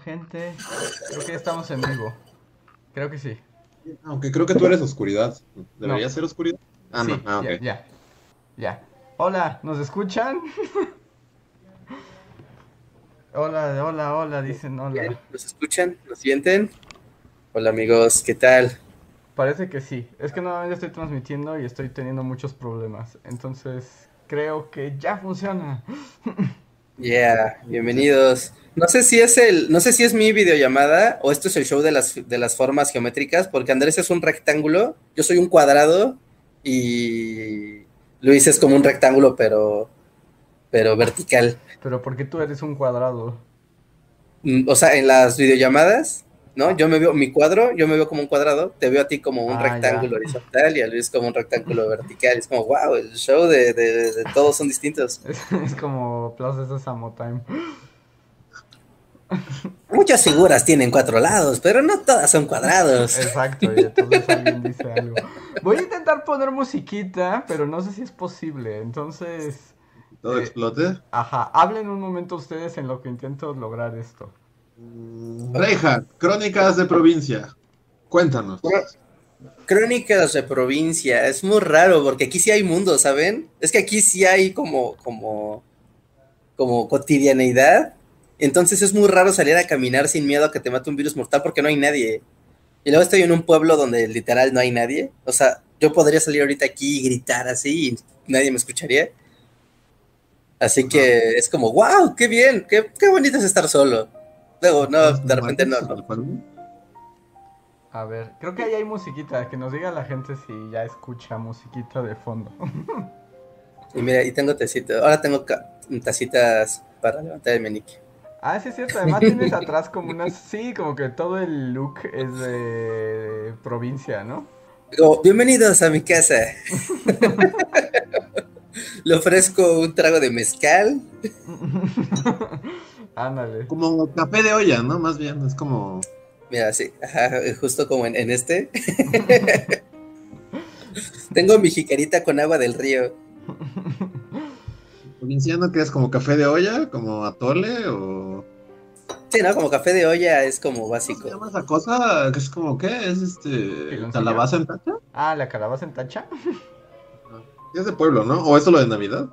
Gente. Creo que ya estamos en vivo. Creo que sí. Aunque creo que tú eres oscuridad. ¿Debería No. ser oscuridad? Ah, Sí, no. Ah, ya, ok. ya, ya. Hola, ¿nos escuchan? hola, hola, hola, dicen Bien, hola. ¿Nos escuchan? ¿Nos sienten? Hola amigos, ¿qué tal? Parece que sí. Es que nuevamente estoy transmitiendo y estoy teniendo muchos problemas. Entonces, creo que ya funciona. Yeah, bienvenidos. No sé si es el, no sé si es mi videollamada o esto es el show de las, de las formas geométricas, porque Andrés es un rectángulo, yo soy un cuadrado y Luis es como un rectángulo, pero, pero vertical. Pero ¿por qué tú eres un cuadrado? Mm, O sea, en las videollamadas, ¿no? Yo me veo mi cuadro, yo me veo como un cuadrado, te veo a ti como un Ah, rectángulo ya. horizontal y a Luis como un rectángulo vertical. Es como, wow, el show de, de- de todos son distintos. Es, es como Plaza Sésamo Time. Muchas figuras tienen cuatro lados, pero no todas son cuadrados. Exacto, y entonces alguien dice algo. Voy a intentar poner musiquita, pero no sé si es posible. Entonces, ¿Todo Eh, explote? ajá, hablen un momento ustedes en lo que intento lograr esto. Reija, Crónicas de Provincia. Cuéntanos. Crónicas de provincia, es muy raro porque aquí sí hay mundo, ¿saben? Es que aquí sí hay como, como, como cotidianeidad. Entonces es muy raro salir a caminar sin miedo a que te mate un virus mortal porque no hay nadie. Y luego estoy en un pueblo donde literal no hay nadie. O sea, yo podría salir ahorita aquí y gritar así y nadie me escucharía. Así que es como, wow, qué bien, qué, qué bonito es estar solo. Luego, no, de repente no. A ver, creo que ahí hay musiquita. Que nos diga la gente si ya escucha musiquita de fondo. Y mira, y tengo tecito. Ahora tengo tacitas para levantar el menique. Ah, sí es cierto. Además tienes atrás como unas... Sí, como que todo el look es de provincia, ¿no? Digo, bienvenidos a mi casa. Le ofrezco un trago de mezcal. Ándale. Como café de olla, ¿no? Más bien, es como. Mira, sí, ajá, justo como en, en este. Tengo mi jicarita con agua del río. Provinciano que es como café de olla, como atole o. Sí, ¿no? Como café de olla es como ¿Cómo se básico. llama esa cosa? Que es como qué? ¿Es este. Calabaza en tacha? Ah, la calabaza en tacha. Es de pueblo, ¿no? ¿O eso lo de Navidad?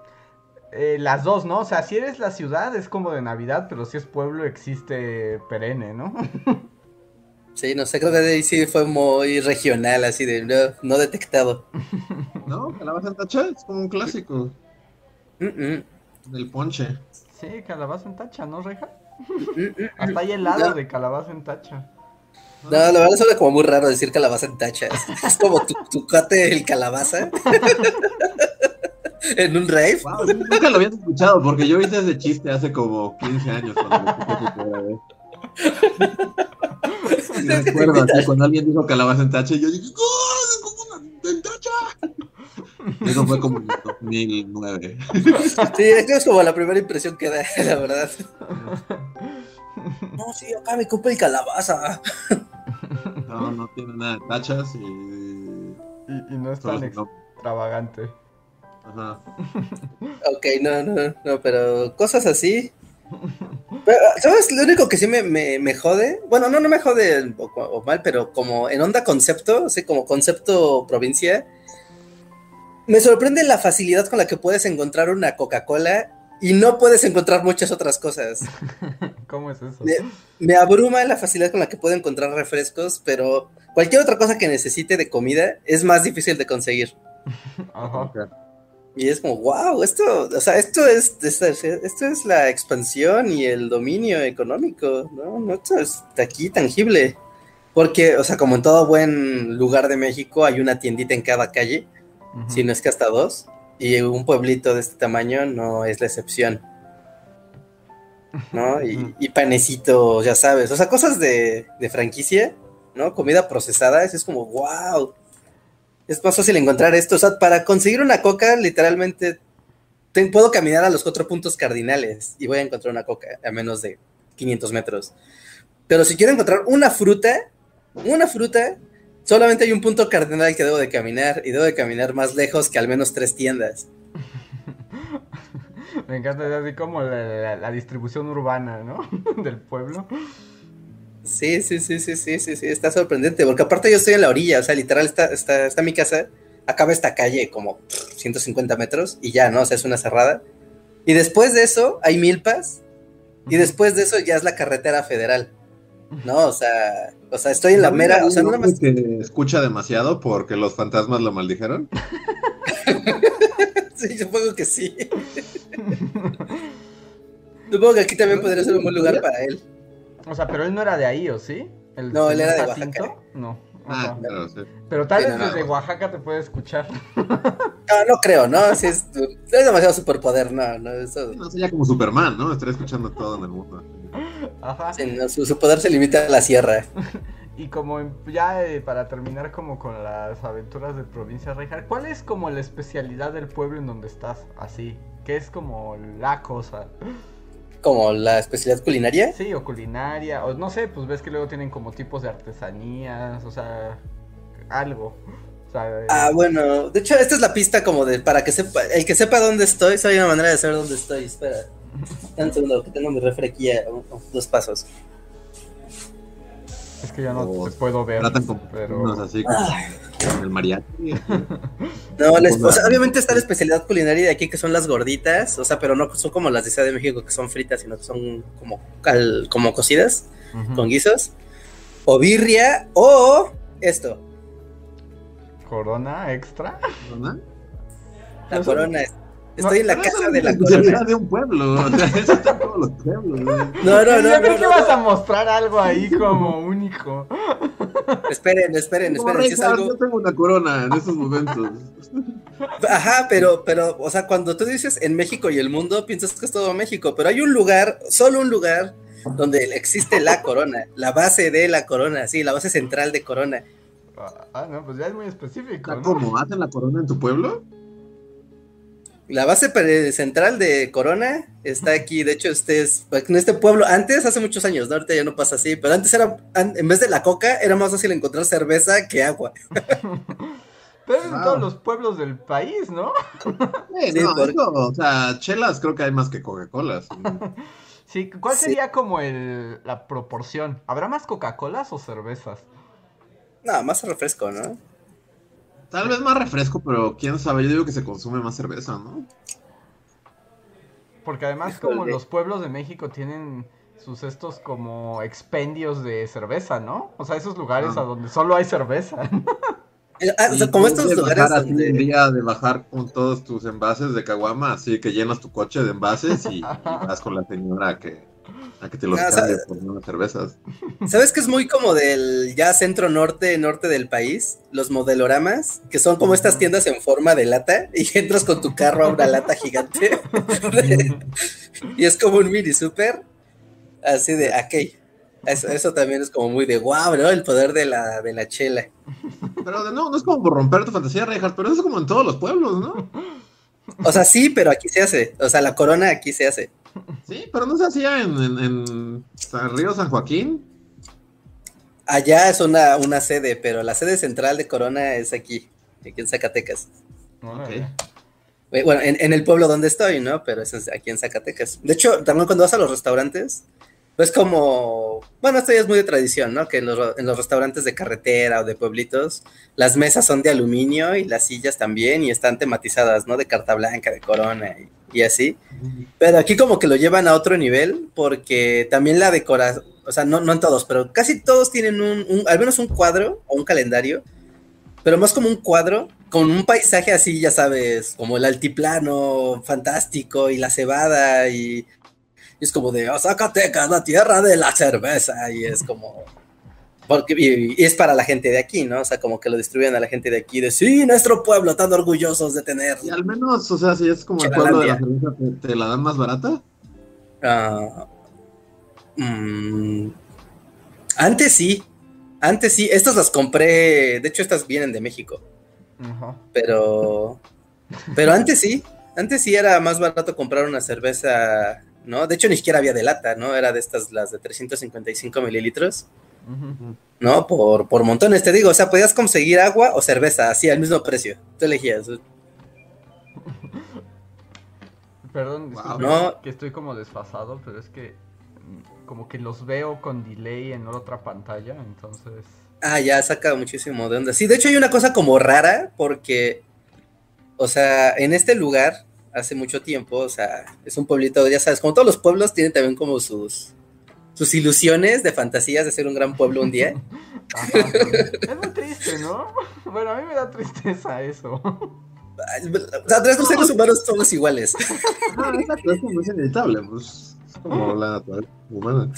Eh, las dos, ¿no? O sea, si eres la ciudad es como de Navidad, pero si es pueblo existe perenne, ¿no? Sí, no sé, creo que de ahí sí fue muy regional, así de no, no detectado. ¿No? Calabaza en tacha es como un clásico Mm, mm, Mm. del ponche. Sí, calabaza en tacha, ¿no, Reja? mm, mm, Hasta hay helado No. de calabaza en tacha. No, la verdad suena como muy raro decir calabaza en tacha. Es como tu, tu cuate el calabaza. En un rave. Wow, nunca lo habías escuchado porque yo hice ese chiste hace como 15 años cuando lo escuché recuerdo así, cuando alguien dijo calabaza en tacha, y yo dije, ¡Oh! ¡Es como una en tacha! Eso fue como en el 2009. Sí, es como la primera impresión que da, la verdad. No, sí, acá me compré el calabaza. No, no tiene nada de tachas y. Y, y no es tan extravagante. Ajá. Ok, no, no, no, pero cosas así. Pero, ¿Sabes? Lo único que sí me, me, me jode, bueno, no, no me jode o, o mal, pero como en onda concepto, así como concepto provincia, me sorprende la facilidad con la que puedes encontrar una Coca-Cola y no puedes encontrar muchas otras cosas. ¿Cómo es eso? Me, me abruma la facilidad con la que puedo encontrar refrescos, pero cualquier otra cosa que necesite de comida es más difícil de conseguir. Ajá. Y es como, wow, esto, o sea, esto es, esto es, la expansión y el dominio económico, ¿no? No, esto es de aquí tangible. Porque, o sea, como en todo buen lugar de México, hay una tiendita en cada calle, si no es que hasta dos. Y un pueblito de este tamaño no es la excepción. ¿No? Y, y panecito, ya sabes. O sea, cosas de, de franquicia, ¿no? Comida procesada, eso es como, wow. Es más fácil encontrar esto. O sea, para conseguir una coca, literalmente te- puedo caminar a los cuatro puntos cardinales y voy a encontrar una coca a menos de 500 metros. Pero si quiero encontrar una fruta, una fruta, solamente hay un punto cardinal que debo de caminar y debo de caminar más lejos que al menos tres tiendas. Me encanta es así como la, la- la distribución urbana, ¿no? Del pueblo. Sí, sí, sí, sí, sí, sí, sí, está sorprendente, porque aparte yo estoy en la orilla, o sea, literal está, está, está mi casa, acaba esta calle como pff, 150 metros y ya, ¿no? O sea, es una cerrada. Y después de eso hay milpas y después de eso ya es la carretera federal, ¿no? O sea, o sea, estoy en la ¿No mera, o sea, no más... que escucha demasiado porque los fantasmas lo maldijeron. Sí, supongo que sí. Supongo que aquí también podría ser un buen lugar para él. O sea, pero él no era de ahí, ¿o sí? ¿El No, él era de Jacinto? Oaxaca. No. Ah, Ajá. claro, sí. Pero tal vez no. desde Oaxaca te puede escuchar. No, no creo, ¿no? Sí, es, es demasiado superpoder, no, no, eso... No sería como Superman, ¿no? Estaría escuchando todo en el mundo. Ajá. sí, no, su, su poder se limita a la sierra. Y como en- ya eh, para terminar como con las aventuras de Provincia Rejar, ¿cuál es como la especialidad del pueblo en donde estás? Así, ¿qué es como la cosa? Como la especialidad culinaria. Sí, o culinaria, o no sé, pues ves que luego tienen como tipos de artesanías, o sea, algo. O sea, eh, Ah, bueno, de hecho, esta es la pista como de para que sepa, el que sepa dónde estoy, hay una manera de saber dónde estoy. Espera, un segundo, que tengo mi refri aquí a dos pasos. Es que ya no o te puedo ver, Tratan como pero... así con el mariachi. No, la- o sea, obviamente está la especialidad culinaria de aquí que son las gorditas, o sea, pero no son como las de Ciudad de México que son fritas, sino que son como, cal- como cocidas con guisos. O birria, o esto, Corona extra. ¿no? la corona. Estoy en la casa es de la corona. de un pueblo. O sea, eso está en todos los pueblos. No, no, no, Yo no, creo no, que no. vas a mostrar algo ahí como único. Esperen, esperen, esperen, si es algo... Yo tengo una corona en estos momentos. Ajá, pero, pero, o sea, cuando tú dices en México y el mundo, piensas que es todo México, pero hay un lugar, solo un lugar, donde existe la corona, la base de la corona, sí, la base central de corona. Ah, no, pues ya es muy específico, ¿no? ¿Cómo? ¿Hacen la corona en tu pueblo? La base central de corona está aquí, de hecho, este es, en este pueblo, antes, hace muchos años, ¿no? Ahorita ya no pasa así, pero antes era, en vez de la coca, era más fácil encontrar cerveza que agua. Pero es en Wow. todos los pueblos del país, ¿no? Sí, no, porque- eso, o sea, chelas creo que hay más que Coca-Colas. Sí, ¿cuál Sí. sería como el, la proporción? ¿Habrá más Coca-Colas o cervezas? No, más refresco, ¿no? Tal vez más refresco, pero quién sabe, yo digo que se consume más cerveza, ¿no? Porque además como los pueblos de México tienen sus estos como expendios de cerveza, ¿no? O sea, esos lugares Ah. a donde solo hay cerveza. Ah, o sea, Y como estos de lugares bajar donde... Un día de bajar con todos tus envases de caguama, así que llenas tu coche de envases y, y vas con la señora que, a que te los No, cargue sea- por unas cervezas. ¿Sabes que es muy como del ya centro norte, norte del país? Los modeloramas, que son como estas tiendas en forma de lata y entras con tu carro a una lata gigante. y es como un mini super. Así de, ok. Eso, eso también es como muy de wow, ¿no? El poder de la, de la chela. Pero de no, no es como por romper tu fantasía, Reinhardt, pero eso es como en todos los pueblos, ¿no? O sea, sí, pero aquí se hace. O sea, la corona aquí se hace. Sí, pero no se hacía en, en, en San Río San Joaquín. Allá es una, una sede, pero la sede central de Corona es aquí, aquí en Zacatecas. Órale. Eh, Bueno, en, en el pueblo donde estoy, ¿no? Pero es aquí en Zacatecas. De hecho, también cuando vas a los restaurantes, pues como, bueno, esto ya es muy de tradición, ¿no? Que en los, restaurantes de carretera o de pueblitos, las mesas son de aluminio y las sillas también y están tematizadas, ¿no? De carta blanca, de corona y, así. Pero aquí como que lo llevan a otro nivel porque también la decoración, o sea, no, no en todos, pero casi todos tienen un- al menos un cuadro o un calendario, pero más como un cuadro con un paisaje así, ya sabes, como el altiplano fantástico y la cebada y, y es como de "Oh, Zacatecas, la tierra de la cerveza y es como... Porque, y, y es para la gente de aquí, ¿no? O sea, como que lo distribuyen a la gente de aquí, de sí, nuestro pueblo, tan orgullosos de tener. Y al menos, o sea, si es como el pueblo de la cerveza, ¿te, te la dan más barata? Ah, mm, antes sí, antes sí, estas las compré, de hecho estas vienen de México, pero, pero antes sí, antes sí era más barato comprar una cerveza, ¿no? De hecho ni siquiera había de lata, ¿no? Era de estas, las de 355 mililitros, Ujú. ¿no? Por, por montones, te digo, o sea, podías conseguir agua o cerveza, así al mismo precio, tú elegías. Perdón, Wow. No. que estoy como desfasado, pero es que mm, como que los veo con delay en otra pantalla, entonces... Ah, ya saca muchísimo de onda. Sí, de hecho hay una cosa como rara porque, o sea, en este lugar, hace mucho tiempo, o sea, es un pueblito, ya sabes, como todos los pueblos tienen también como sus, sus ilusiones de fantasías de ser un gran pueblo un día. Ajá. es muy triste, ¿no? Bueno, a mí me da tristeza eso. O sea, los seres humanos somos iguales. Exacto, es como es inevitable, pues. Es como la naturaleza humana.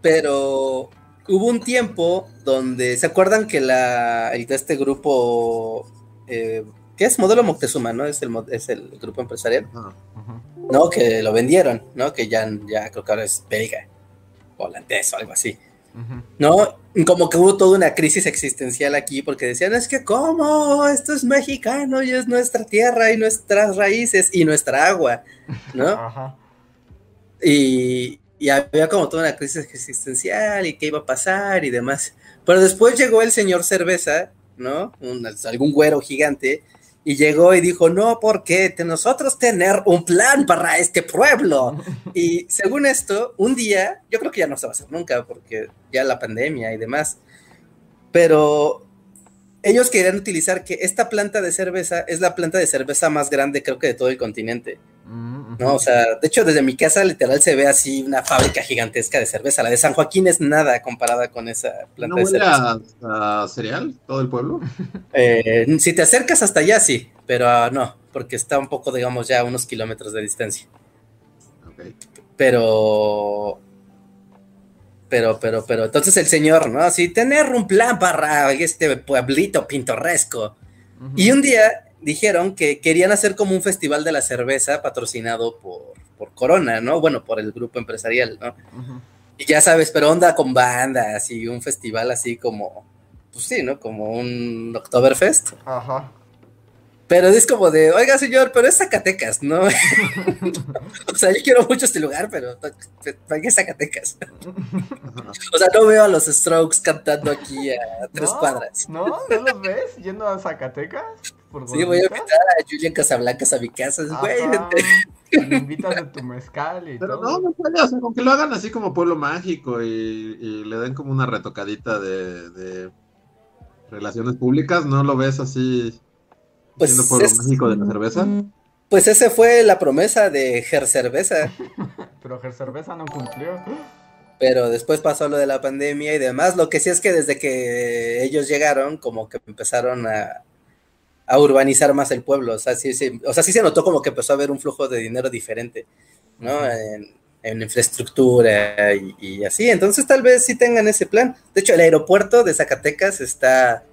Pero hubo un tiempo donde, ¿se acuerdan que la, este grupo, eh, ¿qué es? Modelo Moctezuma, ¿no? Es el, mo- es el grupo empresarial. ¿no? Que lo vendieron, ¿no? Que ya, ya creo que ahora es belga, holandés o algo así. ¿no? Como que hubo toda una crisis existencial aquí porque decían, es que ¿cómo? Esto es mexicano y es nuestra tierra y nuestras raíces y nuestra agua, ¿no? Ajá. Y, y había como toda una crisis existencial y qué iba a pasar y demás. Pero después llegó el señor cerveza, ¿no? Un- algún güero gigante, y llegó y dijo, no, porque nosotros tener un plan para este pueblo. Y según esto, un día, yo creo que ya no se va a hacer nunca, porque ya la pandemia y demás, pero ellos querían utilizar que esta planta de cerveza es la planta de cerveza más grande, creo que de todo el continente. Mm. No, o sea, de hecho, desde mi casa literal se ve así una fábrica gigantesca de cerveza. La de San Joaquín es nada comparada con esa planta ¿No de cerveza. a, a cereal todo el pueblo? Eh, si te acercas hasta allá, sí, pero ah, no, porque está un poco, digamos, ya a unos kilómetros de distancia. Ok. Pero, pero, pero, pero, entonces el señor, ¿no? Así, tener un plan para este pueblito pintoresco. Y un día dijeron que querían hacer como un festival de la cerveza patrocinado por, por Corona, ¿no? Bueno, por el grupo empresarial, ¿no? Y ya sabes, pero onda con bandas y un festival así como, pues sí, ¿no? Como un Oktoberfest. Ajá. Pero es como de, oiga señor, pero es Zacatecas, ¿no? o sea, yo quiero mucho este lugar, pero ¿para qué Zacatecas? o sea, no veo a los Strokes cantando aquí a tres ¿No? cuadras. ¿No? ¿No los ves yendo a Zacatecas? ¿Por Sí, voy a invitar a Julian Casablancas a mi casa. Güey, le invitas de tu mezcal y Pero todo. no, no puede, o sea, con que lo hagan así como pueblo mágico y, y le den como una retocadita de, de relaciones públicas, ¿no lo ves así Pues siendo pueblo es- mágico de la cerveza? Pues esa fue la promesa de Ger Cerveza. Pero Ger Cerveza no cumplió. Pero después pasó lo de la pandemia y demás. Lo que sí es que desde que ellos llegaron, como que empezaron a, a urbanizar más el pueblo. O sea, sí, sí, o sea, sí se notó como que empezó a haber un flujo de dinero diferente, ¿no? En infraestructura y, y así. Entonces tal vez sí tengan ese plan. De hecho, el aeropuerto de Zacatecas está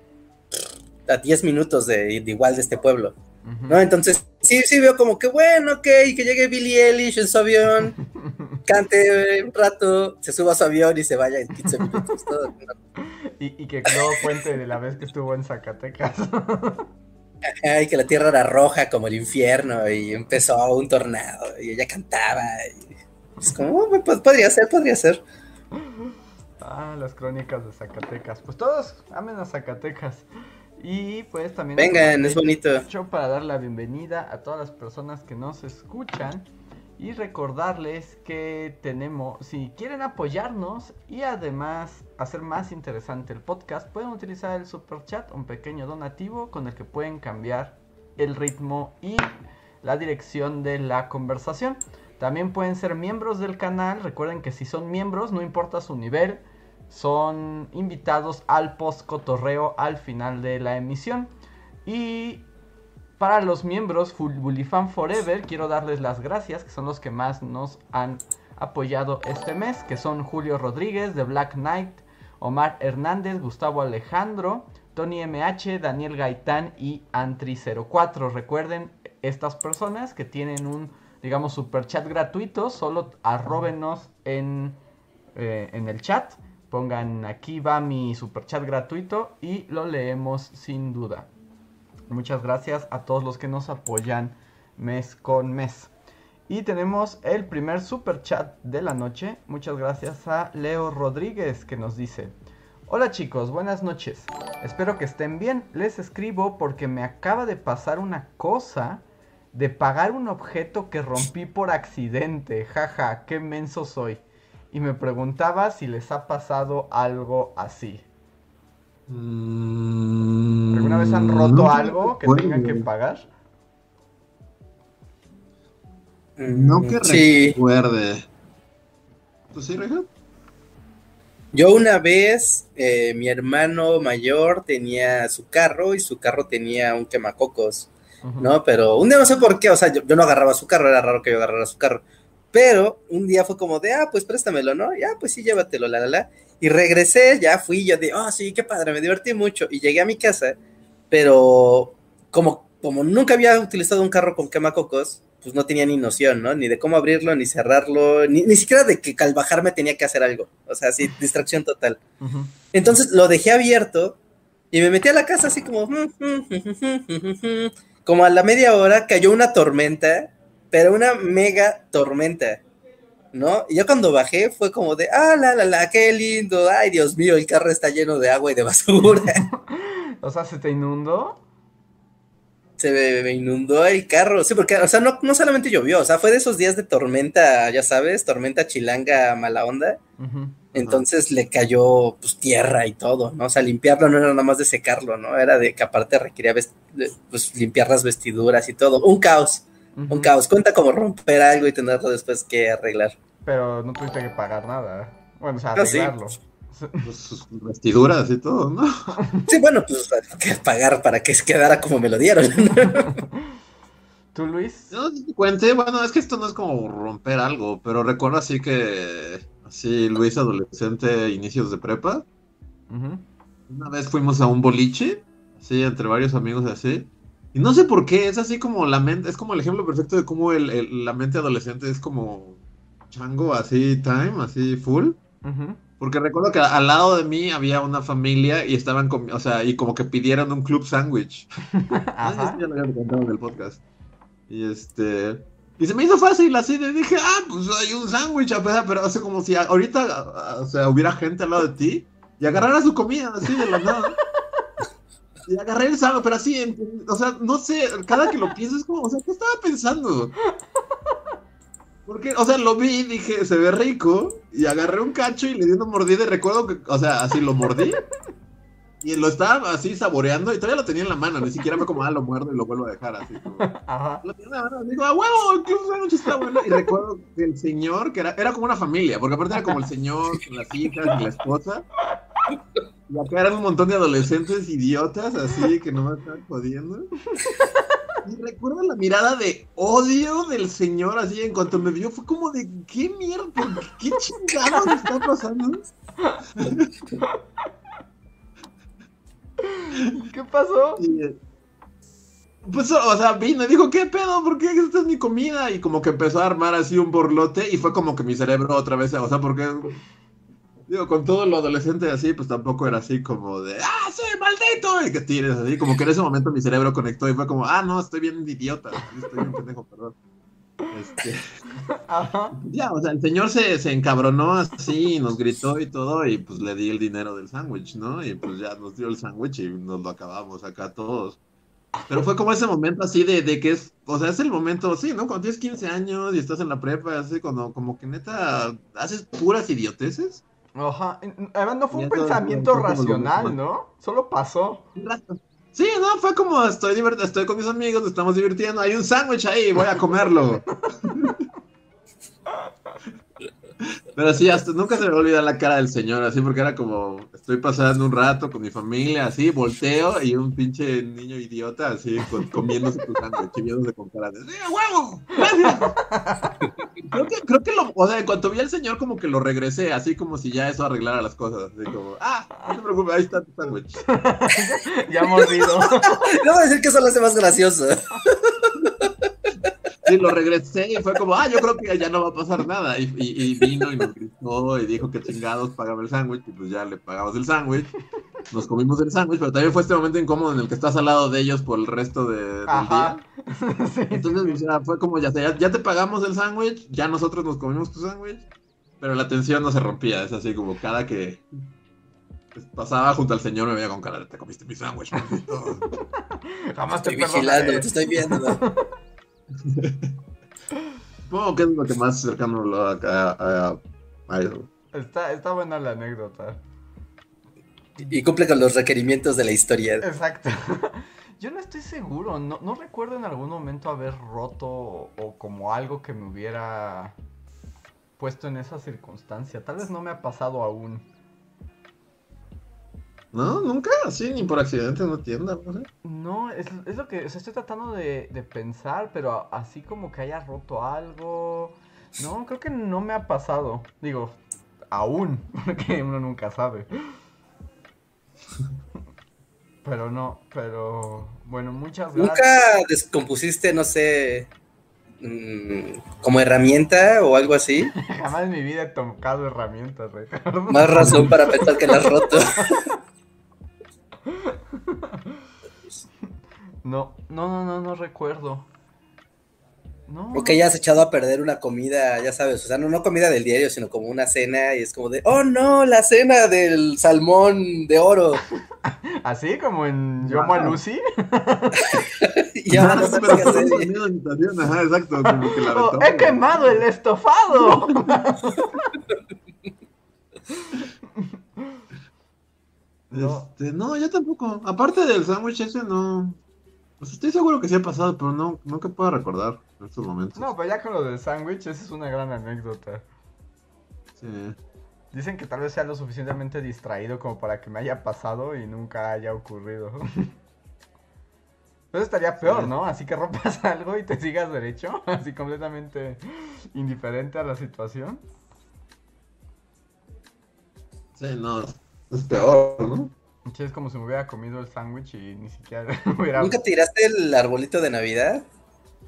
a 10 minutos de, de igual de este pueblo. ¿no? Entonces, sí, sí veo como que bueno, ok, que llegue Billie Eilish en su avión, cante un rato, se suba a su avión y se vaya en 15 minutos. Todo. Y, y que luego cuente de la vez que estuvo en Zacatecas. Ay, que la tierra era roja como el infierno y empezó un tornado y ella cantaba. y es como, oh, pues, podría ser, podría ser. Ah, las crónicas de Zacatecas. Pues todos amen a Zacatecas. Y pues también... Vengan, es bonito. Para dar la bienvenida a todas las personas que nos escuchan y recordarles que tenemos, si quieren apoyarnos y además hacer más interesante el podcast, pueden utilizar el super chat, un pequeño donativo con el que pueden cambiar el ritmo y la dirección de la conversación. También pueden ser miembros del canal, recuerden que si son miembros, no importa su nivel, son invitados al post cotorreo al final de la emisión. Y para los miembros Full Bully Fan Forever, quiero darles las gracias, que son los que más nos han apoyado este mes, que son Julio Rodríguez de Black Knight, Omar Hernández, Gustavo Alejandro, Tony MH, Daniel Gaitán y Antri04. Recuerden, estas personas que tienen un, digamos, super chat gratuito, solo arróbenos en, eh, en el chat. Pongan aquí va mi super chat gratuito y lo leemos sin duda. Muchas gracias a todos los que nos apoyan mes con mes. Y tenemos el primer super chat de la noche. Muchas gracias a Leo Rodríguez que nos dice: Hola chicos, buenas noches. Espero que estén bien. Les escribo porque me acaba de pasar una cosa de pagar un objeto que rompí por accidente. Jaja, qué menso soy. Y me preguntaba si les ha pasado algo así. Mm, ¿Alguna vez han roto algo que tengan que pagar? No que Sí. recuerde. ¿Tú sí, Reja? Yo una vez, eh, mi hermano mayor tenía su carro y su carro tenía un quemacocos. ¿no? Pero un día no sé por qué, o sea, yo, yo no agarraba su carro, era raro que yo agarrara su carro. Pero un día fue como de, ah, pues préstamelo, ¿no? Ya, pues sí, llévatelo, la, la, la. Y regresé, ya fui, yo de, oh, sí, qué padre, me divertí mucho. Y llegué a mi casa, pero como, como nunca había utilizado un carro con quemacocos, pues no tenía ni noción, ¿no? Ni de cómo abrirlo, ni cerrarlo, ni, ni siquiera de que al bajarme tenía que hacer algo. O sea, sí, distracción total. Entonces lo dejé abierto y me metí a la casa así como... Como a la media hora cayó una tormenta, pero una mega tormenta, ¿no? Y yo cuando bajé fue como de, ah, la, la, la, qué lindo, ay, Dios mío, el carro está lleno de agua y de basura. O sea, ¿se te inundó? Se me, me inundó el carro, sí, porque, o sea, no, no solamente llovió, o sea, fue de esos días de tormenta, ya sabes, tormenta chilanga mala onda. Entonces le cayó pues tierra y todo, ¿no? O sea, limpiarlo no era nada más de secarlo, ¿no? Era de que aparte requería pues, limpiar las vestiduras y todo. Un caos, Un caos. Cuenta como romper algo y tenerlo después que arreglar. Pero no tuviste que pagar nada. Bueno, o sea, Ah, sí. arreglarlo. Pues sus vestiduras y todo, ¿no? Sí, bueno, pues que pagar para que se quedara como me lo dieron. ¿Tú, Luis? No te cuente, bueno, es que esto no es como romper algo, pero recuerdo así que, así, Luis adolescente, inicios de prepa, una vez fuimos a un boliche, sí, entre varios amigos así, y no sé por qué, es así como la mente, es como el ejemplo perfecto de cómo el, el- la mente adolescente es como chango, así, time, así, full. Ujú. Porque recuerdo que al lado de mí había una familia y estaban, o sea, y como que pidieron un club sándwich. Ya lo había contado en el podcast. Y este. Y se me hizo fácil así, de dije, ah, pues hay un sándwich, pero hace como si ahorita, o sea, hubiera gente al lado de ti y agarrara su comida así de la nada. Y agarré el sándwich, pero así, o sea, no sé, cada que lo pienso es como, o sea, ¿qué estaba pensando? Porque, o sea, lo vi y dije, se ve rico, y agarré un cacho y le di una mordida y recuerdo que, o sea, así lo mordí. Y lo estaba así saboreando y todavía lo tenía en la mano, ni siquiera fue como, ah, lo muerdo y lo vuelvo a dejar así. Como, Ajá. lo tenía en la mano, digo, ah, huevo, club sándwich está bueno. Y recuerdo que el señor, que era, era como una familia, porque aparte era como el señor, las hijas y la esposa. Y acá eran un montón de adolescentes idiotas, así, que no me estaban jodiendo. Y recuerdo la mirada de odio del señor, así, en cuanto me vio, fue como de, ¿qué mierda? ¿Qué chingados está pasando? ¿Qué pasó? Y, eh, pues, o sea, vino y dijo, ¿qué pedo? ¿Por qué esta es mi comida? Y como que empezó a armar así un borlote y fue como que mi cerebro otra vez, o sea, porque, digo, con todo lo adolescente así, pues tampoco era así como de, ¡ah, sí, maldito! Y que tires así, como que en ese momento mi cerebro conectó y fue como, ah, no, estoy bien idiota, estoy bien pendejo, perdón. Este, Ajá. ya, o sea, el señor se, se encabronó así, nos gritó y todo, y pues le di el dinero del sándwich, ¿no? Y pues ya nos dio el sándwich y nos lo acabamos acá todos. Pero fue como ese momento así de, de que es, o sea, es el momento, sí, ¿no? Cuando tienes 15 años y estás en la prepa, así, cuando como que neta haces puras idioteces. Ajá. Además, no fue un pensamiento racional. ¿no? Solo pasó. Un rato. Sí, no, fue como estoy divert- estoy con mis amigos, estamos divirtiendo, hay un sándwich ahí, voy a comerlo. Pero sí, hasta nunca se me va a olvidar la cara del señor, así, porque era como, estoy pasando un rato con mi familia, así, volteo, y un pinche niño idiota, así, con- comiéndose tu sándwich, y viéndose con cara de. ¡Gracias! creo que, creo que lo, o sea, en cuanto vi al señor, como que lo regresé, así como si ya eso arreglara las cosas, así como, ah, no te preocupes, ahí está tu sándwich. Ya mordido. No voy a decir que eso lo hace más gracioso. Sí, lo regresé y fue como, ah, yo creo que ya no va a pasar nada. Y, y- y vino y nos gritó y dijo que chingados pagaba el sándwich. Y pues ya le pagamos el sándwich. Nos comimos el sándwich, pero también fue este momento incómodo en el que estás al lado de ellos por el resto de- del Ajá. día. Sí, Entonces, o sea, fue como, ya, ya, ya te pagamos el sándwich, ya nosotros nos comimos tu sándwich. Pero la tensión no se rompía. Es así como cada que pasaba junto al señor me veía con cara de, te comiste mi sándwich. maldito". Jamás te Estoy vigilando, te estoy viendo. Supongo que es lo que más cercano lo a, a- a- a eso. Está, está buena la anécdota. Y cumple con los requerimientos de la historia. Exacto. Yo no estoy seguro, no, no recuerdo en algún momento haber roto o, o como algo que me hubiera puesto en esa circunstancia. Tal vez no me ha pasado aún. No, nunca, así, ni por accidente en una tienda, no sé. No, es, es lo que o sea, estoy tratando de, de pensar, pero así como que haya roto algo. No, creo que no me ha pasado. Digo, aún, porque uno nunca sabe. Pero no, pero bueno, muchas gracias. ¿Nunca descompusiste, no sé, mm, como herramienta o algo así? Jamás en mi vida he tocado herramientas, Ricardo. Más razón para pensar que la has roto. No, no, no, no, no recuerdo. No. O que hayas echado a perder una comida, ya sabes, o sea, no, no comida del diario, sino como una cena y es como de, oh no, la cena del salmón de oro. Así como en Yo Amo a Wow. Lucy. y ahora no qué pero hacer. ajá, exacto, como que la Oh, aventó. ¡He quemado el estofado! No. Este, no, yo tampoco. Aparte del sándwich ese, no. Pues estoy seguro que sí ha pasado, pero no, que pueda recordar en estos momentos. No, pero ya con lo del sándwich, esa es una gran anécdota. Sí. Dicen que tal vez sea lo suficientemente distraído como para que me haya pasado y nunca haya ocurrido. Pero estaría peor. ¿no? Así que rompas algo y te sigas derecho, así completamente indiferente a la situación. Sí, no. Es peor, ¿no? Sí, es como si me hubiera comido el sándwich y ni siquiera hubiera... ¿Nunca tiraste el arbolito de Navidad?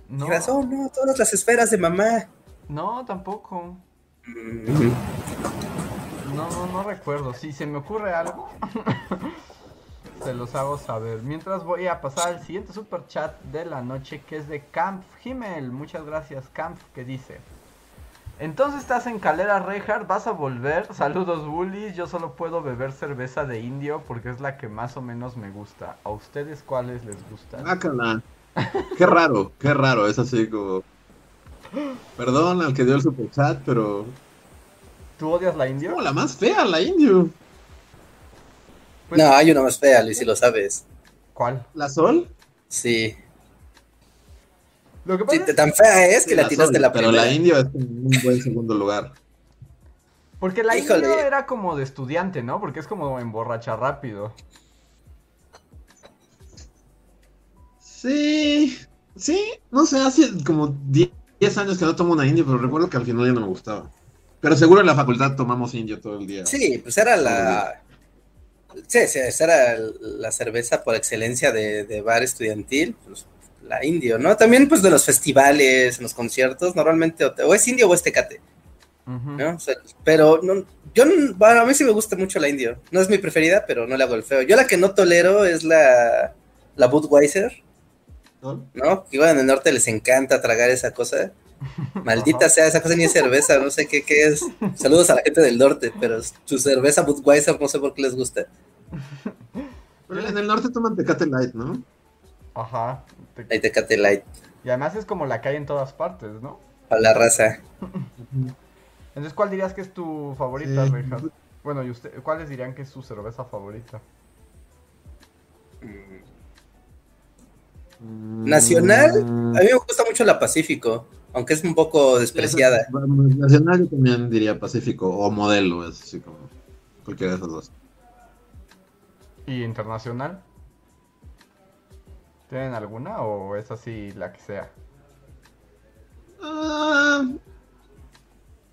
No, Dijeras, oh no, todas las esferas de mamá. no, tampoco. Mm, No, no, no recuerdo. Si se me ocurre algo, se los hago saber. Mientras voy a pasar al siguiente super chat de la noche, que es de Camp Himmel. Muchas gracias, Camp, que dice. Entonces estás en Calera Reinhardt, vas a volver. Saludos, bullies. Yo solo puedo beber cerveza de indio porque es la que más o menos me gusta. ¿A ustedes cuáles les gustan? Guácala. Qué raro, qué raro. Es así como. Perdón al que dio el superchat, pero. ¿Tú odias la indio? como la más fea, la indio. Pues- No, hay una más fea, Luis, si lo sabes. ¿Cuál? ¿La sol? Sí. Lo que pasa es tan fea es que la tiraste la Pero primera. la indio es un buen segundo lugar. Porque la Híjole. indio era como de estudiante, ¿no? Porque es como emborracha rápido. Sí, sí, no sé, hace como 10 años que no tomo una indio, pero recuerdo que al final ya no me gustaba. Pero seguro en la facultad tomamos indio todo el día. Sí, pues era la. Sí, sí, esa era la cerveza por excelencia de, de bar estudiantil, pues la indio, ¿no? También, pues de los festivales, en los conciertos, normalmente o, te- o es indio o es tecate. ¿no? O sea, pero no, yo, no- bueno, a mí sí me gusta mucho la indio. No es mi preferida, pero no le hago el feo. Yo la que no tolero es la, la Budweiser, ¿no? ¿no? Que igual en el norte les encanta tragar esa cosa. Maldita Ajá. sea, esa cosa ni es cerveza, no sé qué, qué es. Saludos a la gente del norte, pero su cerveza Budweiser no sé por qué les gusta. Pero en el norte toman Tecate Light, ¿no? Ajá. Te- Tecate Light, Y además es como la que hay en todas partes, ¿no? a la raza. Entonces, ¿cuál dirías que es tu favorita, Sí. Rejas? Bueno, ¿y usted, cuáles dirían que es su cerveza favorita? Nacional, Mm, A mí me gusta mucho la Pacífico, aunque es un poco despreciada. Nacional yo también diría Pacífico o Modelo, es así como cualquiera de esos dos. ¿Y internacional? ¿Tienen alguna o es así la que sea? Ah,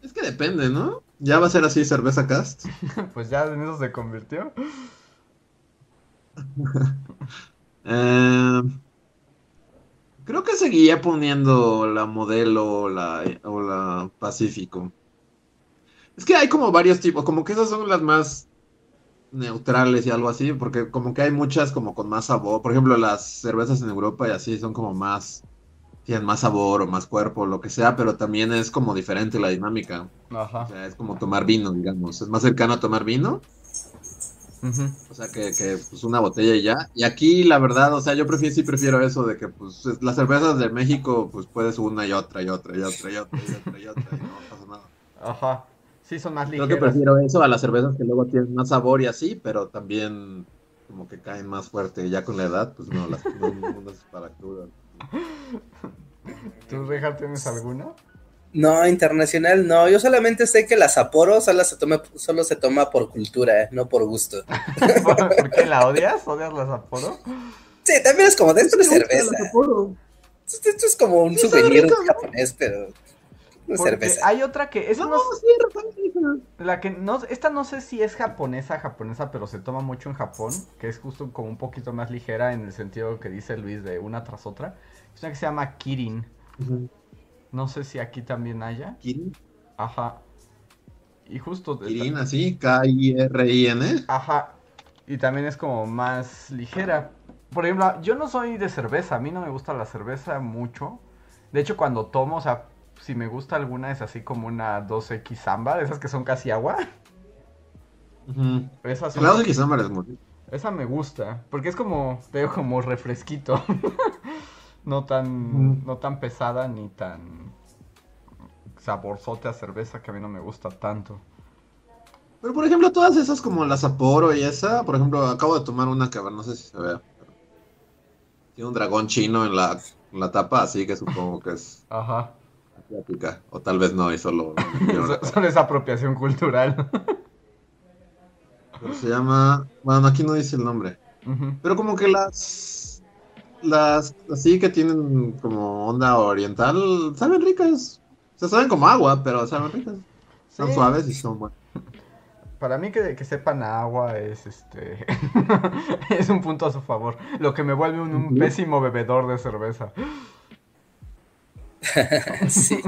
es que depende, ¿no? Ya va a ser así cerveza cast. pues ya en eso se convirtió. Eh, creo que seguía poniendo la modelo o la, o la Pacífico. Es que hay como varios tipos, como que esas son las más neutrales y algo así, porque como que hay muchas como con más sabor. Por ejemplo, las cervezas en Europa y así son como más, tienen más sabor o más cuerpo, lo que sea, pero también es como diferente la dinámica. Ajá. O sea, es como tomar vino, digamos. Es más cercano a tomar vino. Ujú. O sea, que, que pues una botella y ya. Y aquí, la verdad, o sea, yo prefiero, sí prefiero eso de que, pues, es- las cervezas de México, pues puedes una y otra y otra y otra y otra y otra y otra y no pasa nada. Ajá. Sí, son más Creo ligeras. que prefiero eso a las cervezas que luego tienen más sabor y así, pero también como que caen más fuerte. Ya con la edad, pues no, las no, no es para crudas. ¿Tú, Reja, tienes alguna? No, internacional no. Yo solamente sé que la Sapporo solo se toma, solo se toma por cultura, no por gusto. ¿Por qué la odias? ¿Odias la Sapporo? Sí, también es como dentro de cerveza. Esto, esto es como un souvenir rico. japonés, pero Porque hay otra que es No, unos- sí, Rafael, la que no esta no sé si es japonesa japonesa, pero se toma mucho en Japón, que es justo como un poquito más ligera en el sentido que dice Luis de una tras otra. Es una que se llama Kirin. No sé si aquí también haya. Kirin, Ajá. Y justo Kirin, así, K-I-R-I-N. Ajá. Y también es como más ligera. Por ejemplo, yo no soy de cerveza, a mí no me gusta la cerveza mucho. De hecho, cuando tomo, o sea, si me gusta alguna es así como una 2X Samba, de esas que son casi agua. Ujú. Esa, sí- Claro que Summer es muy rico. esa me gusta, porque es como, te digo, como refresquito. no tan no tan pesada ni tan saborzote a cerveza que a mí no me gusta tanto. Pero por ejemplo, todas esas como la Sapporo y esa, por ejemplo, acabo de tomar una que a ver, no sé si se vea. Tiene un dragón chino en la, en la tapa, así que supongo que es Ajá. Asiática. O tal vez no, y solo. es apropiación cultural. Pero se llama. Bueno, aquí no dice el nombre. Pero como que las. Las así que tienen como onda oriental, saben ricas. O sea, saben como agua, pero saben ricas. Son Sí. suaves y son buenas. Para mí que, que sepan agua es este es un punto a su favor. Lo que me vuelve un, pésimo bebedor de cerveza. Sí.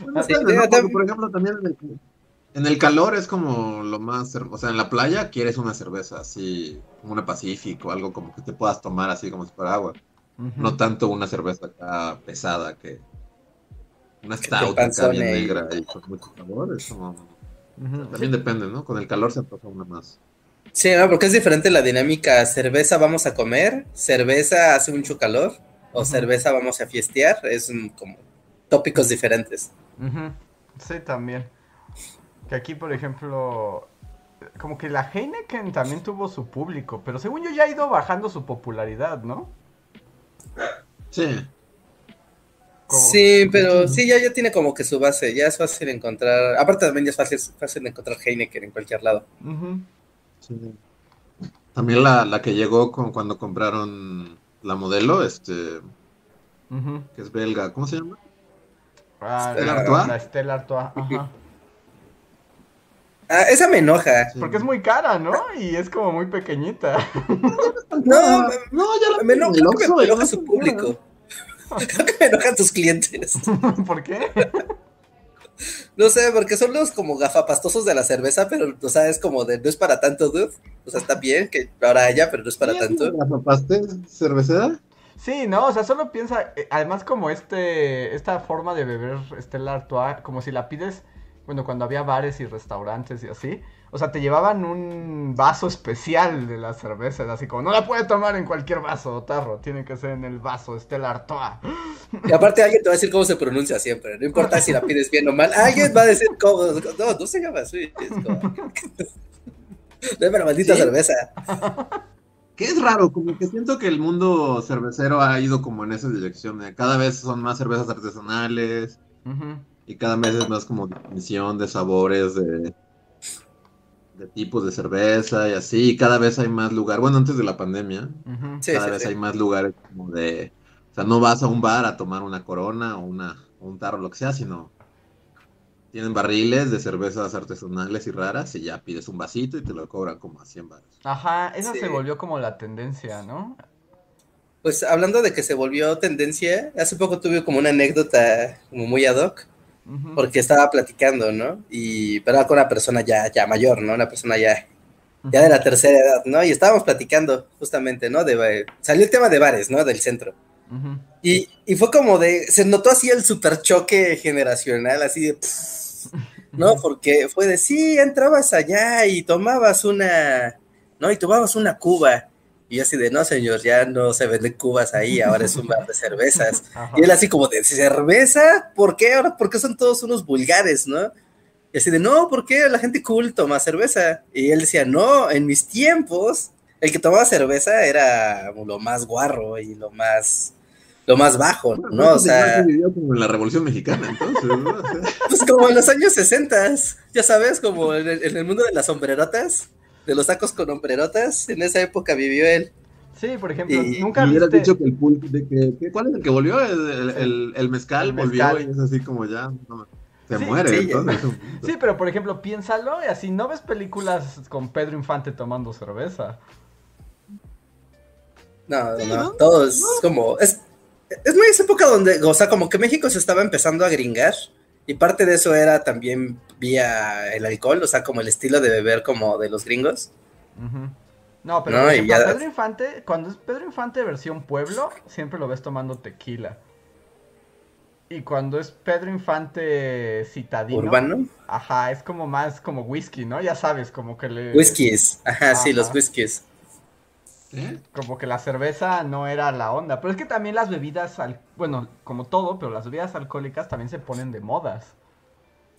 Bueno, Sí, depende, yo ¿no? Porque, también- por ejemplo, también en el, en el calor es como lo más, o sea, en la playa quieres una cerveza así, como una Pacífico, algo como que te puedas tomar así como si fuera agua. No tanto una cerveza acá pesada que una stout acá bien negra y con mucho sabor, es como, también depende, ¿no? Con el calor se antoja una más. Sí, no, porque es diferente la dinámica. Cerveza vamos a comer, cerveza hace mucho calor, o cerveza vamos a fiestear. Es como tópicos diferentes. Sí, también. Que aquí, por ejemplo, como que la Heineken también tuvo su público, pero según yo ya ha ido bajando su popularidad, ¿no? Sí, Como- Sí, pero sí, ya, ya tiene como que su base. Ya es fácil encontrar. Aparte, también ya es fácil, fácil encontrar Heineken en cualquier lado. Sí. También la, la que llegó con, cuando compraron la modelo, este, que es belga, ¿cómo se llama? Ah, Stella la- Artois. La Stella Artois, ajá. Ah, esa me enoja. Porque es muy cara, ¿no? Y es como muy pequeñita. No, no, ya la me enoja, creo que me enoja su público. Creo que me enojan tus clientes. ¿Por qué? No sé, porque son los como gafapastosos de la cerveza, pero, o sea, es como de no es para tanto, dude. O sea, está bien que ahora haya, pero no es para ¿Sí, tanto. ¿La papaste cervecera? Sí, no, o sea, solo piensa, eh, además como este, esta forma de beber Stella Artois, como si la pides, bueno, cuando había bares y restaurantes y así, o sea, te llevaban un vaso especial de la cerveza, así como, no la puede tomar en cualquier vaso o tarro, tiene que ser en el vaso Stella Artois. Y aparte alguien te va a decir cómo se pronuncia siempre. No importa si la pides bien o mal. Alguien va a decir cómo. No, no se llama así. Es como... Dame la maldita ¿Sí? cerveza. Que es raro, como que siento que el mundo cervecero ha ido como en esa dirección. de cada vez son más cervezas artesanales. Y cada mes es más como definición de sabores, de, de tipos de cerveza y así. Y cada vez hay más lugar. Bueno, antes de la pandemia. Sí, cada sí, vez sí. hay más lugares como de. O sea, no vas a un bar a tomar una corona o, una, o un tarro, lo que sea, sino. Tienen barriles de cervezas artesanales y raras y ya pides un vasito y te lo cobran como a 100 baros. Ajá, esa Sí. se volvió como la tendencia, ¿no? Pues hablando de que se volvió tendencia, hace poco tuve como una anécdota como muy ad hoc, porque estaba platicando, ¿no? Y pero era con una persona ya, ya mayor, ¿no? Una persona ya, ya de la tercera edad, ¿no? Y estábamos platicando justamente, ¿no? De, salió el tema de bares, ¿no? Del centro. Ujú. Y, y fue como de, se notó así el super choque generacional, así de, pff, ¿no? Porque fue de, sí, entrabas allá y tomabas una, ¿no? Y tomabas una cuba. Y yo así de, no, señor, ya no se venden cubas ahí, ahora es un bar de cervezas. Ajá. Y él así como de, ¿cerveza? ¿Por qué? Ahora, ¿por qué son todos unos vulgares, no? Y así de, no, ¿por qué la gente cool toma cerveza? Y él decía, no, en mis tiempos, el que tomaba cerveza era lo más guarro y lo más, lo más bajo, ¿no? O sea, como en la Revolución Mexicana, entonces, ¿no? O sea, pues como en los años 60, ya sabes, como en el, en el mundo de las sombrerotas, de los sacos con hombrerotas, en esa época vivió él. Sí, por ejemplo, Y- nunca viste... dicho que el pulque, de que, que- ¿cuál es el que volvió? El, el, el- el mezcal volvió y es así como ya, no, se Sí, muere. sí, entonces, Sí, pero por ejemplo, piénsalo y así no ves películas con Pedro Infante tomando cerveza. No, no, ¿no? todo es como, es, es muy esa época donde, o sea, como que México se estaba empezando a gringar y parte de eso era también vía el alcohol, o sea, como el estilo de beber como de los gringos. No, pero No, por y ejemplo, ya- Pedro Infante, cuando es Pedro Infante versión pueblo, siempre lo ves tomando tequila. Y cuando es Pedro Infante citadino, Urbano, ajá, es como más como whisky, ¿no? Ya sabes, como que le whiskies, ajá, sí, Ajá. los whiskies. ¿Eh? como que la cerveza no era la onda, pero es que también las bebidas al... bueno, como todo, pero las bebidas alcohólicas también se ponen de modas.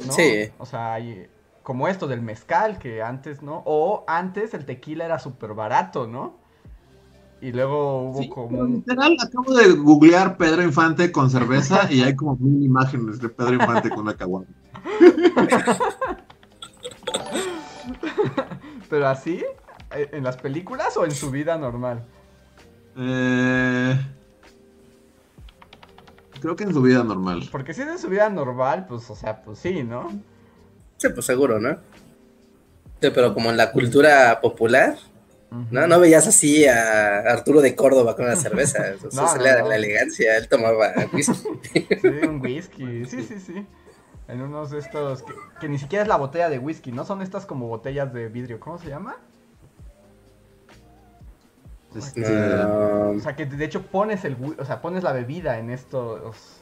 ¿no? Sí. O sea, hay como esto del mezcal que antes, ¿no? O antes el tequila era súper barato, ¿no? Y luego hubo Sí, como literal, acabo de googlear Pedro Infante con cerveza y hay como mil imágenes de Pedro Infante con una caguama. Pero así, en las películas o en su vida normal. Eh, creo que en su vida normal. Porque si es en su vida normal, pues, o sea, pues sí, ¿no? Sí, pues seguro, ¿no? Sí, pero como en la cultura popular. ¿no? No veías así a Arturo de Córdoba con una cerveza, eso No, se no, no. la elegancia, él tomaba whisky. Sí, un whisky. Sí, sí, sí. En unos de estos que, que ni siquiera es la botella de whisky, ¿no? Son estas como botellas de vidrio. ¿Cómo se llama? Este, No, O sea, que de hecho pones el, o sea, pones la bebida en estos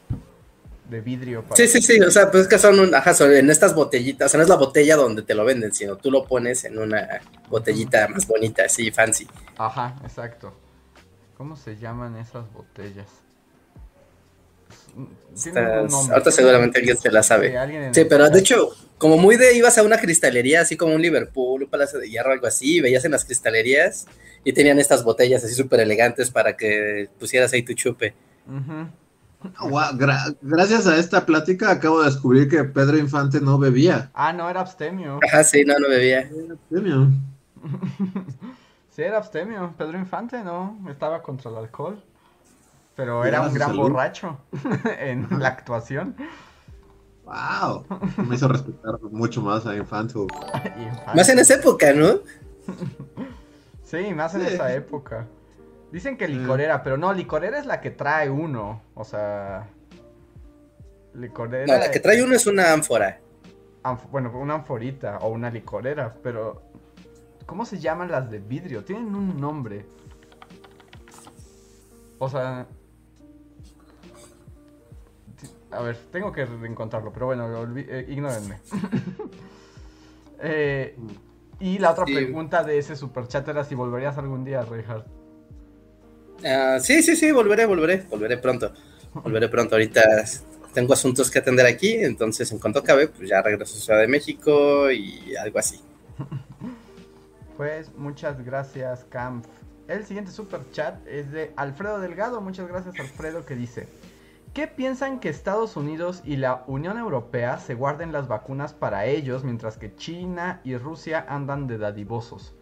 de vidrio. para- Sí, sí, sí, o sea, pues es que son, un- ajá, son en estas botellitas, o sea, no es la botella donde te lo venden, sino tú lo pones en una botellita más bonita, así, fancy. Ajá, exacto. ¿Cómo se llaman esas botellas? Tienen un Estas- nombre. ahorita seguramente alguien se la sabe. Sí, pero de hecho, como muy de ibas a una cristalería, así como un Liverpool, un Palacio de Hierro, algo así, y veías en las cristalerías y tenían estas botellas así súper elegantes para que pusieras ahí tu chupe. Gra- gracias a esta plática acabo de descubrir que Pedro Infante no bebía. Ah, no, era abstemio. Ajá, sí, no, no bebía. Era premio. Sí, era abstemio. Pedro Infante, ¿no? Estaba contra el alcohol. Pero era un gran salud. borracho en la actuación. Wow. Me hizo respetar mucho más a Infante. Más en esa época, ¿no? Sí, más en Sí. esa época. Dicen que Mm. licorera, pero no, licorera es la que trae uno. O sea. Licorera. No, la que trae uno es una ánfora. Anf- bueno, una anforita o una licorera, pero. ¿Cómo se llaman las de vidrio? Tienen un nombre. O sea. A ver, tengo que encontrarlo, pero bueno, eh, ignórenme. Eh, y la otra Sí. pregunta de ese superchat era si volverías algún día, Reinhardt. Ah, sí, sí, sí, volveré, volveré, volveré pronto. Volveré pronto. Ahorita tengo asuntos que atender aquí, entonces en cuanto acabe, pues ya regreso a Ciudad de México y algo así. Pues muchas gracias, Camp. El siguiente super chat es de Alfredo Delgado. Muchas gracias, Alfredo, que dice: ¿Qué piensan que Estados Unidos y la Unión Europea se guarden las vacunas para ellos mientras que China y Rusia andan de dadivosos?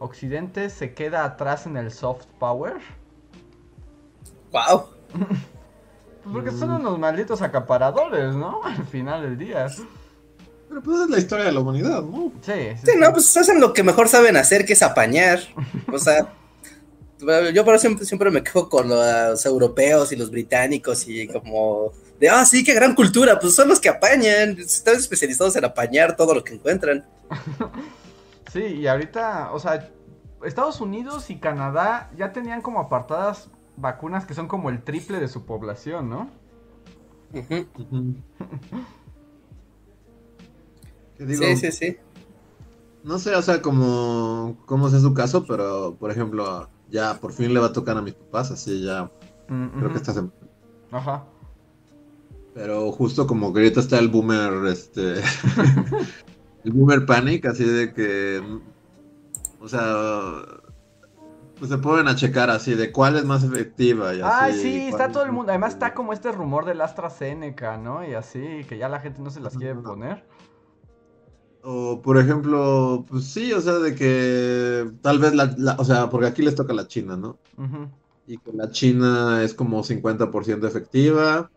¿Occidente se queda atrás en el soft power? Wow. Pues porque son unos malditos acaparadores, ¿no? Al final del día. Pero pues es la historia de la humanidad, ¿no? Sí, sí, Sí, sí. no, pues hacen lo que mejor saben hacer, que es apañar. O sea, yo por eso siempre, siempre me quejo con los europeos y los británicos y como de, ah, sí, qué gran cultura, pues son los que apañan, están especializados en apañar todo lo que encuentran. Sí, y ahorita, o sea, Estados Unidos y Canadá ya tenían como apartadas vacunas que son como el triple de su población, ¿no? Sí, sí, sí. No sé, o sea, como cómo sea su caso, pero por ejemplo, ya por fin le va a tocar a mis papás, así ya Mm, creo que esta semana. Ajá. Pero justo como que ahorita está el boomer, este, el boomer panic, así de que, o sea, pues se ponen a checar así de cuál es más efectiva y así. Ay, sí, está es todo el mundo. Además está como este rumor del AstraZeneca, ¿no? Y así, que ya la gente no se las quiere poner. O por ejemplo, pues sí, o sea, de que tal vez la, la- o sea, porque aquí les toca la China, ¿no? Y que la China es como 50% efectiva.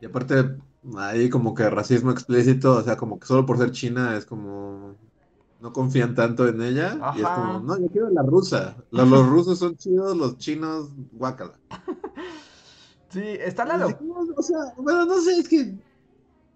Y aparte, ahí como que racismo explícito, o sea, como que solo por ser China es como... No confían tanto en ella. Y es como, no, yo quiero la rusa. Los, los rusos son chidos, los chinos, guácala. Sí, está la O sea, bueno, no sé, es que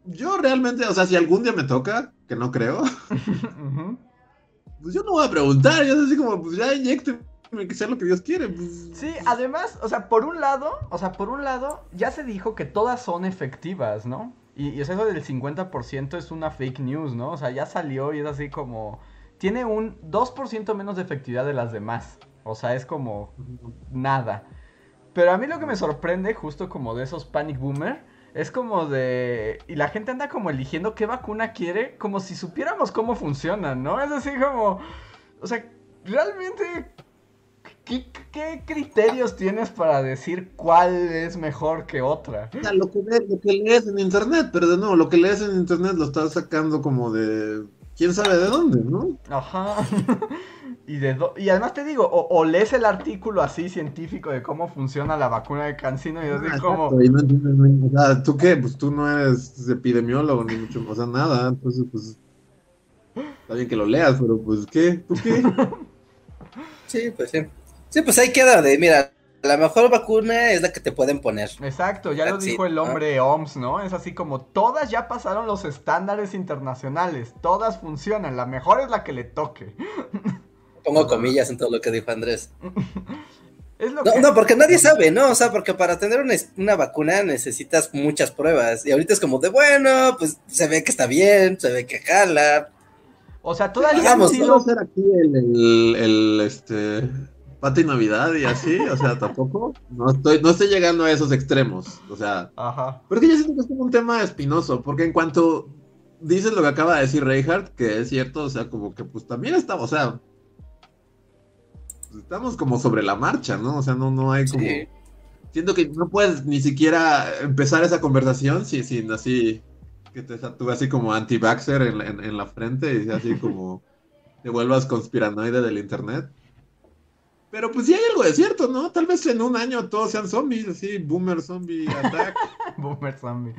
yo realmente, o sea, si algún día me toca, que no creo, pues yo no voy a preguntar, yo así como, pues ya inyectenme, que sea lo que Dios quiere. pues. Sí, además, o sea, por un lado, o sea, por un lado, ya se dijo que todas son efectivas, ¿no? Y, y eso del 50% es una fake news, ¿no? O sea, ya salió y es así como... Tiene un 2% menos de efectividad de las demás. O sea, es como nada. Pero a mí lo que me sorprende, justo como de esos panic boomer, es como de... Y la gente anda como eligiendo qué vacuna quiere, como si supiéramos cómo funcionan, ¿no? Es así como... O sea, realmente... ¿Qué, qué criterios tienes para decir cuál es mejor que otra? O sea, lo que, le- lo que lees en internet, pero de nuevo, lo que lees en internet lo estás sacando como de quién sabe de dónde, ¿no? Ajá. y, de do- y además te digo, o, o lees el artículo así científico de cómo funciona la vacuna de Cancino y así Ah, como... y no entiendes ni- o sea, ¿tú qué? Pues tú no eres epidemiólogo ni mucho, o sea, nada, entonces pues está bien que lo leas, pero pues ¿qué? ¿Tú qué? Sí, pues sí. Sí, pues ahí queda de, mira, la mejor vacuna es la que te pueden poner. Exacto, ya lo it, dijo el ¿no? hombre OMS, ¿no? Es así como todas ya pasaron los estándares internacionales, todas funcionan, la mejor es la que le toque. Pongo comillas en todo lo que dijo Andrés. Es lo No, que... no, porque nadie sabe, ¿no? O sea, porque para tener una, una vacuna necesitas muchas pruebas. Y ahorita es como de, bueno, pues se ve que está bien, se ve que jala. O sea, todavía Vamos, han ¿Quiero sido... hacer aquí el, el, el, este Pati Navidad y así? O sea, tampoco. No estoy, no estoy llegando a esos extremos. O sea, Ajá. Porque yo siento que es como un tema espinoso, porque en cuanto dices lo que acaba de decir Reinhardt, que es cierto, o sea, como que pues también estamos, o sea, estamos como sobre la marcha, ¿no? O sea, no, no hay como... Sí. Siento que no puedes ni siquiera empezar esa conversación sin, sin así, que te tatúe así como anti-vaxxer en, en- en la frente y así como te vuelvas conspiranoide del internet. Pero pues sí hay algo de cierto, ¿no? Tal vez en un año todos sean zombies, así, boomer zombie attack. Boomer zombie.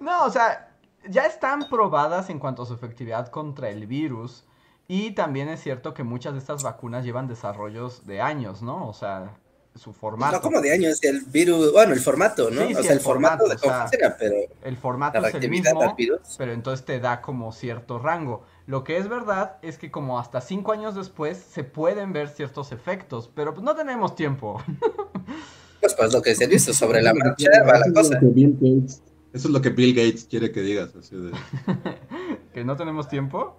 No, o sea, ya están probadas en cuanto a su efectividad contra el virus. Y también es cierto que muchas de estas vacunas llevan desarrollos de años, ¿no? O sea, su formato. No como de años, el virus, bueno, el formato, ¿no? Sí, o sea, el el formato, formato, de o sea, pero El formato la es el mismo, pero entonces te da como cierto rango. Lo que es verdad es que como hasta cinco años después se pueden ver ciertos efectos, pero pues no tenemos tiempo. Pues, pues lo que se dice sobre la marcha va la Eso es cosa. lo que Bill Gates- Eso es lo que Bill Gates quiere que digas. Así de, que no tenemos tiempo.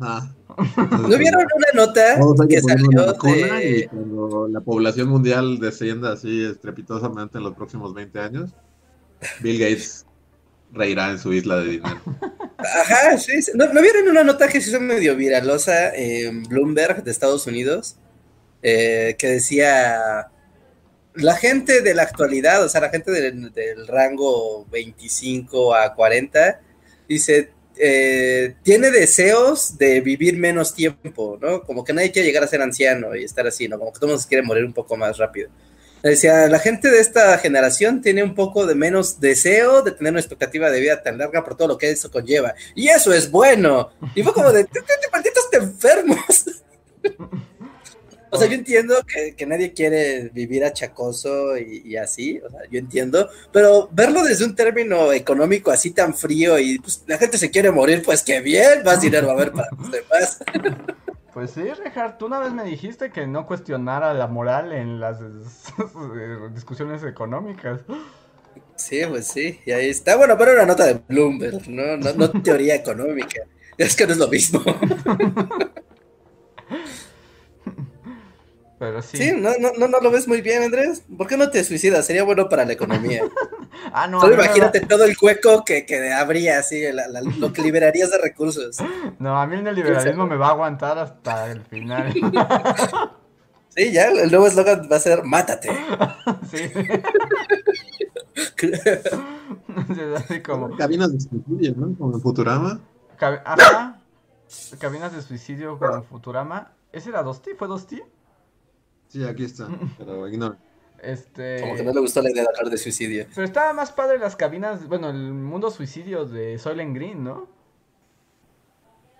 ¿No vieron una nota Todos hay que que poner una salió y cuando la población mundial descienda así estrepitosamente en los próximos 20 años, Bill Gates reirá en su isla de dinero. Ajá, sí, sí. ¿No, no vieron una nota que se hizo medio viralosa en Bloomberg de Estados Unidos? Eh, que decía la gente de la actualidad, o sea, la gente del, del rango 25 a 40, dice, eh, tiene deseos de vivir menos tiempo, ¿no? Como que nadie quiere llegar a ser anciano y estar así, ¿no? Como que todo mundo quiere morir un poco más rápido. Decía, la gente de esta generación tiene un poco de menos deseo de tener una expectativa de vida tan larga por todo lo que eso conlleva. Y eso es bueno. Y fue como de, "Te- te- malditos enfermos. O sea, yo entiendo que, que nadie quiere vivir achacoso y, y así, o sea, yo entiendo, pero verlo desde un término económico así tan frío y pues la gente se quiere morir, pues qué bien, más dinero va a haber para los demás. Pues sí, Richard, tú una vez me dijiste que no cuestionara la moral en las discusiones económicas. Sí, pues sí, y ahí está. Bueno, pero una nota de Bloomberg, no, no, no teoría económica. Es que no es lo mismo. Pero sí. Sí, no, no, no, no lo ves muy bien, Andrés. ¿Por qué no te suicidas? Sería bueno para la economía. Ah, no, Solo imagínate todo el hueco que, que habría, así, la- la- lo que liberarías de recursos. No, a mí el neoliberalismo me va a aguantar hasta el final. Sí, ya, el nuevo eslogan va a ser mátate. sí. Así como. Cabinas de suicidio, ¿no? Como en Futurama. Cab- Ajá. Cabinas de suicidio como Futurama. ¿Ese era Dosti? ¿Fue Dosti? Sí, aquí está. Pero ignora. Este. Como que no le gustó la idea de hablar de suicidio. Pero estaba más padre las cabinas, bueno, el mundo suicidio de Soylent Green, ¿no?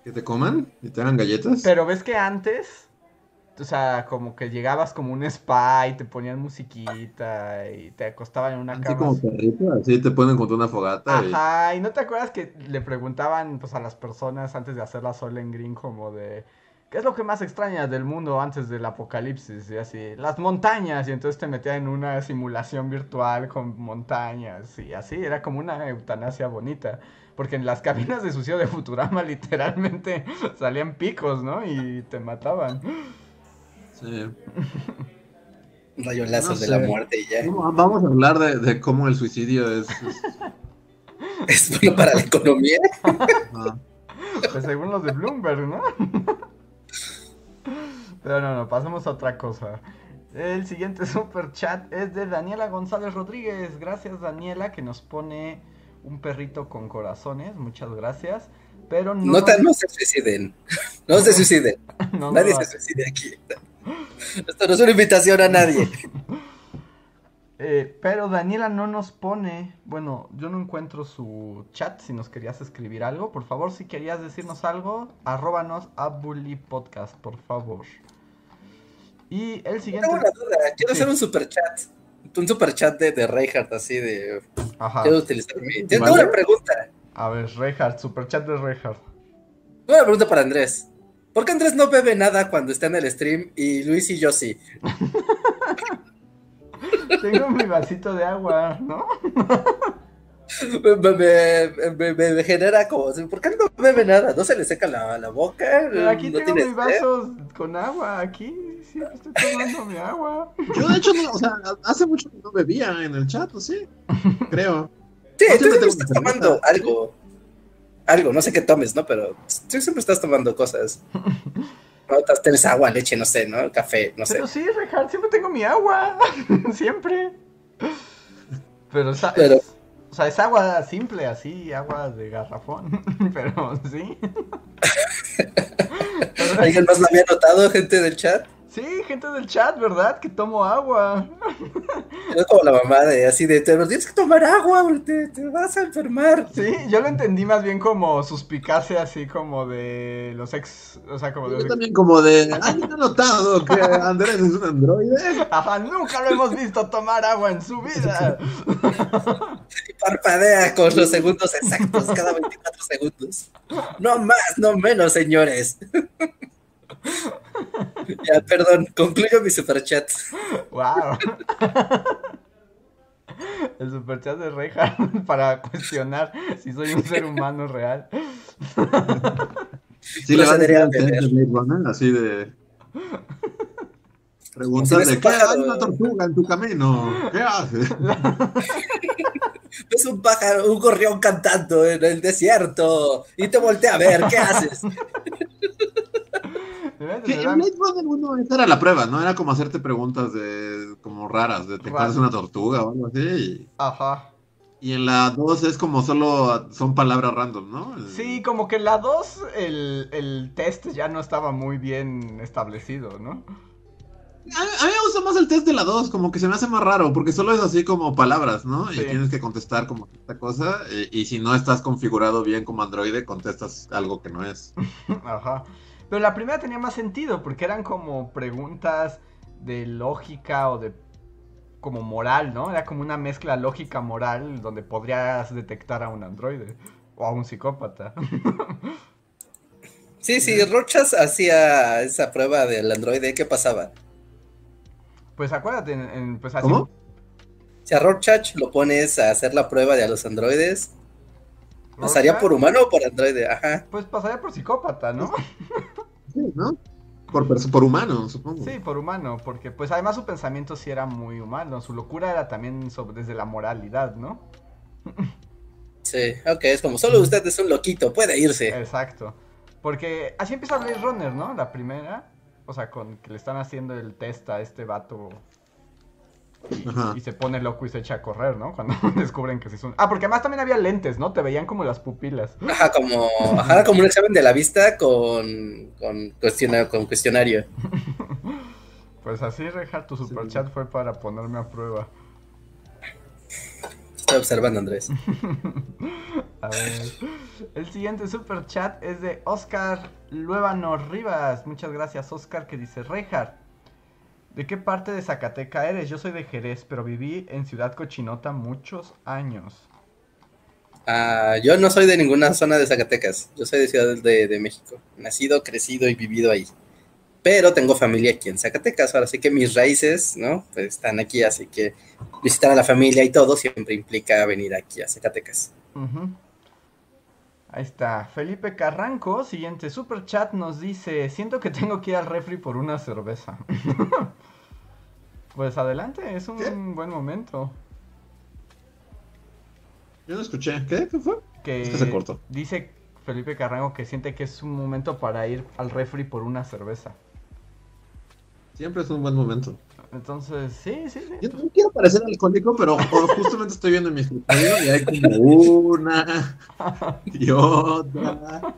¿Que te coman? ¿Y te hagan galletas? Pero ves que antes, o sea, como que llegabas como un spa y te ponían musiquita y te acostaban en una Así cama. como perrito, así te ponen contra una fogata. y- Ajá, y no te acuerdas que le preguntaban pues a las personas antes de hacer la Soylent Green como de ¿qué es lo que más extrañas del mundo antes del apocalipsis? Y así, las montañas, y entonces te metían en una simulación virtual con montañas y así, era como una eutanasia bonita. Porque en las cabinas de sucio de Futurama literalmente salían picos, ¿no? Y te mataban. Sí. Rayolazos No de la muerte y ya. Vamos a hablar de, de cómo el suicidio es. es- Es bueno para la economía. Pues según los de Bloomberg, ¿no? Pero no, no, pasemos a otra cosa. El siguiente super chat es de Daniela González Rodríguez. Gracias Daniela que nos pone un perrito con corazones. Muchas gracias. Pero no, No, no se suiciden. No se suiciden. no, Nadie se suicide aquí. Esto no es una invitación a nadie. Eh, pero Daniela no nos pone, bueno, yo no encuentro su chat, si nos querías escribir algo, por favor, si querías decirnos algo, arróbanos a Bully Podcast, por favor. Y el siguiente... Tengo una duda. Quiero Sí. hacer un super chat. Un super chat de, de Reinhardt, así de. Ajá. Quiero utilizar mi. Tengo Vale. una pregunta. A ver, Reinhardt, super chat de Reinhardt. Tengo una pregunta para Andrés. ¿Por qué Andrés no bebe nada cuando está en el stream y Luis y yo sí? Tengo mi vasito de agua, ¿no? Me, me- me- me- me genera como. ¿Por qué no bebe nada? ¿No se le seca la, la boca? Pero aquí ¿No tengo mis sed? vasos con agua, aquí, sí, estoy tomando mi agua. Yo, de hecho, no, o sea, hace mucho que no bebía en el chat, ¿o sí? Creo. Sí, No, tú siempre siempre estás tomando algo. Algo, no sé qué tomes, ¿no? Pero tú siempre estás tomando cosas. No, Estás- tienes agua, leche, no sé, ¿no? Café, no sé. Pero sí, Reinhardt, siempre tengo mi agua, siempre. Pero, o sea, es agua simple, así, agua de garrafón, pero sí. ¿Alguien más lo había notado, gente del chat? Sí, gente del chat, ¿verdad? Que tomo agua. Es como la mamá de así de, te tienes que tomar agua, te, te vas a enfermar. Sí, yo lo entendí más bien como suspicacia, así como de los ex, o sea, como de Yo los también como de, ¿alguien ha notado que Andrés es un androide? Ajá, nunca lo hemos visto tomar agua en su vida. Y parpadea con los segundos exactos, cada 24 segundos. No más, no menos, señores. ya, perdón, concluyo mi superchat. Wow. El superchat de Reinhardt para cuestionar si soy un ser humano real. Sí, le va a decir Procederé a al test beber. de Blade Runner, así de... Un ¿qué? Hay una tortuga en tu camino. ¿Qué haces? Es un pájaro, un gorrión cantando en el desierto y te voltea a ver, ¿qué haces? Que tener en am- Blade Runner 1 esa era la prueba, ¿no? Era como hacerte preguntas de como raras, de te encuentras una tortuga o algo así. Y, Ajá. y en la 2 es como solo son palabras random, ¿no? Sí, como que en la 2 el, el test ya no estaba muy bien establecido, ¿no? A, a mí me gusta más el test de la 2, como que se me hace más raro, porque solo es así como palabras, ¿no? Sí. Y tienes que contestar como esta cosa, y, y si no estás configurado bien como androide, contestas algo que no es. Ajá. Pero la primera tenía más sentido porque eran como preguntas de lógica o de como moral, ¿no? Era como una mezcla lógica moral donde podrías detectar a un androide o a un psicópata. Sí, sí, Rochas hacía esa prueba del androide, ¿qué pasaba? Pues acuérdate, en, en- pues así. ¿Cómo? Si a Rorschach lo pones a hacer la prueba de a los androides, ¿pasaría Rorschach, por humano o por androide? Ajá. Pues pasaría por psicópata, ¿no? Sí, ¿no? Por, por humano, supongo. Sí, por humano, porque pues además su pensamiento sí era muy humano, su locura era también sobre, desde la moralidad, ¿no? Sí, ok, es como, solo usted es un loquito, puede irse. Exacto. Porque así empieza Blade Runner, ¿no? La primera. O sea, con que le están haciendo el test a este vato Ajá. y se pone loco y se echa a correr, ¿no? Cuando descubren que sí son... Ah, porque además también había lentes, ¿no? Te veían como las pupilas. Ajá, como, ajá, como un examen de la vista con, con, cuestiona- con cuestionario. Pues así, Rejar, tu superchat fue para ponerme a prueba. Estoy observando, Andrés. A ver. El siguiente super chat es de Oscar Luébano Rivas. Muchas gracias, Oscar, que dice Rejar. ¿De qué parte de Zacateca eres? Yo soy de Jerez, pero viví en Ciudad Cochinota muchos años. Ah, yo no soy de ninguna zona de Zacatecas, yo soy de Ciudad de, de México. Nacido, crecido y vivido ahí. Pero tengo familia aquí en Zacatecas, ahora sí que mis raíces, ¿no? Pues están aquí, así que visitar a la familia y todo siempre implica venir aquí a Zacatecas. Ahí está. Felipe Carranco, siguiente super chat, nos dice: Siento que tengo que ir al refri por una cerveza. pues adelante, es un ¿Qué? buen momento. Yo no escuché. ¿Qué? ¿Qué fue? Que Es que se cortó. Dice Felipe Carranco que siente que es un momento para ir al refri por una cerveza. Siempre es un buen momento. Entonces, sí, sí, sí. Yo no quiero parecer alcohólico, pero justamente estoy viendo en mi escritorio y hay como una y otra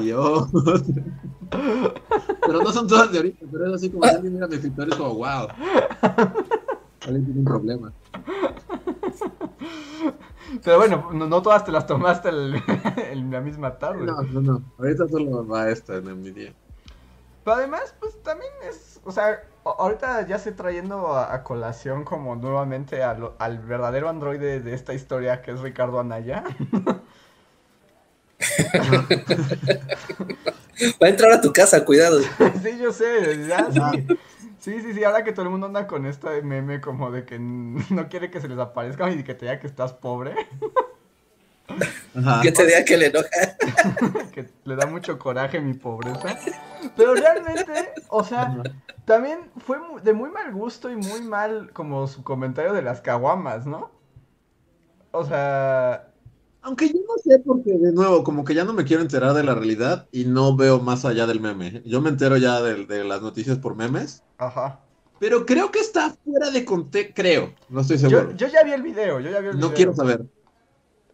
y otra. Pero no son todas de ahorita, pero es así como si alguien mira mi escritorio es como, wow. Alguien tiene un problema. Pero bueno, no, no todas te las tomaste el- en la misma tarde. No, no, no. Ahorita solo va esta en mi día. Pero además, pues también es, o sea, ahorita ya estoy trayendo a, a colación como nuevamente al verdadero androide de esta historia, que es Ricardo Anaya. Va a entrar a tu casa, cuidado. sí, yo sé, ya sí. Sí, sí, sí, ahora que todo el mundo anda con este meme como de que no quiere que se les aparezca y que te diga que estás pobre, Ajá. Que te diga que le enoja. que le da mucho coraje mi pobreza. Pero realmente, o sea, también fue de muy mal gusto y muy mal como su comentario de las caguamas, ¿no? O sea, Aunque yo no sé porque, de nuevo, como que ya no me quiero enterar de la realidad y no veo más allá del meme. Yo me entero ya de, de las noticias por memes, ajá. pero creo que está fuera de contexto. Creo, no estoy seguro. yo ya vi el video, yo ya vi el video. no quiero saber.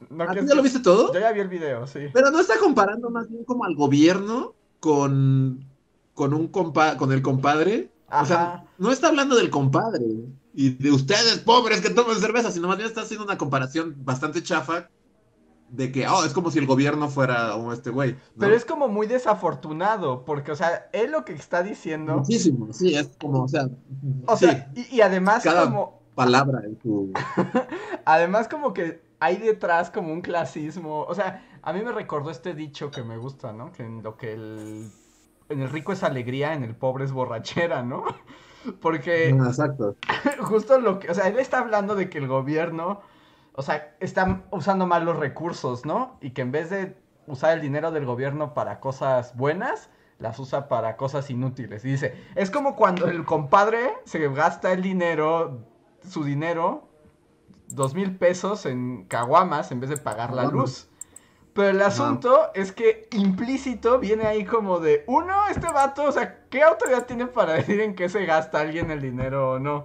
No ¿Ah, ¿tú quiero- ya lo viste todo? Yo ya vi el video, sí. Pero no está comparando más bien como al gobierno con, con un compa con el compadre. O sea, no está hablando del compadre y de ustedes pobres que toman cerveza, sino más bien está haciendo una comparación bastante chafa de que, oh, es como si el gobierno fuera un este güey. ¿no? Pero es como muy desafortunado, porque, o sea, él lo que está diciendo, Muchísimo, sí, es como, o sea, o sí, sea, y, y además Cada- como, palabra en además como que hay detrás como un clasismo, o sea, a mí me recordó este dicho que me gusta, ¿no? Que en lo que el, en el rico es alegría, en el pobre es borrachera, ¿no? Porque Ah, exacto. justo lo que, o sea, él está hablando de que el gobierno, o sea, está usando mal los recursos, ¿no? Y que en vez de usar el dinero del gobierno para cosas buenas, las usa para cosas inútiles. Y dice, es como cuando el compadre se gasta el dinero, su dinero, dos mil pesos en caguamas en vez de pagar la luz. Pero el asunto es que implícito viene ahí como de, uno, este vato, o sea, ¿qué autoridad tiene para decir en qué se gasta alguien el dinero o no?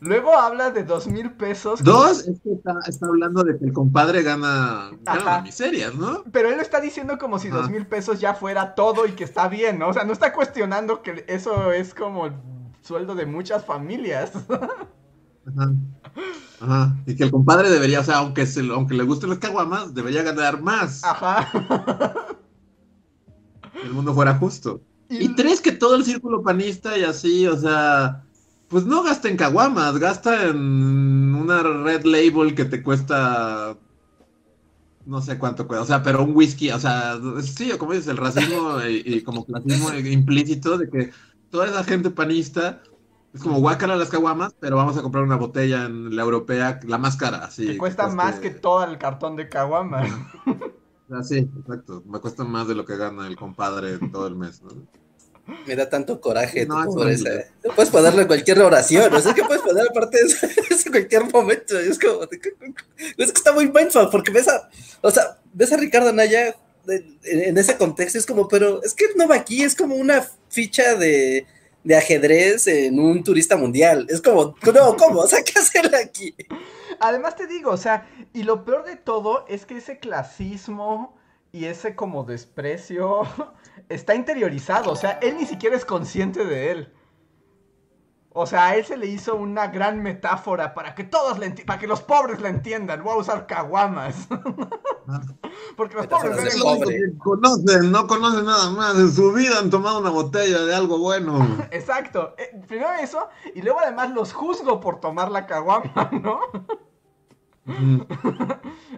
Luego habla de dos mil pesos. Dos, es que está, está hablando de que el compadre gana, gana miserias, ¿no? Pero él lo está diciendo como si dos mil pesos ya fuera todo y que está bien, ¿no? O sea, no está cuestionando que eso es como el sueldo de muchas familias. Ajá. Ajá. Y que el compadre debería, o sea, aunque, se, aunque le gusten las caguamas, debería ganar más. Ajá. El mundo fuera justo. Y- Y tres, que todo el círculo panista y así, o sea, pues no gasta en caguamas, gasta en una red label que te cuesta no sé cuánto cuesta, o sea, pero un whisky, o sea, sí, como dices, el racismo y, y como clasismo implícito de que toda esa gente panista es como guácala las caguamas, pero vamos a comprar una botella en la europea, la más cara, así. que cuesta más que todo el cartón de caguamas. Ah, sí, exacto, me cuesta más de lo que gana el compadre todo el mes, ¿no? Me da tanto coraje No, tu es pobreza. horrible. No puedes ponerle cualquier oración, o sea, que puedes poner aparte de eso, en cualquier momento. Es como, es que está muy mindfuck, porque ves a, o sea, ves a Ricardo Anaya en, en ese contexto, es como, pero es que no va aquí, es como una ficha de, de ajedrez en un turista mundial. Es como, no, ¿cómo? O sea, ¿qué hacer aquí? Además te digo, o sea, y lo peor de todo es que ese clasismo y ese como desprecio está interiorizado, o sea, él ni siquiera es consciente de él. O sea, a él se le hizo una gran metáfora para que todos le para que los pobres la entiendan. Voy a usar caguamas. Porque los pobres lo pobre. que conocen, no conocen nada más. En su vida han tomado una botella de algo bueno. Exacto. Eh, primero eso, y luego además los juzgo por tomar la caguama, ¿no? Ujú.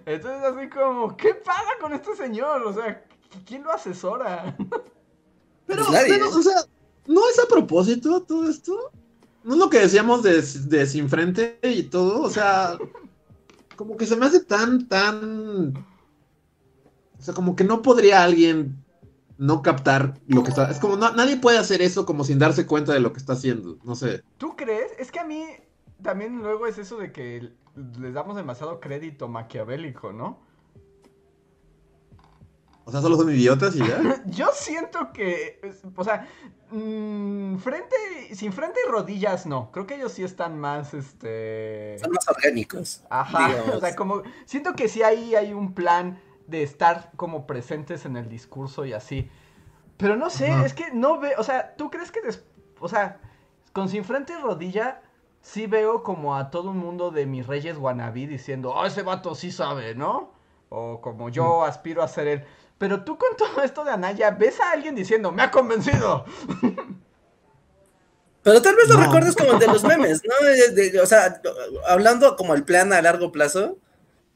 Entonces así como, ¿qué pasa con este señor? O sea, ¿quién lo asesora? Pero, pero, o sea, ¿no es a propósito todo esto? ¿No es lo que decíamos de, de sin frente y todo? O sea, como que se me hace tan, tan. O sea, como que no podría alguien no captar lo que está. Es como nadie puede hacer eso como sin darse cuenta de lo que está haciendo. No sé. ¿Tú crees? Es que a mí también luego es eso de que les damos demasiado crédito maquiavélico, ¿no? O sea, solo son idiotas y ya. Yo siento que, o sea, mm, frente, sin frente y rodillas no. Creo que ellos sí están más, este... Son más orgánicos. Ajá, digamos. o sea, como siento que sí ahí hay un plan de estar como presentes en el discurso y así. Pero no sé, Ajá. es que no veo, o sea, ¿tú crees que, des- o sea, con sin frente y rodilla, sí veo como a todo el mundo de mis reyes wannabe diciendo, oh, ese vato sí sabe, ¿no? O como yo aspiro a ser él. Pero tú con todo esto de Anaya, ¿ves a alguien diciendo, me ha convencido? Pero tal vez lo No. recuerdes como el de los memes, ¿no? De- de- o sea, hablando como el plan a largo plazo,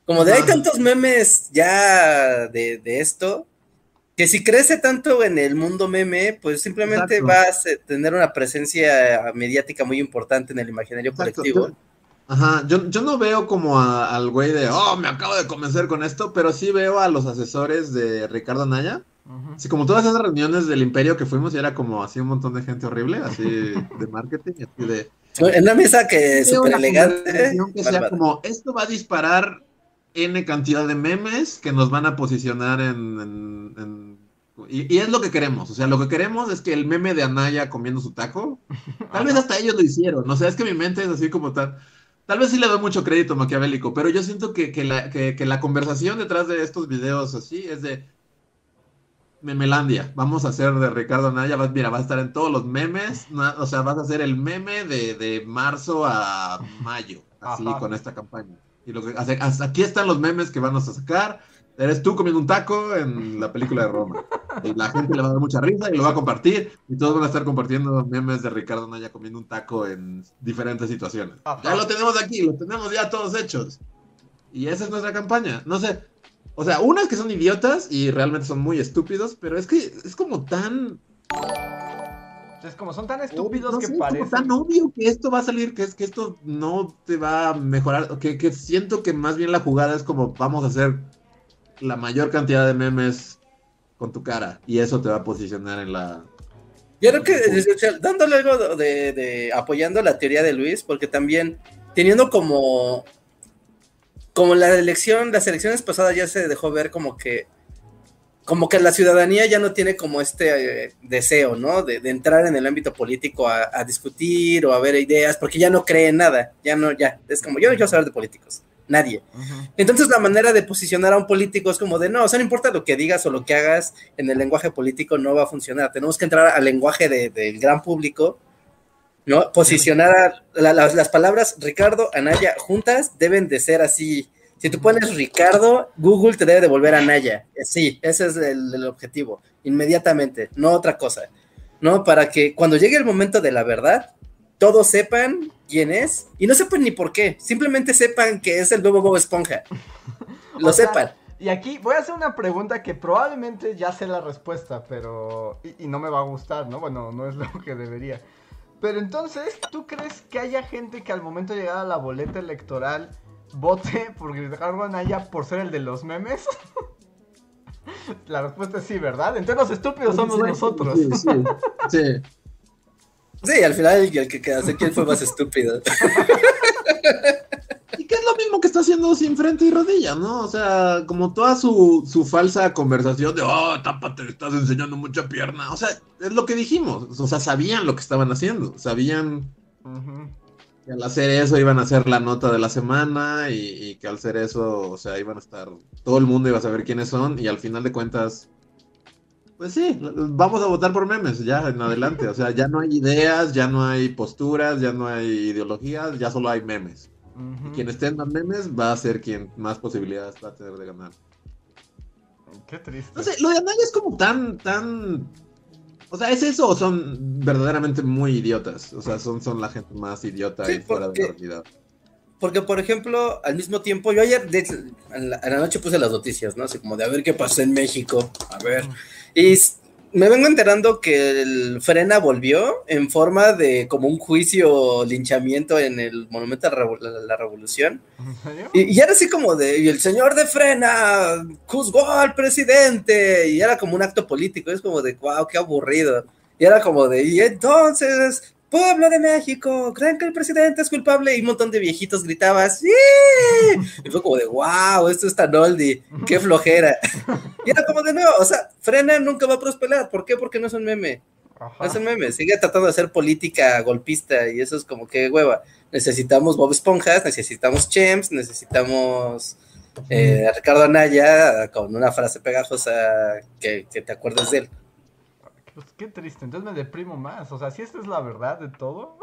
como de hay tantos memes ya de, de esto, que si crece tanto en el mundo meme, pues simplemente Exacto. vas a tener una presencia mediática muy importante en el imaginario Exacto. colectivo. Ajá, yo, yo no veo como a- al güey de, oh, me acabo de convencer con esto, pero sí veo a los asesores de Ricardo Anaya. Así como todas esas reuniones del imperio que fuimos y era como así un montón de gente horrible, así de marketing, así de... En una mesa que súper elegante. conversación que sea bárbara. como, esto va a disparar N cantidad de memes que nos van a posicionar en... en- en- Y, y es lo que queremos, o sea, lo que queremos es que el meme de Anaya comiendo su taco, tal vez hasta ellos lo hicieron, o sea, es que mi mente es así como tal... Tal vez sí le doy mucho crédito maquiavélico, pero yo siento que, que la, que- que la conversación detrás de estos videos así es de Memelandia. Vamos a hacer de Ricardo Anaya, vas- mira, va a estar en todos los memes, na- o sea, vas a hacer el meme de, de marzo a mayo, así Ajá. con esta campaña. Y lo que, hasta, hasta aquí están los memes que vamos a sacar. Eres tú comiendo un taco en la película de Roma. Y la gente le va a dar mucha risa y lo va a compartir. Y todos van a estar compartiendo memes de Ricardo Naya comiendo un taco en diferentes situaciones. Ajá. Ya lo tenemos aquí, lo tenemos ya todos hechos. Y esa es nuestra campaña. No sé. O sea, unas que son idiotas y realmente son muy estúpidos, pero es que es como tan. Es como son tan estúpidos no que sé, es tan obvio que esto va a salir, que es que esto no te va a mejorar. Que, que siento que más bien la jugada es como vamos a hacer la mayor cantidad de memes con tu cara. Y eso te va a posicionar en la. Yo creo que o sea, dándole algo de, de- apoyando la teoría de Luis, porque también teniendo como como la elección, las elecciones pasadas ya se dejó ver como que como que la ciudadanía ya no tiene como este eh, deseo, ¿no? De, entrar en el ámbito político a, discutir o a ver ideas, porque ya no cree en nada, ya no, ya, es como, yo no quiero saber de políticos, nadie. Entonces la manera de posicionar a un político es como de, no, o sea, no importa lo que digas o lo que hagas en el lenguaje político, no va a funcionar, tenemos que entrar al lenguaje del gran público, ¿no? Posicionar las palabras Ricardo, Anaya, juntas deben de ser así, si tú pones Ricardo, Google te debe devolver a Naya. Sí, ese es el, objetivo, inmediatamente, no otra cosa. ¿No? Para que cuando llegue el momento de la verdad, todos sepan quién es y no sepan ni por qué, simplemente sepan que es el nuevo Bob Esponja. Lo sepan. Y aquí voy a hacer una pregunta que probablemente ya sé la respuesta, pero. Y, y, no me va a gustar, ¿no? Bueno, no es lo que debería. Pero entonces, ¿tú crees que haya gente que al momento de llegar a la boleta electoral vote por Ricardo Anaya por ser el de los memes? La respuesta es sí, ¿verdad? Entonces los estúpidos somos nosotros. Sí, sí, sí. Sí, al final el que queda sé quién fue más estúpido. Y que es lo mismo que está haciendo sin frente y rodilla, ¿no? O sea, como toda su, su falsa conversación de, oh, tápate, estás enseñando mucha pierna. O sea, es lo que dijimos. O sea, sabían lo que estaban haciendo. Sabían que al hacer eso iban a hacer la nota de la semana y, que al hacer eso, o sea, iban a estar, todo el mundo iba a saber quiénes son y al final de cuentas, pues sí, vamos a votar por memes ya en adelante, o sea, ya no hay ideas, ya no hay posturas, ya no hay ideologías, ya solo hay memes. Y quien esté en más memes va a ser quien más posibilidades va a tener de ganar. Qué triste. No sé, lo de Anaya es como tan, tan o sea, ¿es eso o son verdaderamente muy idiotas? O sea, son, son la gente más idiota y fuera de la realidad. Porque, por ejemplo, al mismo tiempo, yo ayer en, la, noche puse las noticias, ¿no? Así como de a ver qué pasó en México, a ver. Y me vengo enterando que el Frena volvió en forma de como un juicio linchamiento en el Monumento a la, Revolución. Y, y, era así como de, y el señor de Frena juzgó al presidente, y era como un acto político, es como de, wow, qué aburrido. Y era como de, y entonces pueblo de México, creen que el presidente es culpable y un montón de viejitos gritaban, ¡Sí! Y fue como de, wow, esto es tan oldie, qué flojera. Y era como de nuevo, o sea, frena nunca va a prosperar, ¿por qué? Porque no es un meme. No es un meme, sigue tratando de hacer política golpista y eso es como que hueva. Necesitamos Bob Esponjas, necesitamos Chems, necesitamos eh, a Ricardo Anaya con una frase pegajosa que, que te acuerdes de él. Pues qué triste, entonces me deprimo más. O sea, si esta es la verdad de todo.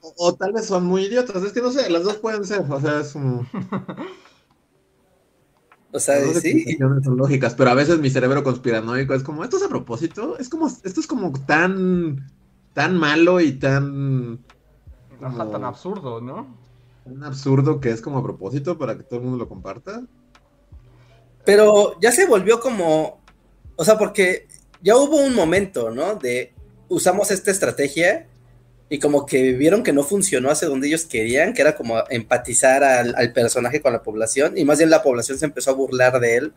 o, tal vez son muy idiotas, es que no sé, las dos pueden ser, o sea, es como. O sea, sí. Son lógicas, pero a veces mi cerebro conspiranoico es como, ¿esto es a propósito? Es como, esto es como tan, tan malo y tan... tan absurdo, ¿no? Tan absurdo que es como a propósito para que todo el mundo lo comparta. Pero ya se volvió como, o sea, porque ya hubo un momento, ¿no? De usamos esta estrategia y como que vieron que no funcionó hacia donde ellos querían, que era como empatizar al, personaje con la población, y más bien la población se empezó a burlar de él,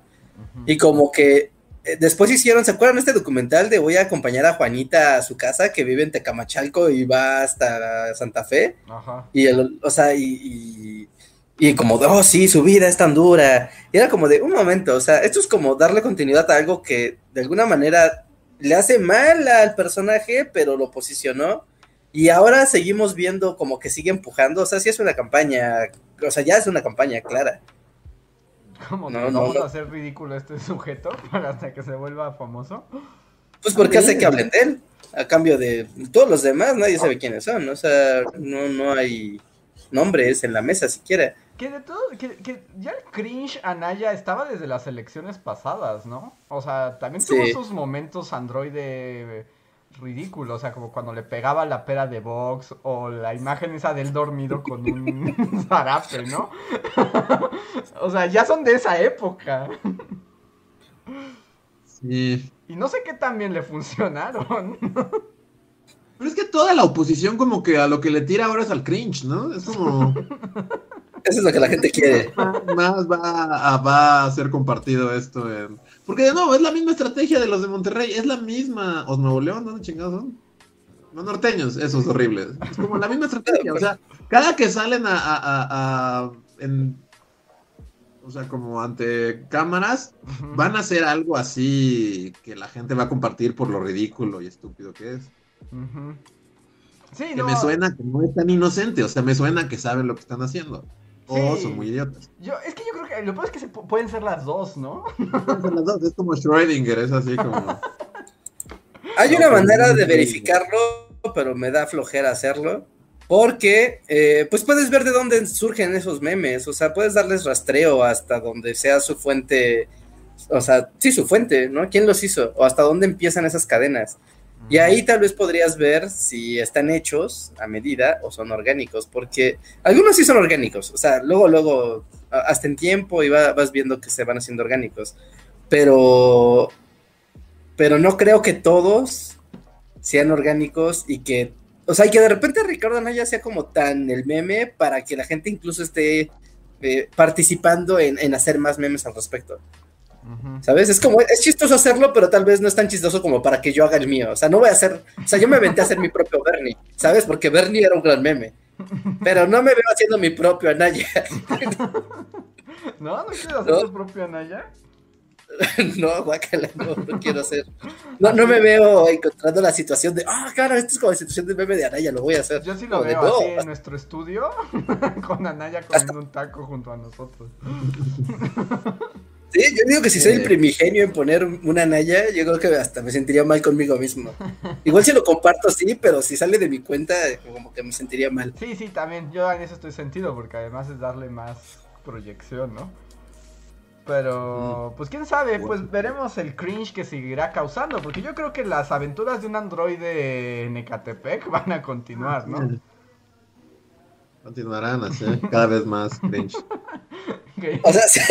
y como que eh, después hicieron, ¿se acuerdan este documental de voy a acompañar a Juanita a su casa, que vive en Tecamachalco y va hasta Santa Fe? Ajá. Y, el, o sea, y, y como, oh, sí, su vida es tan dura. Y era como de, un momento, o sea, esto es como darle continuidad a algo que de alguna manera le hace mal al personaje, pero lo posicionó. Y ahora seguimos viendo como que sigue empujando. O sea, sí es una campaña, o sea, ya es una campaña clara. ¿Cómo no, vamos a hacer ridículo este sujeto para hasta que se vuelva famoso? Pues porque hace que hablen de él, a cambio de todos los demás, nadie sabe quiénes son. O sea, no, no hay nombres en la mesa siquiera. Que de todo, que, ya el cringe Anaya estaba desde las elecciones pasadas, ¿no? O sea, también tuvo sus momentos androide ridículos, o sea, como cuando le pegaba la pera de Vox o la imagen esa del dormido con un zarape, ¿no? o sea, ya son de esa época. Sí. Y no sé qué tan bien le funcionaron. Pero es que toda la oposición como que a lo que le tira ahora es al cringe, ¿no? Es como... Eso es lo que la gente quiere. Más va a, va a ser compartido esto. Porque de nuevo, es la misma estrategia de los de Monterrey. Es la misma. ¿O Nuevo León? ¿Dónde chingados son? Los norteños, esos horribles. Es como la misma estrategia. O sea, cada que salen a, en o sea, como ante cámaras, van a hacer algo así que la gente va a compartir por lo ridículo y estúpido que es. Sí, Que no. me suena que no es tan inocente, o sea, me suena que saben lo que están haciendo. O Sí. son muy idiotas. Yo, es que yo creo que lo peor es que se pu- pueden ser las dos, ¿no? Pueden ser las dos, Es como Schrödinger, es así como. Hay una manera de verificarlo, pero me da flojera hacerlo. Porque, eh, pues puedes ver de dónde surgen esos memes. O sea, puedes darles rastreo hasta donde sea su fuente. O sea, sí, su fuente, ¿no? ¿Quién los hizo? O hasta dónde empiezan esas cadenas. Y ahí tal vez podrías ver si están hechos a medida o son orgánicos, porque algunos sí son orgánicos, o sea, luego, luego, hasta en tiempo y va- vas viendo que se van haciendo orgánicos, pero, pero no creo que todos sean orgánicos y que, o sea, y que de repente Ricardo Anaya sea como tan el meme para que la gente incluso esté eh, participando en, en hacer más memes al respecto. ¿Sabes? Es como, es chistoso hacerlo, pero tal vez no es tan chistoso como para que yo haga el mío. O sea, no voy a hacer, o sea, yo me aventé a hacer mi propio Bernie, ¿sabes? Porque Bernie era un gran meme. Pero no me veo haciendo mi propio Anaya. ¿No? ¿No quieres hacer ¿No? tu propio Anaya? no, guácala, no, no quiero hacer. No, no me veo encontrando la situación de, ah, claro, esto es como la situación de meme de Anaya, lo voy a hacer. Yo sí lo Como de, veo no. así en nuestro estudio, con Anaya comiendo un taco junto a nosotros. Sí, yo digo que si soy el Eh. primigenio en poner una Anaya, yo creo que hasta me sentiría mal conmigo mismo. Igual si lo comparto, sí, pero si sale de mi cuenta, como que me sentiría mal. Sí, sí, también. Yo en eso estoy sentido, porque además es darle más proyección, ¿no? Pero, pues quién sabe, pues veremos el cringe que seguirá causando, porque yo creo que las aventuras de un androide en Ecatepec van a continuar, ¿no? Continuarán así, cada vez más cringe. O sea, si-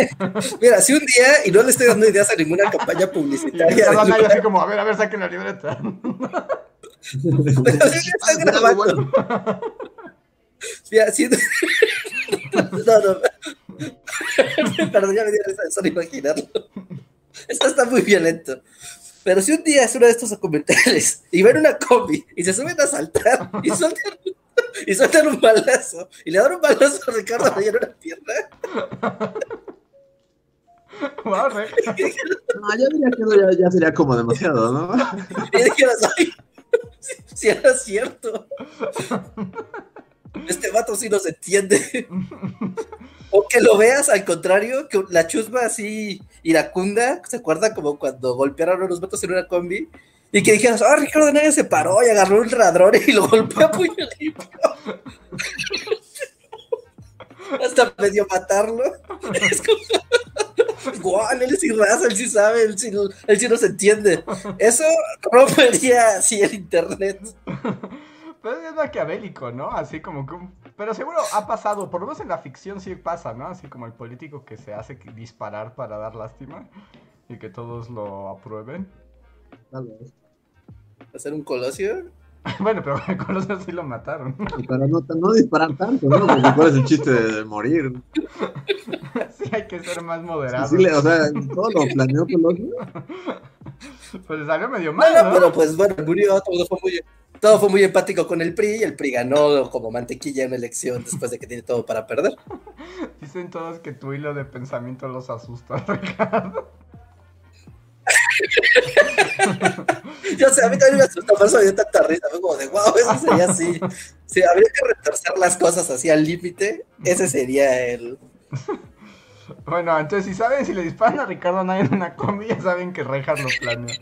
mira, si un día, y no le estoy dando ideas a ninguna campaña publicitaria, así como, a ver, a ver, saquen la libreta. pero sí ya está grabando. Mira, si- No, no. Perdón, ya me dio risa de solo imaginarlo. Esto está muy violento. Pero si un día es uno de estos documentales y ven una combi y se suben a saltar y sueltan, y sueltan un balazo y le dan un balazo a Ricardo Anaya en una pierna, Wow, No, yo diría que eso ya, ya sería como demasiado, ¿no? y dijeras, ay, si, si era cierto. Este vato sí nos entiende. O que lo veas al contrario, que la chusma así iracunda, ¿se acuerdan como cuando golpearon a los vatos en una combi? Y que dijeras, ah, Ricardo Anaya se paró y agarró un ladrón y lo golpeó a puño limpio. Hasta medio matarlo. Es como, igual, él sí raza, él sí sabe, él sí, él sí nos entiende. Eso rompería así el internet. Pero es maquiavélico, ¿no? Así como que. Pero seguro ha pasado, por lo menos en la ficción sí pasa, ¿no? Así como el político que se hace disparar para dar lástima y que todos lo aprueben. Hacer un colosio. Bueno, pero con los sí lo mataron. Y para no, no disparar tanto, ¿no? Porque cuál es el chiste de, de morir. Sí hay que ser más Sí, moderados. sí, le- o sea, todo lo planeó Colosio. Pues le salió medio mal, Bueno, ¿no? pero pues bueno, murió, todo fue muy, todo fue muy empático con el PRI y el PRI ganó como mantequilla en elección después de que tiene todo para perder. Dicen todos que tu hilo de pensamiento los asusta, Ricardo. Yo sé, a mí también me asustó, por eso me dio tanta risa, fue como de wow, eso sería así. Si habría que retorcer las cosas así al límite, ese sería el... Bueno, entonces si saben, si le disparan a Ricardo Anaya en una combi, ya saben que Rejas lo planeó.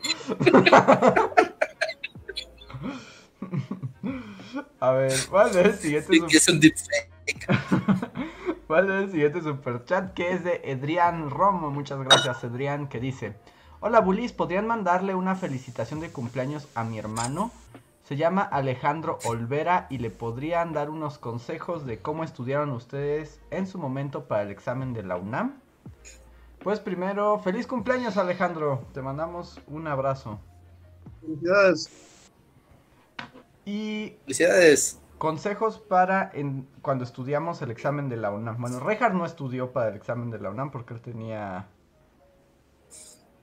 A ver, ¿cuál es el siguiente Sí, que es un deepfake. ¿Cuál es el siguiente superchat? Que es de Edrián Romo. Muchas gracias, Edrián, que dice: Hola, Bulis, ¿podrían mandarle una felicitación de cumpleaños a mi hermano? Se llama Alejandro Olvera y le podrían dar unos consejos de cómo estudiaron ustedes en su momento para el examen de la UNAM. Pues primero, feliz cumpleaños, Alejandro. Te mandamos un abrazo. Felicidades. Y Felicidades. Consejos para en, cuando estudiamos el examen de la UNAM. Bueno, Rejar no estudió para el examen de la UNAM porque él tenía...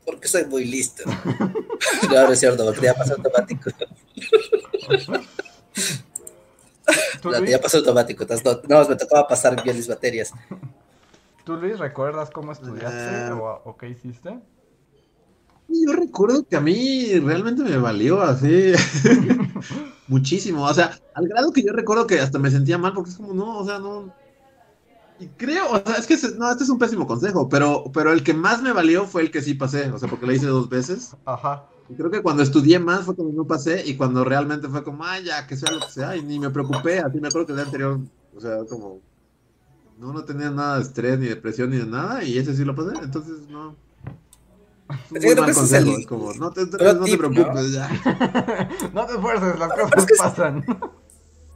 Porque soy muy listo. No, no es cierto, porque ya pasó automático. ¿Tú, pasó automático. No, no, me tocaba pasar bien mis materias. ¿Tú, Luis, recuerdas cómo estudiaste o, o qué hiciste? Yo recuerdo que a mí realmente me valió así muchísimo. O sea, al grado que yo recuerdo que hasta me sentía mal porque es como, no, o sea, no. Y creo, o sea, es que, no, este es un pésimo consejo, pero, pero el que más me valió fue el que sí pasé, o sea, porque lo hice dos veces. Ajá. Y creo que cuando estudié más fue cuando no pasé y cuando realmente fue como, ah, ya, que sea lo que sea, y ni me preocupé, así me acuerdo que el día anterior, o sea, como, no, no tenía nada de estrés, ni depresión, ni de nada, y ese sí lo pasé, entonces no. Es Sí, mal es el es como, no te, pro no te tip, ¿no? preocupes, ya. no te esfuerces, las cosas es que es- pasan.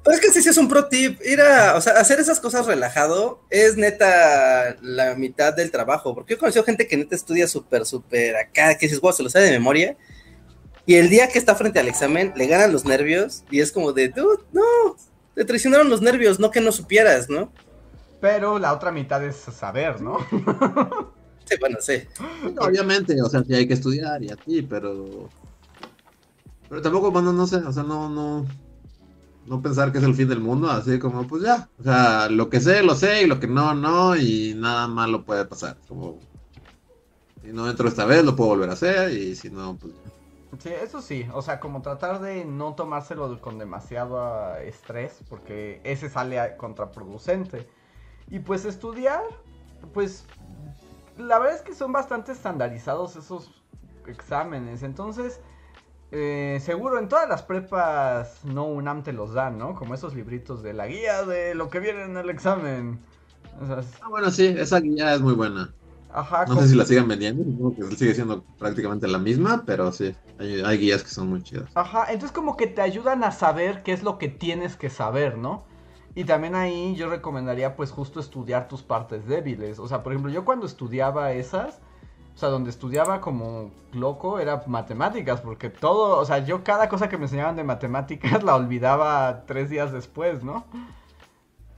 Pero es que sí, sí es un pro tip. Ir a, o sea, hacer esas cosas relajado es neta la mitad del trabajo. Porque yo he conocido gente que neta estudia súper, súper acá, que dices, wow, se lo sabe de memoria. Y el día que está frente al examen, le ganan los nervios y es como de, dude, no, te traicionaron los nervios, no que no supieras, ¿no? Pero la otra mitad es saber, ¿no? Sí, bueno, sí. Obviamente, o sea, sí hay que estudiar y así, pero. Pero tampoco, bueno, no sé, o sea, no, no. No pensar que es el fin del mundo, así como, pues ya. O sea, lo que sé, lo sé, y lo que no, no, y nada malo puede pasar. Como. Si no entro esta vez, lo puedo volver a hacer, y si no, pues. Sí, eso sí, o sea, como tratar de no tomárselo con demasiado ah, estrés, porque ese sale contraproducente. Y pues estudiar, pues la verdad es que son bastante estandarizados esos exámenes, entonces eh, seguro en todas las prepas no UNAM te los dan, ¿no? Como esos libritos de la guía de lo que viene en el examen. O sea, es- Ah, bueno, sí, esa guía es muy buena. ajá, No como- sé si la sigan vendiendo, supongo que sigue siendo prácticamente la misma, pero sí, hay, hay guías que son muy chidas. Ajá, entonces como que te ayudan a saber qué es lo que tienes que saber, ¿no? Y también ahí yo recomendaría pues justo estudiar tus partes débiles. O sea, por ejemplo, yo cuando estudiaba esas, o sea, donde estudiaba como loco era matemáticas, porque todo, o sea, yo cada cosa que me enseñaban de matemáticas la olvidaba tres días después, ¿no?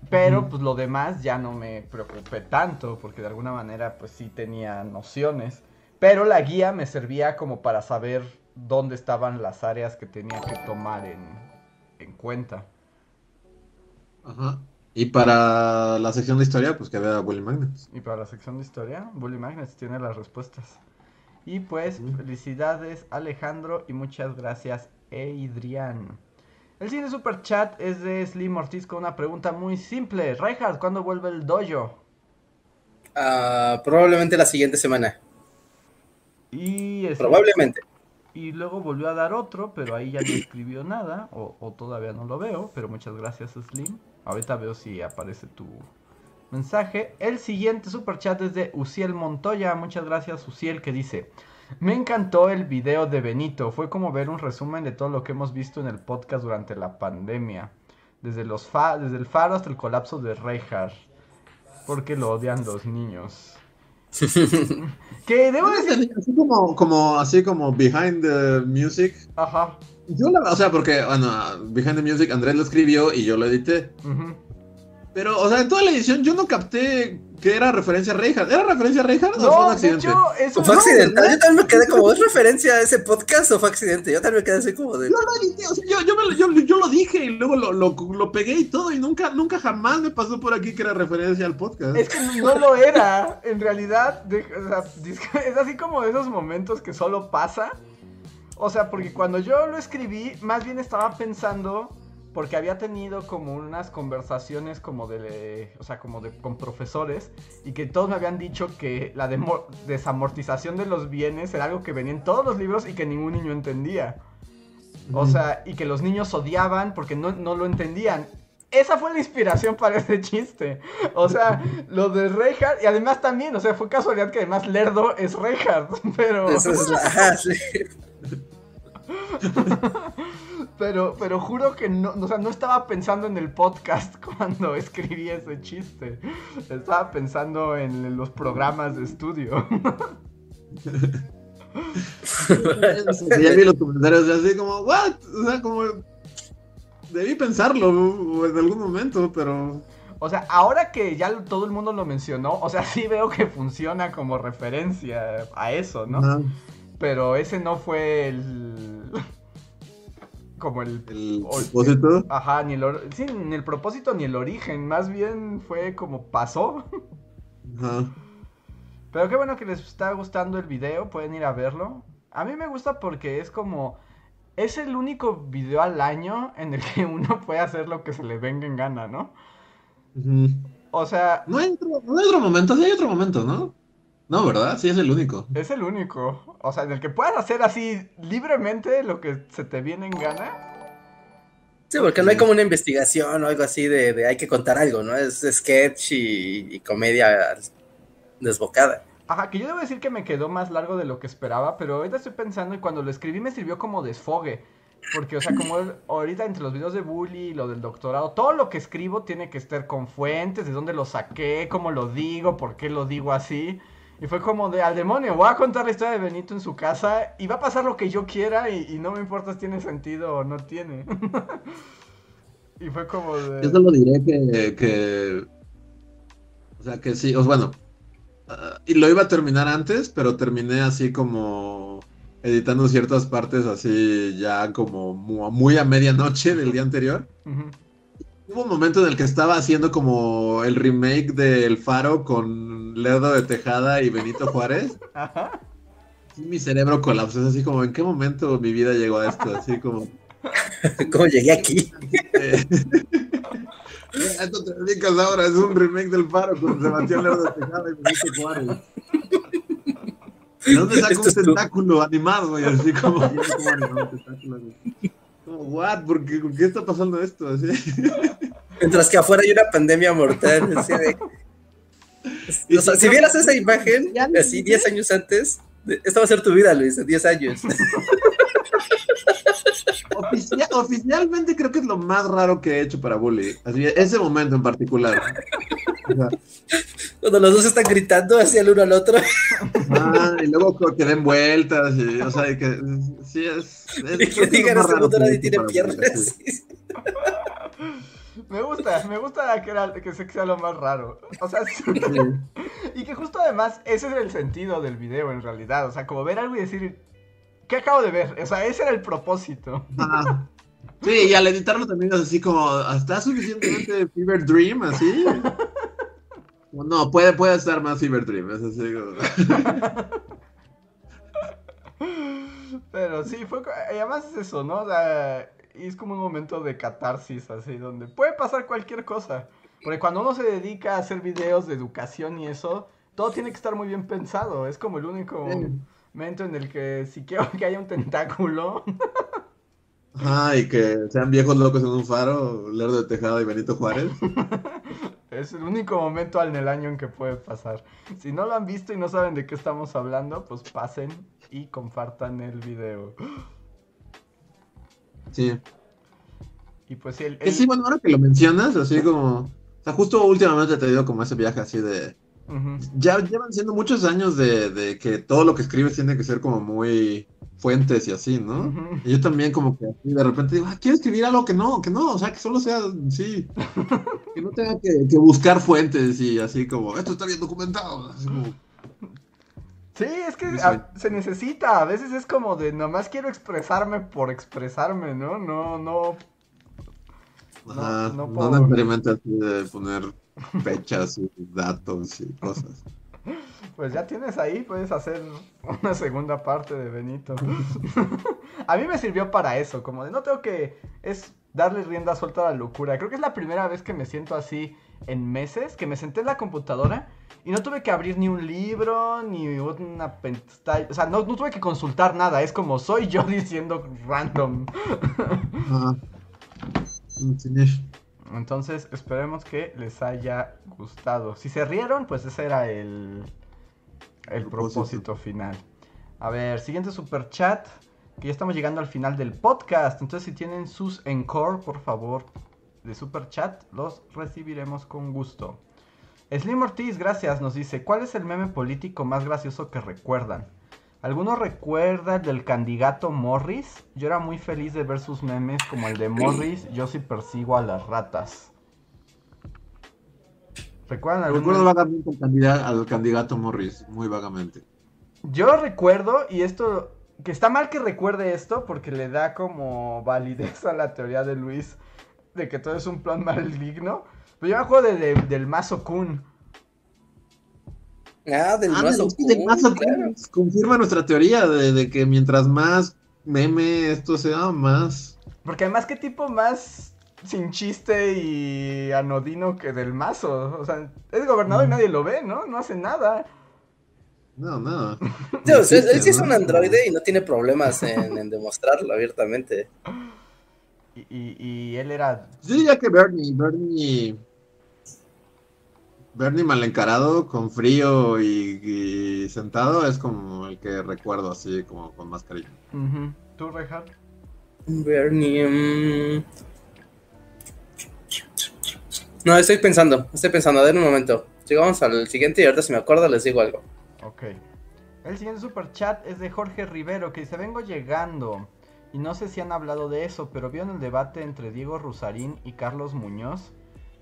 Pero pues lo demás ya no me preocupé tanto, porque de alguna manera pues sí tenía nociones. Pero la guía me servía como para saber dónde estaban las áreas que tenía que tomar en, en cuenta. Ajá. Y para la sección de historia, pues que vea Willy Magnets. Y para la sección de historia, Bully Magnets tiene las respuestas. Y pues, Mm. felicidades Alejandro y muchas gracias Adrián. El siguiente super chat es de Slim Ortiz con una pregunta muy simple. Reinhardt, ¿cuándo vuelve el dojo? Ah, probablemente la siguiente semana. Y, es- Probablemente. y luego volvió a dar otro, pero ahí ya no escribió nada, o, o todavía no lo veo, pero muchas gracias Slim. Ahorita veo si aparece tu mensaje. El siguiente super chat es de Uciel Montoya, muchas gracias Uciel, que dice... Me encantó el video de Benito, fue como ver un resumen de todo lo que hemos visto en el podcast durante la pandemia. Desde, los fa- desde el faro hasta el colapso de Reinhardt. Porque lo odian los niños. que debo decir... Así como, como, así como Behind the Music. Ajá. Yo la o sea, porque, bueno, Behind the Music Andrés lo escribió y yo lo edité. Pero, o sea, en toda la edición yo no capté que era referencia a Reinhardt. ¿Era referencia a Reinhardt o fue un No, de accidente? hecho, eso ¿O fue no, accidental? Yo también me quedé como, ¿es referencia a ese podcast o fue accidente? Yo también me quedé así como de... Yo lo edité, o sea, yo, yo, me lo- yo- yo lo dije y luego lo, lo, lo pegué y todo y nunca, nunca jamás me pasó por aquí que era referencia al podcast. Es que no lo era. En realidad, de- o sea, es así como de esos momentos que solo pasa. O sea, porque cuando yo lo escribí, más bien estaba pensando, porque había tenido como unas conversaciones como de, o sea, como de con profesores y que todos me habían dicho que la desamortización de los bienes era algo que venía en todos los libros y que ningún niño entendía. O sea, y que los niños odiaban porque no, no lo entendían. Esa fue la inspiración para ese chiste. O sea, lo de Reinhardt, y además también, o sea, fue casualidad que además Lerdo es Reinhardt, pero, Eso es la- ajá, sí. pero, pero juro que no, o sea, no estaba pensando en el podcast cuando escribí ese chiste. Estaba pensando en los programas de estudio. ya vi los comentarios así como, ¿what? O sea, como. Debí pensarlo en algún momento, pero. O sea, ahora que ya todo el mundo lo mencionó, o sea, sí veo que funciona como referencia a eso, ¿no? Pero ese no fue el. Como el. el o- propósito. Ajá, ni el, or- sí, ni el propósito ni el origen. Más bien fue como pasó. Ajá. Pero qué bueno que les está gustando el video, pueden ir a verlo. A mí me gusta porque es como... Es el único video al año en el que uno puede hacer lo que se le venga en gana, ¿no? O sea, No hay otro, no hay otro momento, sí hay otro momento, ¿no? No, ¿verdad? Sí, es el único. es el único. O sea, en el que puedas hacer así libremente lo que se te viene en gana. Sí, porque no hay como una investigación o algo así de, de hay que contar algo, ¿no? Es sketch y, y comedia desbocada. Ajá, que yo debo decir que me quedó más largo de lo que esperaba, pero ahorita estoy pensando y cuando lo escribí me sirvió como desfogue. Porque, o sea, como ahorita entre los videos de bully y lo del doctorado, todo lo que escribo tiene que estar con fuentes, de dónde lo saqué, cómo lo digo, por qué lo digo así. Y fue como de al demonio, voy a contar la historia de Benito en su casa y va a pasar lo que yo quiera y, no me importa si tiene sentido o no tiene. y fue como de... Yo solo diré que, que- O sea, que sí, o bueno. Ah, y lo iba a terminar antes, pero terminé así como editando ciertas partes así ya como mu- muy a medianoche del día anterior. Ujú. Hubo un momento en el que estaba haciendo como el remake de El Faro con Lerdo de Tejada y Benito Juárez. Ajá. Y mi cerebro colapsó, es así como, ¿en qué momento mi vida llegó a esto? Así como... ¿Cómo llegué aquí? Esto te dedicas ahora, es un remake del Faro con Sebastián Lerdo de Tejada y Benito Juárez. ¿De dónde Esto un tentáculo animado? Y así como. Como, what? ¿Por qué, ¿Por qué está pasando esto? Así. Mientras que afuera hay una pandemia mortal. así de- Y O sea, si vieras esa imagen, así 10 años antes, esta va a ser tu vida, Luis, en 10 años. Oficia- oficialmente creo que es lo más raro que he hecho para Bully. Así, ese momento en particular. O sea, Cuando los dos están gritando hacia el uno al otro. ah, y luego que den vueltas. Y, o sea, y que sí es. es- Y que digan, este nadie tiene piernas. sí. Me gusta, me gusta que, era, que sea lo más raro. O sea. Sí. Y que justo además, ese es el sentido del video en realidad. O sea, como ver algo y decir, ¿qué acabo de ver? O sea, ese era el propósito. Ah. Sí, y al editarlo también es así como, ¿está suficientemente Fever Dream así? No, puede, puede estar más Fever Dream, es así como... Pero sí, fue. Y además es eso, ¿no? O sea, y es como un momento de catarsis, así, donde puede pasar cualquier cosa. Porque cuando uno se dedica a hacer videos de educación y eso, todo tiene que estar muy bien pensado. Es como el único Sí. Momento en el que si quiero que haya un tentáculo. Ajá, y que sean viejos locos en un faro, Lerdo de Tejada y Benito Juárez. Es el único momento en el año en que puede pasar. Si no lo han visto y no saben de qué estamos hablando, pues pasen y compartan el video. Sí. Y pues sí, el, el- sí, bueno, ahora que lo mencionas, así como... O sea, justo últimamente te digo como ese viaje así de... Ya llevan siendo muchos años de, de que todo lo que escribes tiene que ser como muy fuentes y así, ¿no? Y yo también como que así de repente digo, ah, quiero escribir algo que no, que no, o sea, que solo sea, sí, que no tenga que, que buscar fuentes y así como, esto está bien documentado. Así como, Sí, es que a- se necesita. A veces es como de nomás quiero expresarme por expresarme, ¿no? No, no. ajá, no no, puedo- necesariamente así de poner fechas datos y cosas. Pues ya tienes ahí, puedes hacer una segunda parte de Benito. a mí me sirvió para eso, como de no tengo que. Es darle rienda suelta a la locura. Creo que es la primera vez que me siento así en meses, que me senté en la computadora y no tuve que abrir ni un libro, ni una pantalla. O sea, no, no tuve que consultar nada. Es como soy yo diciendo random. Ajá. Entonces, esperemos que les haya gustado. Si se rieron, pues ese era el, el Propósito. propósito final. A ver, siguiente super chat. Que ya estamos llegando al final del podcast. Entonces, si tienen sus encore, por favor, de super chat, los recibiremos con gusto. Slim Ortiz, gracias, nos dice: ¿Cuál es el meme político más gracioso que recuerdan? ¿Alguno recuerda el del candidato Morris? Yo era muy feliz de ver sus memes como el de Morris, yo sí persigo a las ratas. ¿Recuerdan algún Recuerdo meme? vagamente al candidato, al candidato Morris, muy vagamente. Yo recuerdo, y esto, que está mal que recuerde esto porque le da como validez a la teoría de Luis de que todo es un plan maligno. Pero yo me acuerdo de- de- del Mazo Kun. Ah, del Ah, mazo. sí, del Kun, mazo claro. Kun. Confirma nuestra teoría de, de que mientras más meme esto sea, más. Porque además, ¿qué tipo más sin chiste y anodino que del mazo? O sea, es gobernador y nadie lo ve, ¿no? No hace nada. No, no. Sí, él sí es ¿no? un androide y no tiene problemas en, en demostrarlo abiertamente. Y, y- y él era... Yo diría que Bernie, Bernie. Bernie mal encarado, con frío y, y sentado, es como el que recuerdo así, como con más cariño. Ujú. ¿Tú, Reinhardt? Bernie. mm. No, estoy pensando, estoy pensando, a ver un momento. Llegamos al siguiente y ahorita si me acuerdo les digo algo. Ok. El siguiente super chat es de Jorge Rivero que dice, vengo llegando. Y no sé si han hablado de eso, pero vieron el debate entre Diego Rusarín y Carlos Muñoz.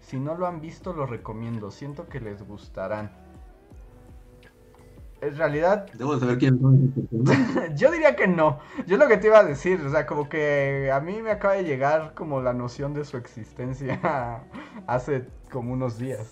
Si no lo han visto, lo recomiendo. Siento que les gustarán. En realidad, Debo de saber personas. yo diría que no. Yo lo que te iba a decir, o sea, como que a mí me acaba de llegar como la noción de su existencia hace como unos días.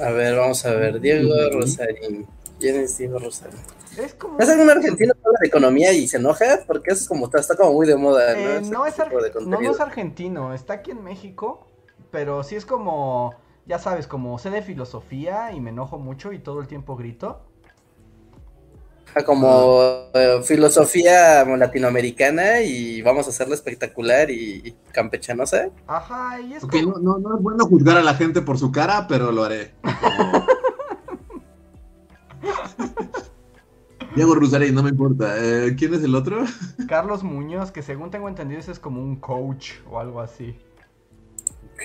A ver, vamos a ver. Diego Rosarín. ¿Quién es Diego Rosarín? Es como... ¿Es algún argentino que habla de economía y se enoja? Porque eso es como, está, está como muy de moda, ¿no? Eh, no, es tipo de arge- no, no contenido. es argentino, está aquí en México, pero sí es como, ya sabes, como sé de filosofía y me enojo mucho y todo el tiempo grito. Ah, como eh, filosofía latinoamericana y vamos a hacerla espectacular y, y campechanosa. Ajá, y es como... no, no, no es bueno juzgar a la gente por su cara, pero lo haré. Diego Rusarín, no me importa. Eh, ¿Quién es el otro? Carlos Muñoz, que según tengo entendido ese es como un coach o algo así.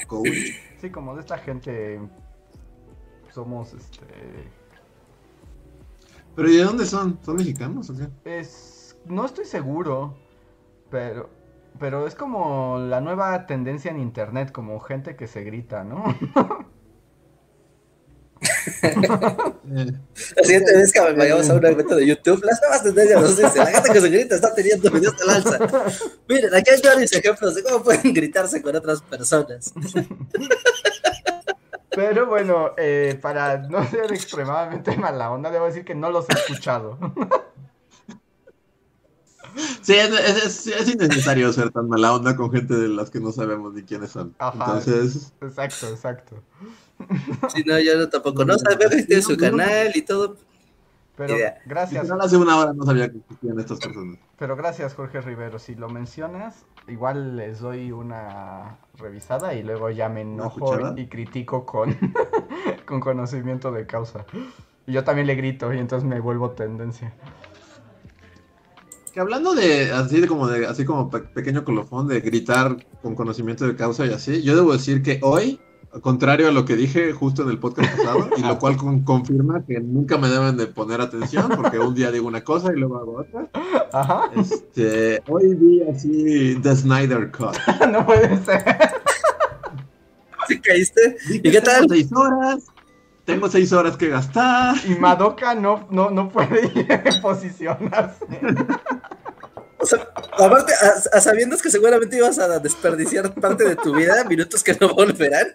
Coach. Sí, como de esta gente somos, este... ¿Pero y de dónde son? ¿Son mexicanos o qué? Es... No estoy seguro, pero... Pero es como la nueva tendencia en internet, como gente que se grita, ¿no? La siguiente vez que vayamos a un evento de YouTube, las nuevas tendencias nos dicen, la gente que se grita está teniendo videos al alza. Miren, aquí hay varios ejemplos de cómo pueden gritarse con otras personas. Pero bueno, eh, para no ser extremadamente mala onda, debo decir que no los he escuchado. Sí, es, es- es- es innecesario ser tan mala onda con gente de las que no sabemos ni quiénes son. Ajá. Entonces, Exacto, exacto. Si no, yo no, tampoco. No sabía que tiene su canal y todo. Pero gracias, literal, hace una hora no sabía que existían estas personas. pero gracias Jorge Rivero. Si lo mencionas, igual les doy una revisada y luego ya me enojo y critico con, con conocimiento de causa. Y yo también le grito y entonces me vuelvo tendencia. Que hablando de así de como de así como pe- pequeño colofón de gritar con conocimiento de causa y así, yo debo decir que hoy, contrario a lo que dije justo en el podcast pasado, y lo cual con- confirma que nunca me deben de poner atención, porque un día digo una cosa y luego hago otra. Ajá, Este, hoy vi así The Snyder Cut. no puede ser. ¿Sí caíste? ¿Y qué tal? Tengo seis horas, tengo seis horas que gastar. Y Madoka no, no, no puede posicionarse. Sea, aparte, a, a sabiendas que seguramente ibas a desperdiciar parte de tu vida, minutos que no volverán.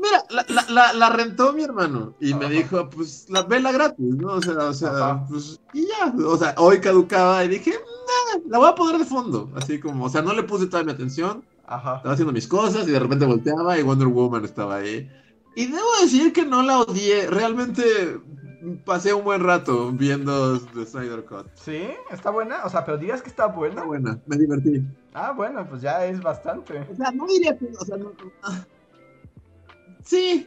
Mira, la, la, la, la rentó mi hermano y me dijo, pues la vela gratis, ¿no? O sea, o sea, pues y ya, o sea, hoy caducaba y dije, nah, la voy a poner de fondo, así como, o sea, no le puse toda mi atención, Ajá. estaba haciendo mis cosas y de repente volteaba y Wonder Woman estaba ahí. Y debo decir que no la odié, realmente pasé un buen rato viendo The Snyder Cut. ¿Sí? ¿Está buena? O sea, pero digas que está buena. Está buena, me divertí. Ah, bueno, pues ya es bastante. O sea, no diría que, o sea, no, sí,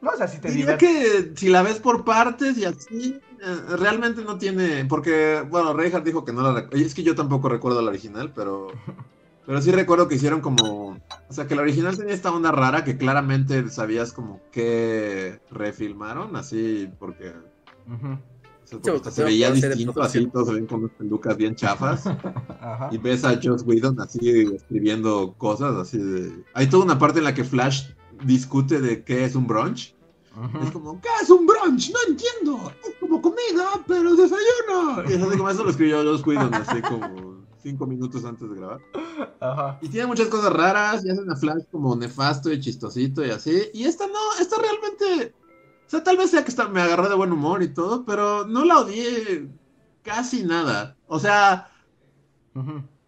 No, o sea, si te Diría que si la ves por partes y así, eh, realmente no tiene. Porque, bueno, Reinhardt dijo que no la recuerda. Es que yo tampoco recuerdo la original, pero. Pero sí recuerdo que hicieron como. O sea, que la original tenía esta onda rara que claramente sabías como que refilmaron, así, porque. O sea, se veía distinto, así, todos se ven con unas pelucas bien chafas. Ajá. Y ves a Joss Whedon así escribiendo cosas, así de. Hay toda una parte en la que Flash discute de qué es un brunch. Es como, ¿qué es un brunch? No entiendo. Es como comida, pero desayuno. Y es así como eso lo escribió Joss Whedon hace como cinco minutos antes de grabar. Ajá. Y tiene muchas cosas raras y hacen a Flash como nefasto y chistosito y así. Y esta no, esta realmente O sea, tal vez sea que está- me agarré de buen humor y todo, pero no la odié casi nada. O sea,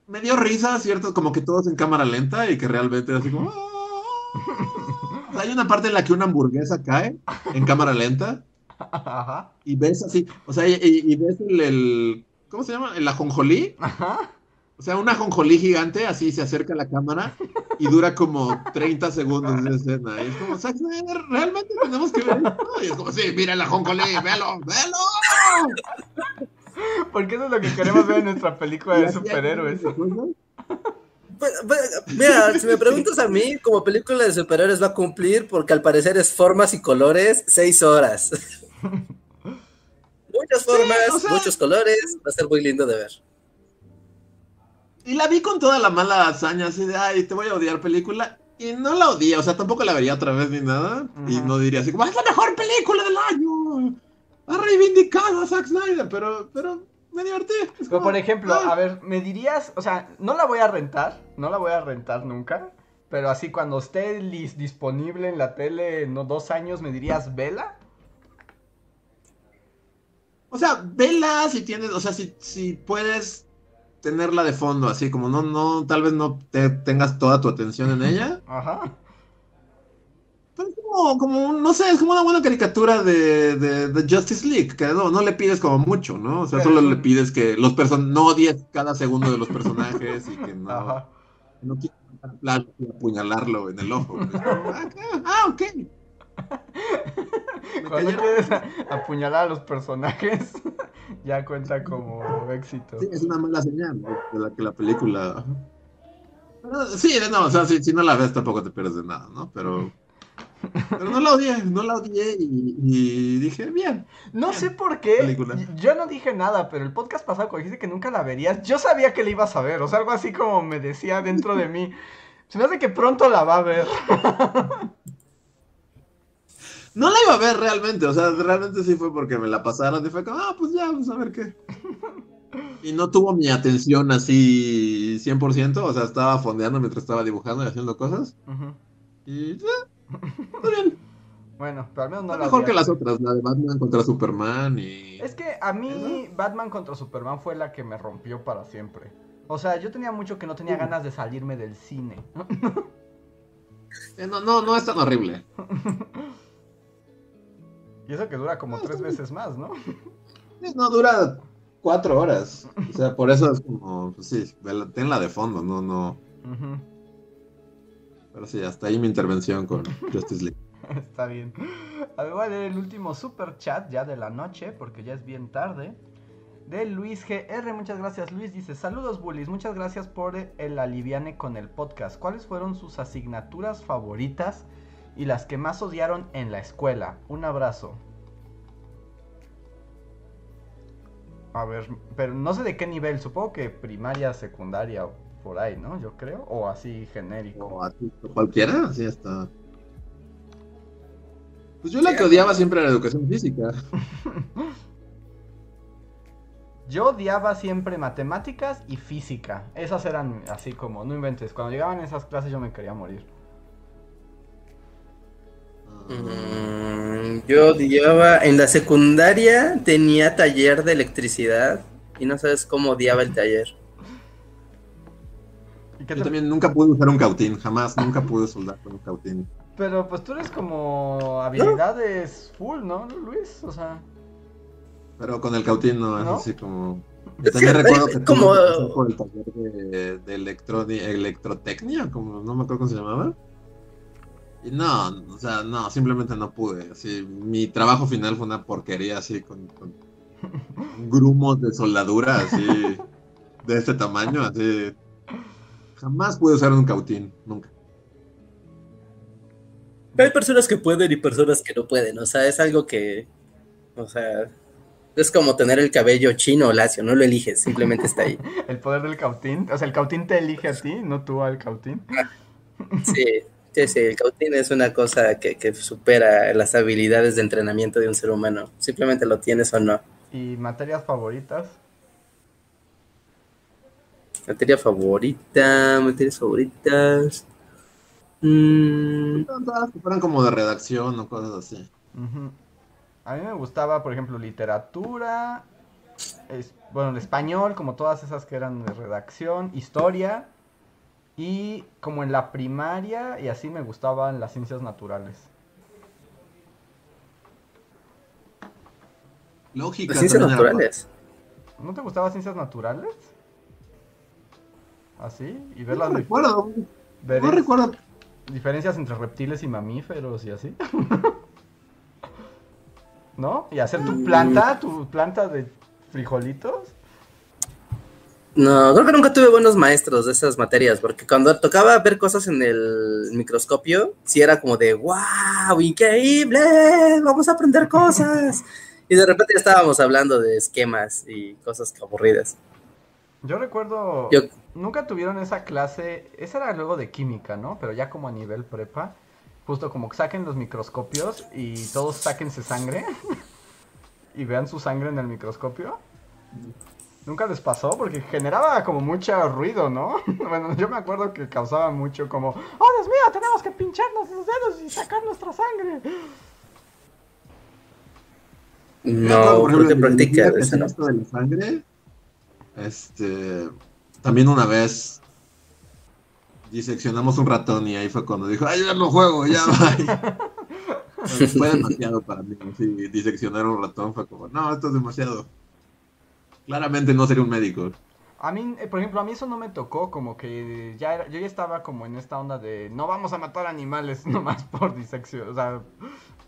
me dio risa, ¿cierto? Como que todos en cámara lenta y que realmente era así como... O sea, hay una parte en la que una hamburguesa cae en cámara lenta Ajá. y ves así, o sea, y ves el, el- ¿cómo se llama? El ajonjolí. Ajá. O sea, un ajonjolí gigante así se acerca a la cámara y dura como 30 segundos de escena. Y es como, Zack Snyder, realmente tenemos que ver esto. Y es como, sí, mira el ajonjolí, véalo, véalo. Porque eso es lo que queremos ver en nuestra película de superhéroes. Pues, pues, Mira, si me preguntas a mí, como película de superhéroes va a cumplir porque al parecer es formas y colores, seis horas. Muchas formas, o sea- muchos colores, va a ser muy lindo de ver. Y la vi con toda la mala hazaña, así de, ay, te voy a odiar película. Y no la odié, o sea, tampoco la vería otra vez ni nada. Y no diría así como, es la mejor película del año. Ha reivindicado a Zack Snyder, pero, pero me divertí. Pero como, por ejemplo, ah. a ver, me dirías, o sea, no la voy a rentar, no la voy a rentar nunca, pero así cuando esté disponible en la tele en dos años, me dirías, vela. O sea, vela si tienes, o sea, si, si puedes tenerla de fondo, así como no, no, tal vez no te tengas toda tu atención en ella. Ajá. Pero es como, como, no sé, es como una buena caricatura de, de, de Justice League, que no, no le pides como mucho, ¿no? O sea, Pero solo le pides que los person no odies cada segundo de los personajes y que no, Ajá. no quieras apuñalarlo en el ojo. Ah, ah, ok. Cuando quieres a- apuñalar a los personajes, ya cuenta como éxito. Sí, es una mala señal ¿no? de la que la película. Sí, no, o sea, si, si no la ves tampoco te pierdes de nada, ¿no? Pero, pero no la odié, no la odié y, y dije, bien. No sé por qué. Película. Yo no dije nada, pero el podcast pasado cuando dijiste que nunca la verías, yo sabía que la ibas a ver. O sea, algo así como me decía dentro de mí. Se me hace que pronto la va a ver. No la iba a ver realmente, o sea, realmente sí fue porque me la pasaron y fue como, ah, pues ya, vamos a ver qué. Y no tuvo mi atención así 100%, o sea, estaba fondeando mientras estaba dibujando y haciendo cosas. Y, eh, está bien. Bueno, pero al menos no Está la mejor que las otras, la de Batman contra Superman y... Es que a mí Batman contra Superman fue la que me rompió para siempre. O sea, yo tenía mucho que no tenía ganas de salirme del cine. Eh, no, no, no es tan horrible. Y eso que dura como No, tres veces más, ¿no? No, dura cuatro horas. O sea, por eso es como, pues sí, tenla de fondo, no, no. Pero sí, hasta ahí mi intervención con Justice League. Está bien. A ver, voy a leer el último super chat ya de la noche, porque ya es bien tarde. De Luis GR, muchas gracias Luis. Dice, saludos bullies, muchas gracias por el aliviane con el podcast. ¿Cuáles fueron sus asignaturas favoritas y las que más odiaron en la escuela? Un abrazo. A ver, pero no sé de qué nivel, supongo que primaria, secundaria o por ahí, ¿no? Yo creo, o así genérico. O a ti, o cualquiera, así está. Pues yo la que odiaba siempre era la educación física. Yo odiaba siempre matemáticas y física. Esas eran así como, no inventes. Cuando llegaban esas clases yo me quería morir. Mm, yo odiaba, en la secundaria tenía taller de electricidad y no sabes cómo odiaba el taller. ¿Y qué Yo también nunca pude usar un cautín, jamás, nunca pude soldar con un cautín. Pero pues tú eres como habilidades full, ¿no, Luis? O sea, Pero con el cautín no, es ¿No? así como... Yo también que, recuerdo que como- por el taller de, de electrotecnia, como no me acuerdo cómo se llamaba. Y no, o sea, no, simplemente no pude. Así, mi trabajo final fue una porquería así con, con grumos de soldadura así de este tamaño, así. Jamás pude usar un cautín, nunca. Hay personas que pueden y personas que no pueden, o sea, es algo que, o sea, es como tener el cabello chino o lacio, no lo eliges, simplemente está ahí. el poder del cautín. O sea, el cautín te elige a ti, no tú al cautín. Sí, sí, sí, el cautín es una cosa que, que supera las habilidades de entrenamiento de un ser humano, simplemente lo tienes o no. ¿Y materias favoritas? Materia favorita, materias favoritas. Mm, Todas que fueran como de redacción o cosas así. A mí me gustaba, por ejemplo, literatura, es- bueno, el español, como todas esas que eran de redacción, historia, y como en la primaria, y así me gustaban las ciencias naturales. Lógica. Las ciencias era naturales. ¿No te gustaban ciencias naturales? ¿Así? Y ver No las recuerdo. ver No recuerdo. diferencias entre reptiles y mamíferos y así. ¿No? Y hacer tu planta, tu planta de frijolitos. No, creo que nunca tuve buenos maestros de esas materias, porque cuando tocaba ver cosas en el microscopio, sí era como de, wow, increíble, vamos a aprender cosas. Y de repente estábamos hablando de esquemas y cosas aburridas. Yo recuerdo, Yo- nunca tuvieron esa clase, esa era luego de química, ¿no? Pero ya como a nivel prepa, justo como que saquen los microscopios y todos sáquense sangre y vean su sangre en el microscopio. Nunca les pasó porque generaba como mucho ruido, ¿no? Bueno, yo me acuerdo que causaba mucho como, oh Dios mío, tenemos que pincharnos los dedos y sacar nuestra sangre. No, creo que en practica esa no. de la sangre. Este. También una vez diseccionamos un ratón y ahí fue cuando dijo, ay, ya no juego, ya va. fue demasiado para mí. Sí, diseccionar un ratón fue como, no, esto es demasiado. Claramente no sería un médico. A mí, eh, por ejemplo, a mí eso no me tocó, como que ya era- yo ya estaba como en esta onda de no vamos a matar animales nomás por disección, o sea,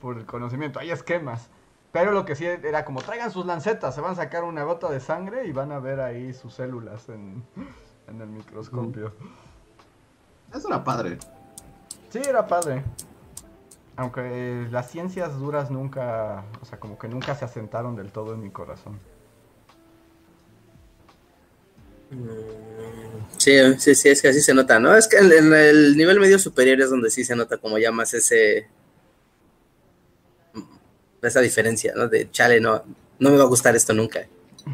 por el conocimiento, hay esquemas. Pero lo que sí era como traigan sus lancetas, se van a sacar una gota de sangre y van a ver ahí sus células en, en el microscopio. Eso era padre. Sí, era padre. Aunque eh, las ciencias duras nunca, o sea, como que nunca se asentaron del todo en mi corazón. Sí, sí, sí, es que así se nota, ¿no? Es que en, en el nivel medio superior es donde sí se nota como ya más ese... Esa diferencia, ¿no? De, chale, no, no me va a gustar esto nunca.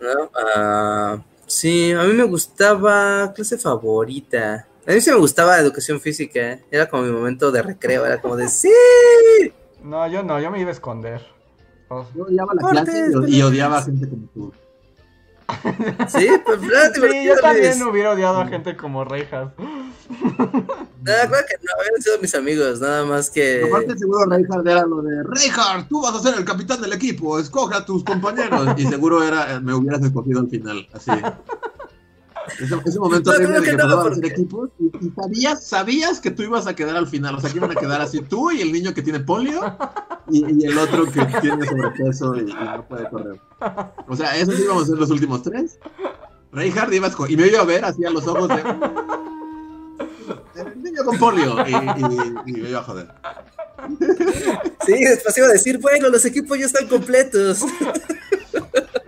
¿No? Ah, sí, a mí me gustaba clase favorita. A mí sí me gustaba educación física. Era como mi momento de recreo, era como de, sí. No, yo no, yo me iba a esconder. Yo odiaba la Cortes, clase y, y odiaba a gente como tú. Sí, pues era Sí, yo también hubiera odiado a gente como Rejas. Nada, claro que no, habían sido mis amigos, nada más que... Aparte seguro Reinhardt era lo de Reinhardt, tú vas a ser el capitán del equipo, escoge a tus compañeros. Y seguro era, me hubieras escogido al final, así. Ese, ese momento No, que que no, porque- equipos y, y sabías, sabías que tú ibas a quedar al final, o sea que iban a quedar así tú y el niño que tiene polio y, y el otro que tiene sobrepeso y, y no puede correr. O sea, esos íbamos a ser los últimos tres. Reinhardt iba a y me iba a ver así a los ojos de... El niño con polio y, y- y me iba a joder. Sí, después iba a decir, bueno, los equipos ya están completos.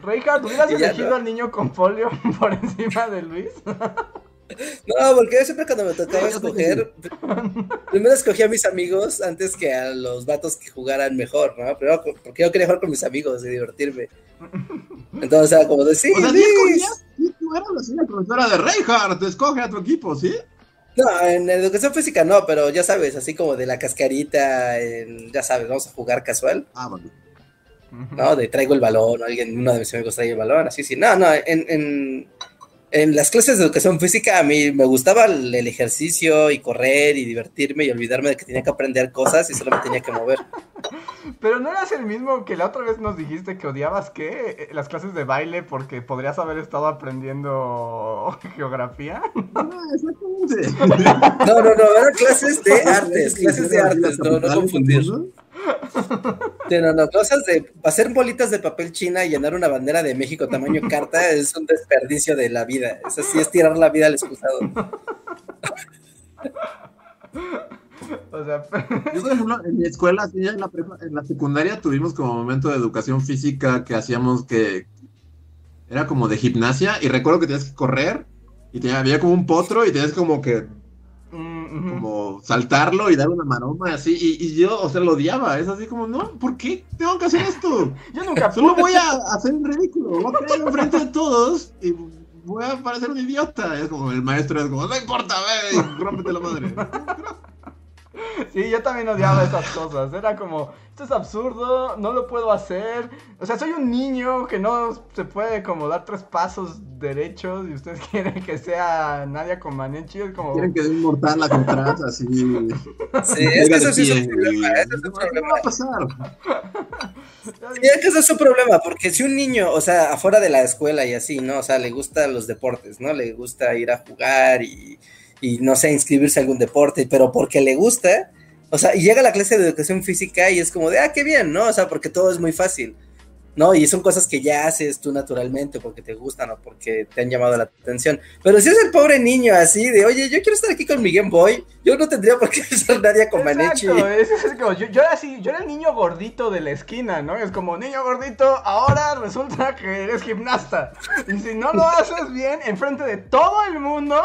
Reijas, ¿hubieras Y ya elegido no. al niño con polio por encima de Luis? No, porque yo siempre cuando me tocaba escoger, primero escogía a mis amigos antes que a los vatos que jugaran mejor, ¿no? Primero co- porque yo quería jugar con mis amigos y divertirme. Entonces era como de, sí, O sea, ¿sí Luis". escogías? Sí, tú eras así la profesora de Reinhardt, escoge a tu equipo, ¿sí? No, en educación física no, pero ya sabes, así como de la cascarita, en- ya sabes, vamos a jugar casual, Ah, bueno. ¿No? De traigo el balón, o alguien, uno de mis amigos trae el balón, así, sí. No, no, en, en, en las clases de educación física a mí me gustaba el, el ejercicio y correr y divertirme y olvidarme de que tenía que aprender cosas y solo me tenía que mover. Pero no eras el mismo que la otra vez nos dijiste que odiabas, ¿qué? Eh, Las clases de baile porque podrías haber estado aprendiendo geografía. Exactamente. No, no, no, eran clases de artes, clases de artes, no, no confundir. Sí, no, no, cosas de hacer bolitas de papel china y llenar una bandera de México tamaño carta es un desperdicio de la vida. Eso sí es tirar la vida al excusado. O sea, Yo, por ejemplo, en mi escuela, así ya en la, prepa- en la secundaria, tuvimos como momento de educación física que hacíamos que era como de gimnasia y recuerdo que tenías que correr y tenía, había como un potro y tenías como que como saltarlo y dar una maroma así y, y yo, o sea, lo odiaba, es así como, no, ¿por qué tengo que hacer esto? yo nunca Solo voy a hacer un ridículo, voy a caer enfrente de todos y voy a parecer un idiota. Es como el maestro es como, no importa, ve, rómpete la madre. Sí, yo también odiaba esas cosas. Era como, esto es absurdo, no lo puedo hacer. O sea, soy un niño que no se puede como dar tres pasos derechos y ustedes quieren que sea Nadia Comaneci. Es como... Quieren que dé inmortal la contrata, así. Sí, es que eso sí es un problema. Eso es un ¿Qué problema. va a pasar? Sí, es que ese es su problema, porque si un niño, o sea, afuera de la escuela y así, ¿no? O sea, le gustan los deportes, ¿no? Le gusta ir a jugar y, y no sé, inscribirse a algún deporte, pero porque le gusta, o sea, y llega a la clase de educación física y es como de, ah, qué bien, ¿no? O sea, porque todo es muy fácil, ¿no? Y son cosas que ya haces tú naturalmente porque te gustan o porque te han llamado la atención. Pero si es el pobre niño así de, oye, yo quiero estar aquí con mi Game Boy, yo no tendría por qué ser nadie con Manechi. Exacto, es, es como, yo, yo era así, yo era el niño gordito de la esquina, ¿no? Es como, niño gordito, ahora resulta que eres gimnasta. Y si no lo haces bien, enfrente de todo el mundo,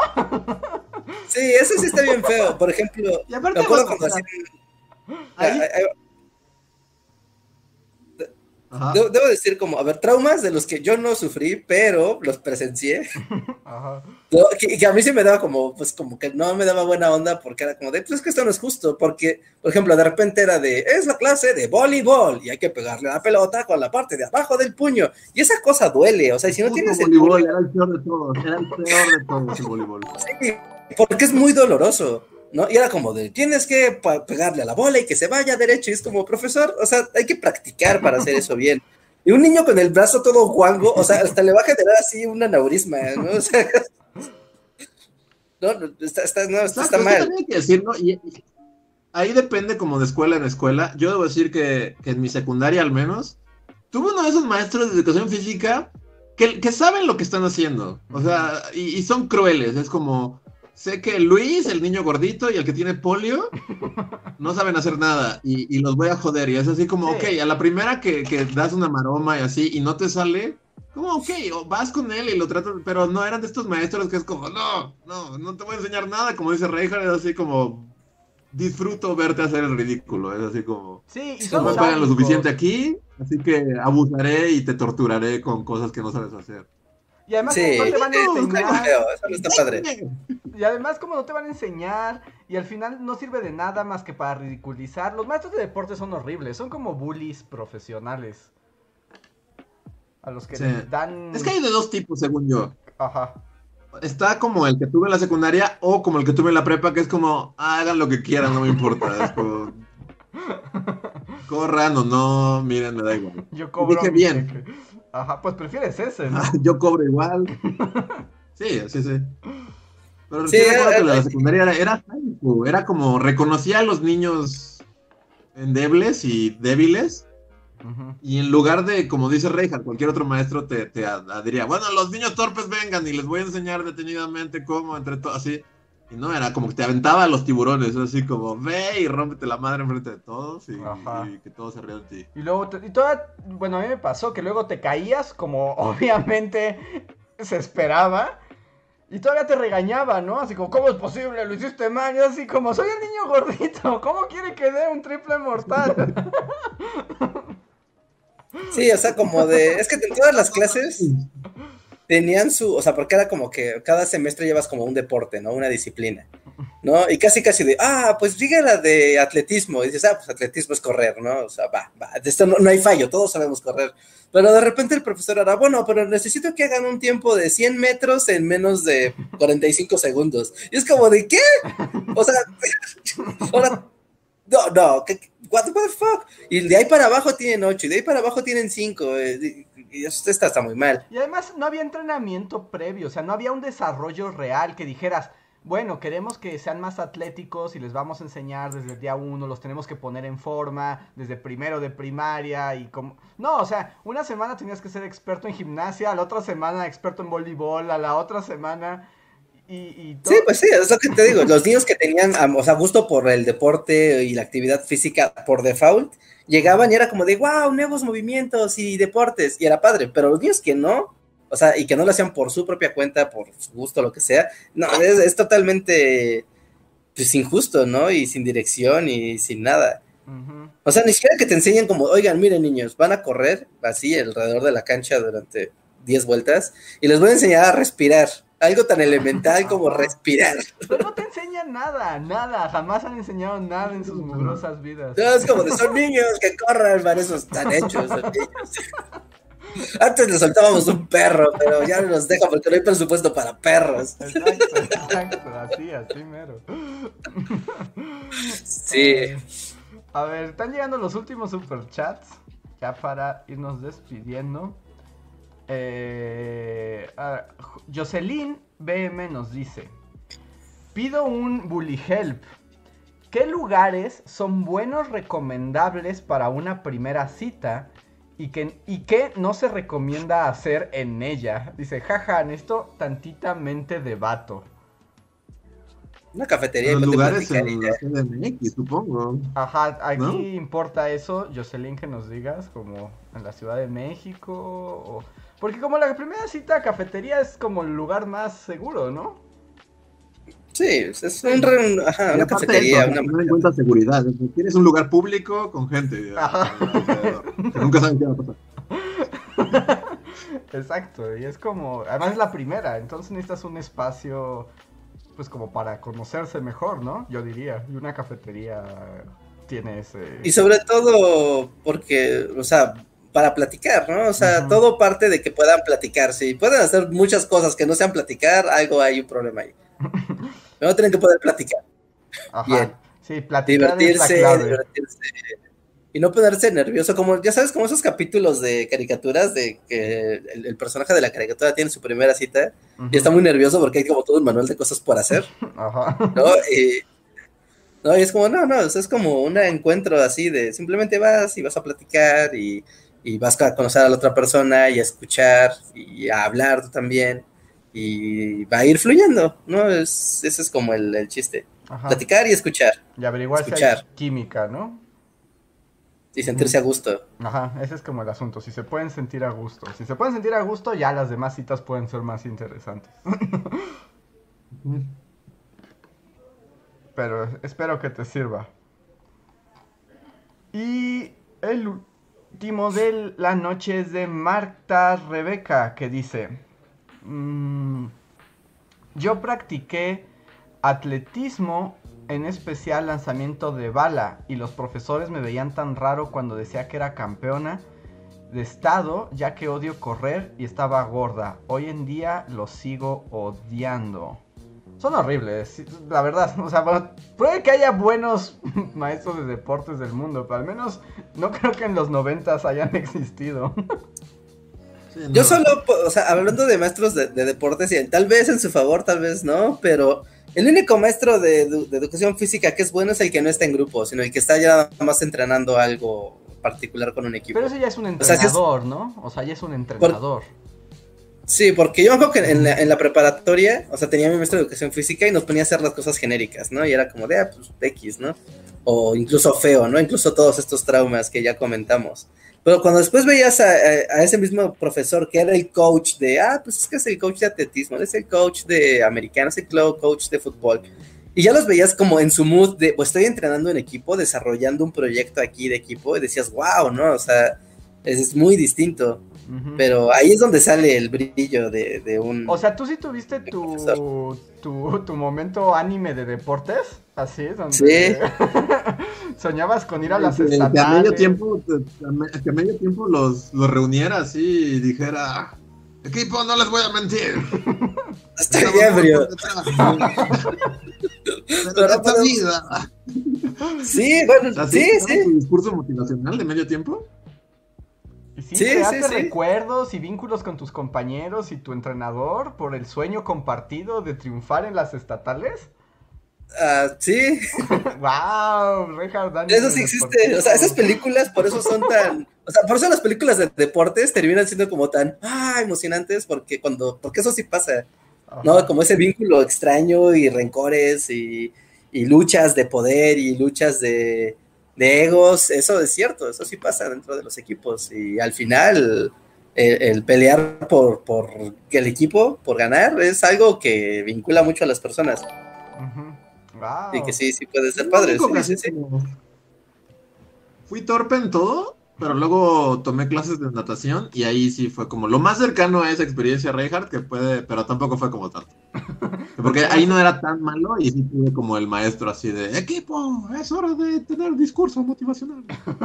Sí, eso sí está bien feo. Por ejemplo, Y aparte, me acuerdo cuando hacían- ahí- Ajá. Debo, decir como, a ver, traumas de los que yo no sufrí, pero los presencié. Ajá. Que, que a mí sí me daba como, pues como que no me daba buena onda porque era como de, pues es que esto no es justo, porque, por ejemplo, de repente era de, es la clase de voleibol y hay que pegarle la pelota con la parte de abajo del puño. Y esa cosa duele, o sea, si no tienes el voleibol, era el peor de todos, era el peor de todos el voleibol. sí, porque es muy doloroso. ¿No? Y era como de, tienes que pegarle a la bola y que se vaya derecho. Y es como, profesor, o sea, hay que practicar para hacer eso bien. Y un niño con el brazo todo guango, o sea, hasta le va a generar así un aneurisma, ¿no? O sea, no, está, está, no, está, que mal. y, y ahí depende como de escuela en escuela. Yo debo decir que, que en mi secundaria al menos, tuve uno de esos maestros de educación física que, que saben lo que están haciendo. O sea, y, y son crueles. Es como, sé que Luis, el niño gordito y el que tiene polio, no saben hacer nada y, y los voy a joder. Y es así como, Sí. ok, a la primera que, que das una maroma y así y no te sale, como, ok, o vas con él y lo tratas, pero no eran de estos maestros que es como, no, no, no te voy a enseñar nada, como dice Reinhardt, es así como, disfruto verte hacer el ridículo, es así como, Sí, y no me pagan lo suficiente aquí, así que abusaré y te torturaré con cosas que no sabes hacer. Y además Sí. como no te van a enseñar, eso no está padre. y además como no te van a enseñar, y al final no sirve de nada más que para ridiculizar. Los maestros de deporte son horribles, son como bullies profesionales. A los que Sí. les dan... Es que hay de dos tipos, según yo. Ajá. Está como el que tuve en la secundaria o como el que tuve en la prepa, que es como, hagan lo que quieran, no me importa. Es como, corran o no, miren, me da igual. Yo cobro dije bien. cheque. Ajá, pues prefieres ese, ¿no? Yo cobro igual. Sí, sí, sí. Pero Sí, sí, recuerdo que eh, la eh, secundaria era, era era como reconocía a los niños endebles y débiles y en lugar de, como dice Reinhardt, cualquier otro maestro te, te diría, bueno, los niños torpes vengan y les voy a enseñar detenidamente cómo, entre todos, así. Y no, era como que te aventaba a los tiburones, así como, ve y rómpete la madre enfrente de todos y, que todos se rían de ti. Y luego, te- y toda, bueno, a mí me pasó que luego te caías como obviamente se esperaba. Y todavía te regañaba, ¿no? Así como, ¿cómo es posible? Lo hiciste mal. Y así como, soy el niño gordito. ¿Cómo quiere que dé un triple mortal? Sí, o sea, como de, es que en todas las clases tenían su, o sea, porque era como que cada semestre llevas como un deporte, ¿no? Una disciplina, ¿no? Y casi casi de, ah, pues la de atletismo. Y dices, ah, pues atletismo es correr, ¿no? O sea, va, va, de esto no, no hay fallo, todos sabemos correr. Pero de repente el profesor era, bueno, pero necesito que hagan un tiempo de 100 metros en menos de 45 segundos. Y es como de, ¿qué? O sea, ahora, no, no, ¿qué- qué- what, the- fuck? Y de ahí para abajo tienen 8, y de ahí para abajo tienen 5. y, y eso está, está muy mal. Y además no había entrenamiento previo. O sea, no había un desarrollo real que dijeras, bueno, queremos que sean más atléticos y les vamos a enseñar desde el día uno, los tenemos que poner en forma, desde primero de primaria y como... No, o sea, una semana tenías que ser experto en gimnasia, la otra semana experto en voleibol, a la otra semana... Y, y todo. Sí, pues sí, es lo que te digo. Los niños que tenían, o sea, gusto por el deporte y la actividad física por default, llegaban y era como de, wow, nuevos movimientos y deportes, y era padre. Pero los niños que no, o sea, y que no lo hacían por su propia cuenta, por su gusto, lo que sea, no, es, es totalmente, pues, injusto, ¿no? Y sin dirección y sin nada. O sea, ni siquiera que te enseñen como, oigan, miren niños, van a correr así alrededor de la cancha durante 10 vueltas y les voy a enseñar a respirar algo tan elemental como respirar. Pero no te enseñan nada, nada, jamás han enseñado nada en sus mugrosas vidas. No, es como de son niños que corran, para eso están hechos. Son niños. Antes le soltábamos un perro, pero ya no nos deja porque no hay presupuesto para perros. Exacto, exacto, así, así mero. Sí. A ver, están llegando los últimos superchats. Ya para irnos despidiendo. Eh, Jocelyn BM nos dice: Pido un bully help. ¿Qué lugares son buenos recomendables para una primera cita y que, y qué no se recomienda hacer en ella? Dice, jaja, esto tantitamente de vato. Una cafetería. Los y lugares en la CDMX, supongo. Ajá, aquí ¿No? importa eso, Jocelyn, que nos digas, como en la Ciudad de México o... Porque como la primera cita cafetería es como el lugar más seguro, ¿no? Sí, es un, re- ajá, una cafetería. de eso, una- tener en cuenta seguridad. Tienes un lugar público con gente Ajá. alrededor, que nunca saben qué va a pasar. Exacto, y es como... Además es la primera, entonces necesitas un espacio, pues como para conocerse mejor, ¿no? Yo diría, y una cafetería tiene ese... Y sobre todo porque, o sea, para platicar, ¿no? O sea, todo parte de que puedan platicar. Si pueden hacer muchas cosas que no sean platicar, algo hay un problema ahí. No tienen que poder platicar, Ajá. bien. Sí, platicar es la divertirse, clave. divertirse. Y no ponerse nervioso, como, ya sabes, como esos capítulos de caricaturas de que el, el personaje de la caricatura tiene su primera cita y está muy nervioso porque hay como todo un manual de cosas por hacer. Ajá. ¿no? Y, no, y es como, no, no, o sea, es como un encuentro así de simplemente vas y vas a platicar y, y vas a conocer a la otra persona y a escuchar y a hablar tú también y va a ir fluyendo, ¿no? Es, ese es como el, el chiste, Ajá. platicar y escuchar Y averiguar si hay escuchar. química, ¿no? y sentirse a gusto. Ajá, ese es como el asunto. Si se pueden sentir a gusto. Si se pueden sentir a gusto, ya las demás citas pueden ser más interesantes. Pero espero que te sirva. Y el último de la noche es de Marta Rebeca, que dice: mm, Yo practiqué atletismo, en especial lanzamiento de bala, y los profesores me veían tan raro cuando decía que era campeona de estado, ya que odio correr y estaba gorda. Hoy en día lo sigo odiando. Son horribles, la verdad. O sea, bueno, puede que haya buenos maestros de deportes del mundo, pero al menos no creo que en los noventas hayan existido. Sí, Yo solo, o sea, hablando de maestros de, de deportes, y tal vez en su favor, tal vez no, pero el único maestro de, edu- de educación física que es bueno es el que no está en grupo, sino el que está ya nada más entrenando algo particular con un equipo. Pero ese ya es un O sea, sí es- entrenador, ¿no? O sea, ya es un entrenador. Sí, porque yo me que en la, preparatoria, o sea, tenía mi maestro de educación física y nos ponía a hacer las cosas genéricas, ¿no? Y era como de, ah, pues X, ¿no? O incluso feo, ¿no? Incluso todos estos traumas que ya comentamos. Pero cuando después veías a, ese mismo profesor que era el coach de, ah, pues es que es el coach de atletismo, es el coach de americano, es el coach de fútbol. Y ya los veías como en su mood de, pues estoy entrenando en equipo, desarrollando un proyecto aquí de equipo, y decías, wow, ¿no? O sea, es muy distinto. Ujú. Pero ahí es donde sale el brillo de, de un... O sea, ¿tú sí tuviste tu, tu, tu momento anime de deportes? Así, donde Sí. soñabas con ir a las Que- que a estatales. medio tiempo, que a medio tiempo los, los reuniera así y dijera, equipo, no les voy a mentir. Estoy ebrio. esta vida. Sí, bueno, ¿Así? sí, ¿no? sí. ¿Tu discurso motivacional de medio tiempo? Y sí, Sí, creaste sí, sí. recuerdos y vínculos con tus compañeros y tu entrenador por el sueño compartido de triunfar en las estatales. Ah, sí, ¡Wow! Richard Daniel. eso sí existe. O sea, esas películas por eso son tan. O sea, por eso las películas de deportes terminan siendo como tan ah, emocionantes, porque cuando. Porque eso sí pasa. ¿No? Como ese vínculo extraño y rencores y, y luchas de poder y luchas de, de egos. Eso es cierto, eso sí pasa dentro de los equipos. Y al final. El, el pelear por, por el equipo, por ganar, es algo que vincula mucho a las personas. ¡Wow! Y que sí, sí puede ser padre. sí, sí, sí. Fui torpe en todo, pero luego tomé clases de natación y ahí sí fue como lo más cercano a esa experiencia Reinhardt que puede, pero tampoco fue como tanto. Porque ahí no era tan malo y sí tuve como el maestro así de equipo, es hora de tener discurso motivacional.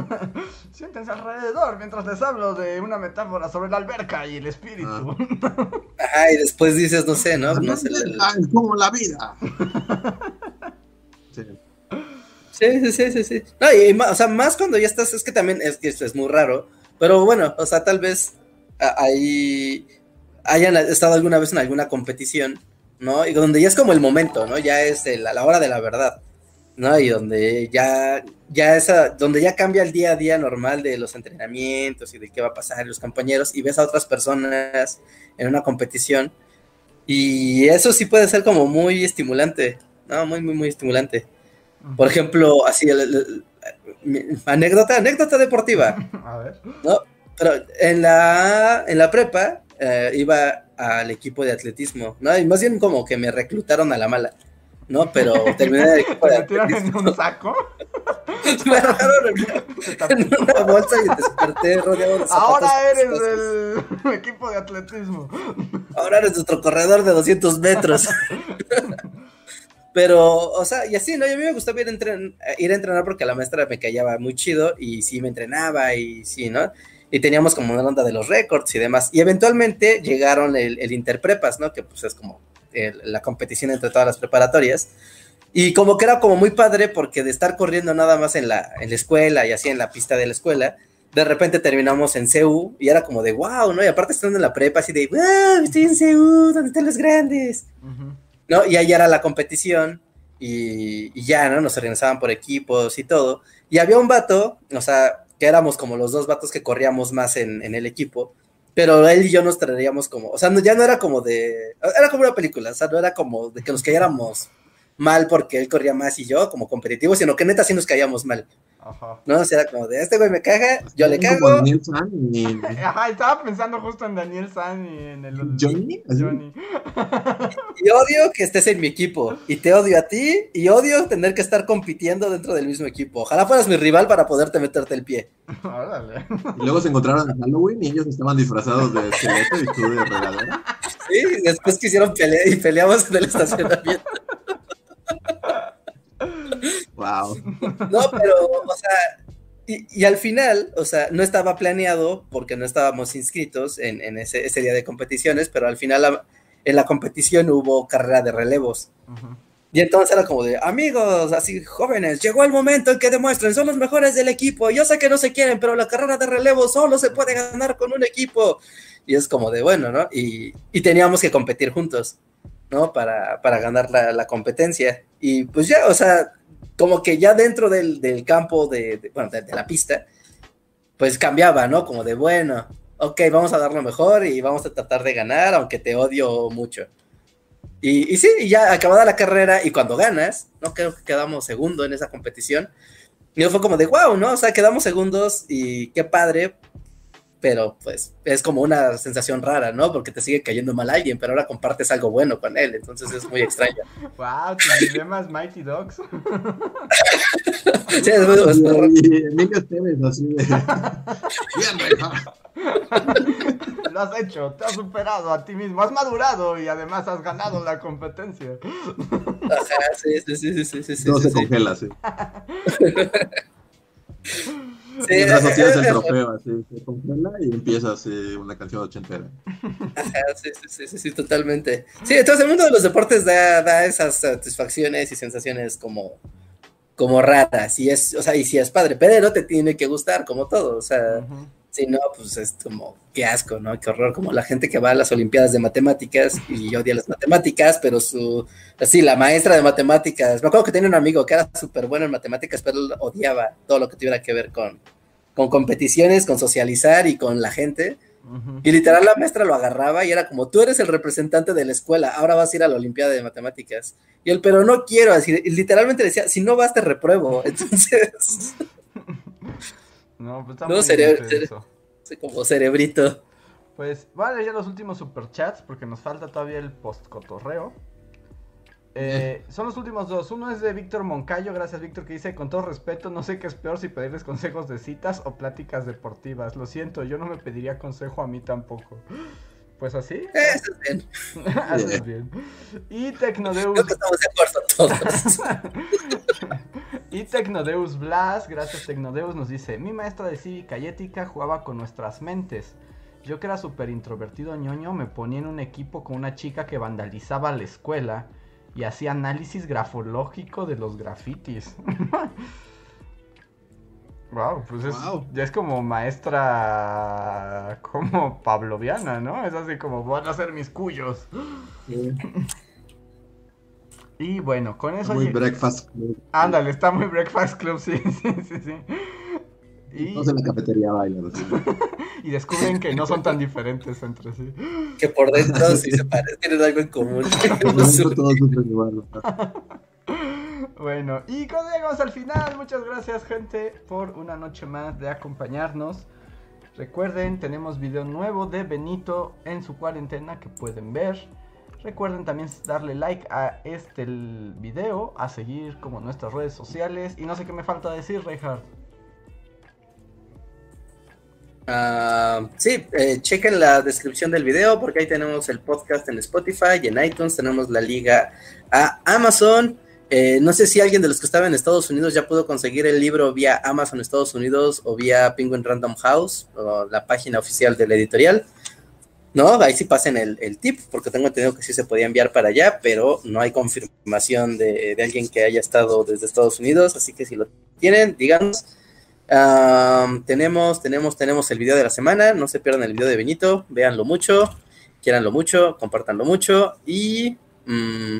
Siéntense alrededor mientras les hablo de una metáfora sobre la alberca y el espíritu. Ajá, y después dices, no sé, ¿no? no sé, como la vida. sí. Sí, sí, sí, sí. No, y más, o sea, más cuando ya estás, es que también es que es muy raro, pero bueno, o sea, tal vez ahí hayan estado alguna vez en alguna competición, ¿no? Y donde ya es como el momento, ¿no? Ya es la hora de la verdad, ¿no? Y donde ya, ya esa, donde ya cambia el día a día normal de los entrenamientos y de qué va a pasar los compañeros y ves a otras personas en una competición. Y eso sí puede ser como muy estimulante, ¿no? Muy, muy, muy estimulante. Por ejemplo, así, anécdota, anécdota deportiva. A ver. ¿no? Pero en la, en la prepa eh, iba al equipo de atletismo, ¿no? Y más bien como que me reclutaron a la mala, ¿no? Pero terminé el equipo de en un saco? me agarraron en, una bolsa y desperté rodeado de Ahora eres del equipo de atletismo. Ahora eres nuestro corredor de 200 metros. Pero, o sea, y así, ¿no? Y a mí me gustaba ir a, ir a entrenar porque la maestra me callaba muy chido y sí me entrenaba y sí, ¿no? Y teníamos como una onda de los récords y demás. Y eventualmente llegaron el, el Interprepas, ¿no? Que pues es como la competición entre todas las preparatorias. Y como que era como muy padre porque de estar corriendo nada más en la, en la escuela y así en la pista de la escuela, de repente terminamos en CU y era como de wow, ¿no? Y aparte estando en la prepa así de wow, estoy en CU, donde están los grandes. ¿No? Y ahí era la competición y, ya, ¿no? Nos organizaban por equipos y todo. Y había un vato, o sea, que éramos como los dos vatos que corríamos más en, el equipo, pero él y yo nos traeríamos como, o sea, ya no era como de, era como una película, o sea, no era como de que nos cayéramos mal porque él corría más y yo como competitivo, sino que neta sí nos caíamos mal. Ajá. No, o sea, era como de este güey me caga, yo le cago. Daniel San y... Ajá, estaba pensando justo en Daniel San y en el Johnny. Johnny. Y odio que estés en mi equipo. Y te odio a ti. Y odio tener que estar compitiendo dentro del mismo equipo. Ojalá fueras mi rival para poderte meterte el pie. Órale. Y luego se encontraron en Halloween y ellos estaban disfrazados de esqueleto y tú de regadera. Sí, después quisieron pelear y peleamos en el estacionamiento. Wow. No, pero, o sea, y, al final, o sea, no estaba planeado porque no estábamos inscritos en, ese, día de competiciones, pero al final en la competición hubo carrera de relevos. Y entonces era como de, amigos, así jóvenes, llegó el momento en que demuestren, son los mejores del equipo. Yo sé que no se quieren, pero la carrera de relevos solo se puede ganar con un equipo. Y es como de, bueno, ¿no? Y, teníamos que competir juntos, ¿no? Para, para ganar la, la competencia. Y pues ya, o sea, como que ya dentro del, campo de, bueno, de, la pista, pues cambiaba, ¿no? Como de, bueno, ok, vamos a dar lo mejor y vamos a tratar de ganar, aunque te odio mucho. Y, y sí, ya acabada la carrera y cuando ganas, ¿no? Creo que quedamos segundo en esa competición. Y fue como de, wow, ¿no? O sea, quedamos segundos y qué padre, pero pues es como una sensación rara, ¿no? Porque te sigue cayendo mal alguien, pero ahora compartes algo bueno con él, entonces es muy extraño. wow, tus dilemas Mighty Dogs. sí, es muy, es así de... Lo has hecho, te has superado a ti mismo, has madurado y además has ganado la competencia. Ajá, sí, sí, sí, sí, sí, sí. No se congela, sí. Sí, Mientras no tienes el trofeo, así se congela y empiezas una canción ochentera. sí, sí, sí, sí, totalmente. Sí, entonces el mundo de los deportes da, da esas satisfacciones y sensaciones como, como raras. Y es, o sea, y si es padre, pero te tiene que gustar, como todo. O sea, si no, pues es como qué asco, ¿no? Qué horror, como la gente que va a las Olimpiadas de Matemáticas y odia las matemáticas, pero su, así, la maestra de matemáticas, me acuerdo que tenía un amigo que era súper bueno en matemáticas, pero él odiaba todo lo que tuviera que ver con, con competiciones, con socializar y con la gente. Y literal la maestra lo agarraba y era como, tú eres el representante de la escuela, ahora vas a ir a la Olimpiada de Matemáticas. Y él, pero no quiero, así, literalmente decía, si no vas te repruebo. Entonces... No, pues está muy como cerebrito. Pues vale, ya los últimos superchats porque nos falta todavía el post cotorreo. Eh, son los últimos dos. Uno es de Víctor Moncayo. Gracias, Víctor, que dice: Con todo respeto, no sé qué es peor si pedirles consejos de citas o pláticas deportivas. Lo siento, yo no me pediría consejo a mí tampoco. Pues así. Eso es bien. Haces bien. Y Tecnodeus. Creo que estamos de acuerdo todos. y Tecnodeus Blas, gracias Tecnodeus, nos dice: Mi maestra de cívica y ética jugaba con nuestras mentes. Yo que era súper introvertido ñoño, me ponía en un equipo con una chica que vandalizaba la escuela y hacía análisis grafológico de los grafitis. wow, pues es, Wow. ya es como maestra como pavloviana, ¿no? Es así como van a ser mis cuyos. Y bueno, con eso... Muy lle- breakfast club. Ándale, está muy Breakfast Club, sí, sí, sí, sí. Y, No la cafetería bailan y descubren que no son tan diferentes entre sí. Que por dentro sí se parecen, tienen algo en común. Por dentro todos sufren igual. Bueno, y cuando llegamos al final, muchas gracias gente por una noche más de acompañarnos. Recuerden, tenemos video nuevo de Benito en su cuarentena que pueden ver. Recuerden también darle like a este video, a seguir como nuestras redes sociales. Y no sé qué me falta decir, Reinhardt. Ah, sí, eh, chequen la descripción del video porque ahí tenemos el podcast en Spotify y en iTunes tenemos la liga a Amazon. Eh, no sé si alguien de los que estaba en Estados Unidos ya pudo conseguir el libro vía Amazon Estados Unidos o vía Penguin Random House, o la página oficial de la editorial. No, ahí sí pasen el, el tip, porque tengo entendido que sí se podía enviar para allá, pero no hay confirmación de, de alguien que haya estado desde Estados Unidos, así que si lo tienen, díganos. Am, tenemos, tenemos, tenemos el video de la semana. No se pierdan el video de Benito. Véanlo mucho, quieranlo mucho, compártanlo mucho. Y, mm,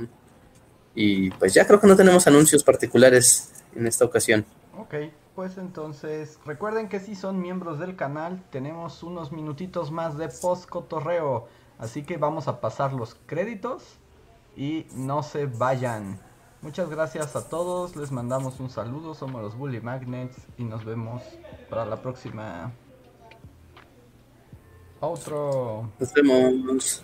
y pues ya creo que no tenemos anuncios particulares en esta ocasión. Ok, pues entonces recuerden que si son miembros del canal tenemos unos minutitos más de post cotorreo, así que vamos a pasar los créditos y no se vayan. Muchas gracias a todos, les mandamos un saludo, somos los Bully Magnets y nos vemos para la próxima. Otro. Nos vemos.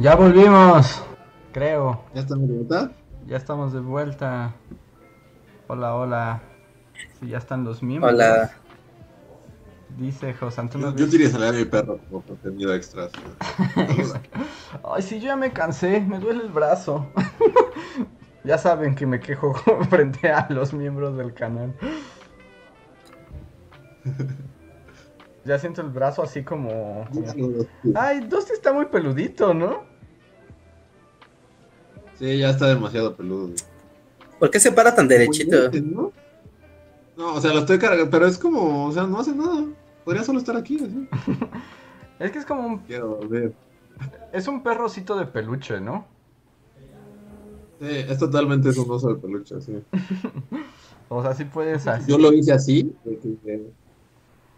Ya volvimos, creo. ¿Ya están de vuelta? Ya estamos de vuelta. Hola, hola. Sí, ya están los miembros. Hola. Dice José Antonio. Yo, yo diría salir a mi perro como contenido extra. Ay, sí, yo ya me cansé, me duele el brazo. ya saben que me quejo frente a los miembros del canal. Ya siento el brazo así como... como- Ay, Dusty está muy peludito, ¿no? Sí, ya está demasiado peludo. ¿Por qué se para tan derechito? ¿No? No, o sea, lo estoy cargando, pero es como, o sea, no hace nada. Podría solo estar aquí, así. Es que es como un... Quiero ver. Es un perrocito de peluche, ¿no? Sí, es totalmente es un oso de peluche, sí. O sea, sí puedes así. Yo lo hice así,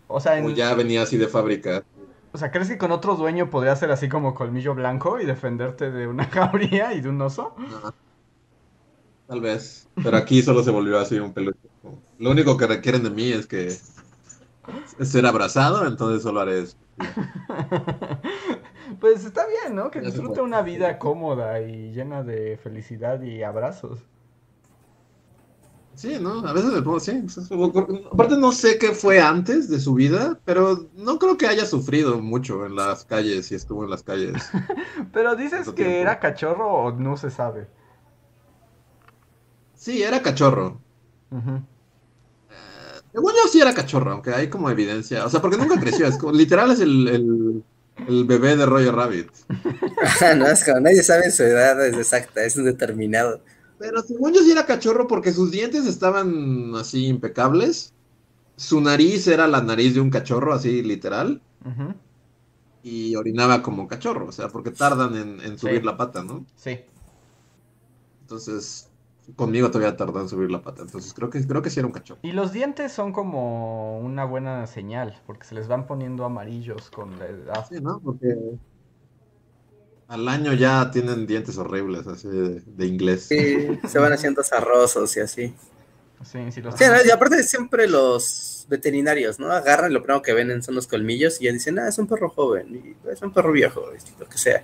O sea, en- ya venía así de fábrica. O sea, ¿crees que con otro dueño podría ser así como colmillo blanco y defenderte de una jauría y de un oso? No. Tal vez. Pero aquí solo se volvió así un peluche. Lo único que requieren de mí es que es ser abrazado, entonces solo haré eso. Pues está bien, ¿no? Que disfrute una vida cómoda y llena de felicidad y abrazos. Sí, ¿no? A veces me pongo, sí. Aparte no sé qué fue antes de su vida, pero no creo que haya sufrido mucho en las calles y estuvo en las calles. Pero dices que tiempo. era cachorro o no se sabe. Sí, era cachorro. Ujú. Según yo sí era cachorro, aunque hay como evidencia. O sea, porque nunca creció. Es como, literal es el, el, el bebé de Roger Rabbit. no, es como nadie sabe su edad es exacta, es determinado. Pero según yo sí era cachorro porque sus dientes estaban así impecables. Su nariz era la nariz de un cachorro, así literal. Y orinaba como cachorro, o sea, porque tardan en, en subir Sí. la pata, ¿no? Sí. Entonces, conmigo todavía tardan en subir la pata. Entonces creo que, creo que sí era un cachorro. Y los dientes son como una buena señal, porque se les van poniendo amarillos con la edad. Sí, ¿no? Porque al año ya tienen dientes horribles, así de, de inglés. Sí, se van haciendo zarrosos y así. Sí, sí, los Sí, ¿no? y aparte siempre los veterinarios, ¿no? Agarran y lo primero que ven son los colmillos y ya dicen, ah, es un perro joven, y es un perro viejo, y lo que sea.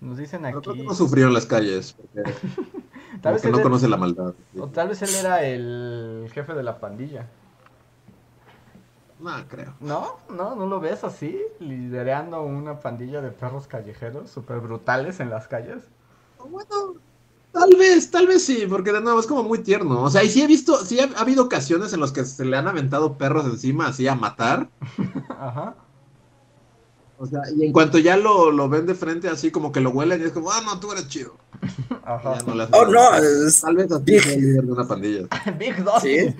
Nos dicen aquí. que no sufrió en las calles, porque Tal vez, porque él no conoce la maldad. o tal vez él era el jefe de la pandilla. No, creo. ¿No? ¿No? ¿No lo ves así? Liderando una pandilla de perros callejeros súper brutales en las calles. Bueno, tal vez, tal vez sí, porque de nuevo es como muy tierno. O sea, y sí he visto, sí ha, ha habido ocasiones en las que se le han aventado perros encima así a matar. Ajá. O sea, y en cuanto ya lo, lo ven de frente así como que lo huelen y es como, ah, no, tú eres chido. Ajá. no Oh, no, es, Tal vez así Big. el líder de una pandilla. Big Dusty. Sí.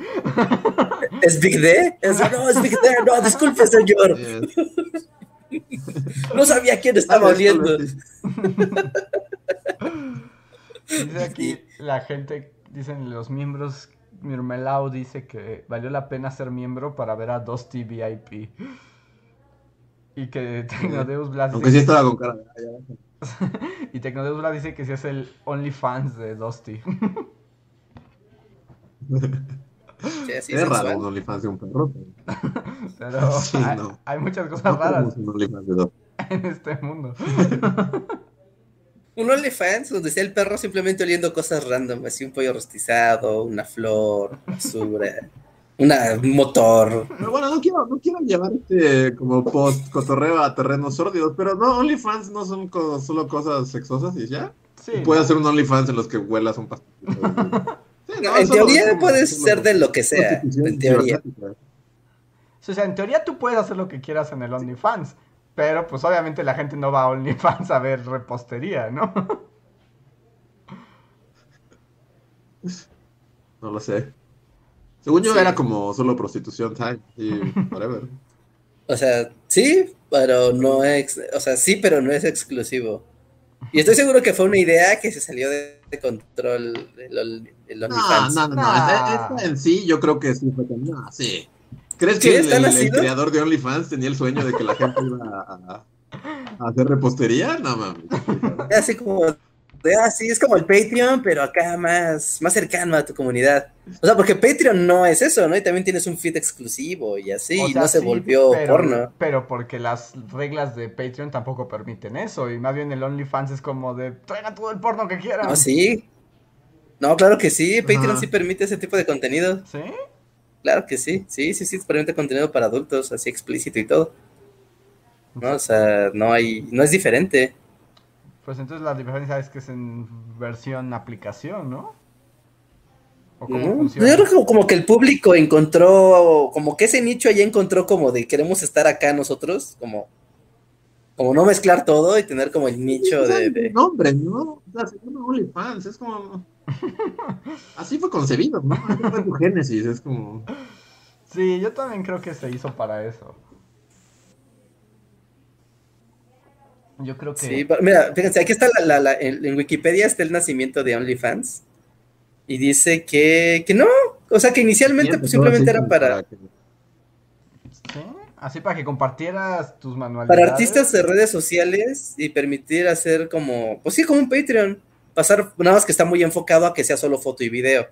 ¿es Big D. Es, no, es Big D, no, disculpe, señor. Sí, No sabía quién estaba vez, oliendo. Dice aquí la gente, dicen los miembros, Mirmelau dice que valió la pena ser miembro para ver a Dusty VIP. Y que Tecnodeus Blast Aunque sí dice, estaba con cara y Tecnodeus Blast dice que sí es el OnlyFans de Dusty. Sí, es sexual. raro un OnlyFans de un perro. pero Pero Sí, hay, no. hay muchas cosas No raras un OnlyFans de dos. en este mundo. Un OnlyFans donde está el perro simplemente oliendo cosas random, así un pollo rostizado, una flor, basura, una, un motor. Pero bueno, no quiero, no quiero llevar este como post cotorreo a terrenos sórdidos, pero no, OnlyFans no son co- solo cosas sexosas y ya. Sí, Puedes hacer un OnlyFans en los que huelas un pastel. Sí, no, en teoría puedes ser de lo que sea, en teoría. O sea, en teoría tú puedes hacer lo que quieras en el OnlyFans, pero pues obviamente la gente no va a OnlyFans a ver repostería, ¿no? No lo sé. Según yo Sí. era como solo prostitución time y whatever. O sea, sí, pero no es, o sea, sí, pero no es exclusivo. Y estoy seguro que fue una idea que se salió de, de control el, OnlyFans. no, no, no. Esta- esta en sí, yo creo que sí fue como, no, sí. ¿Crees ¿Sí que el, creador de OnlyFans tenía el sueño de que la gente iba a, a hacer repostería? No mames. Así como, ah, sí, es como el Patreon, pero acá más, más cercano a tu comunidad. O sea, porque Patreon no es eso, ¿no? Y también tienes un feed exclusivo y así, O y sea, no se volvió pero, porno. Pero porque las reglas de Patreon tampoco permiten eso. Y más bien el OnlyFans es como de traigan todo el porno que quieran. No, sí. No, claro que sí, Patreon sí permite ese tipo de contenido. ¿Sí? Claro que sí, sí, sí, sí, permite contenido para adultos, así explícito y todo. No, o sea, no hay, no es diferente. Pues entonces la diferencia es que es en versión aplicación, ¿no? ¿O cómo ¿no? funciona? Yo creo que como que el público encontró, como que ese nicho allá encontró como de queremos estar acá nosotros, como, como no mezclar todo y tener como el nicho de, de- No, hombre, ¿no? O sea, se llama OnlyFans, es como... Así fue concebido, ¿no? Así fue tu génesis, es como... Sí, yo también creo que se hizo para eso. Yo creo que... Sí, pero mira, fíjense, aquí está la, la- la- en, en Wikipedia está el nacimiento de OnlyFans y dice que, que no, o sea que inicialmente pues, simplemente era para. Así para que compartieras tus manualidades. para artistas de redes sociales y permitir hacer como, pues sí, como un Patreon, pasar, nada más que está muy enfocado a que sea solo foto y video,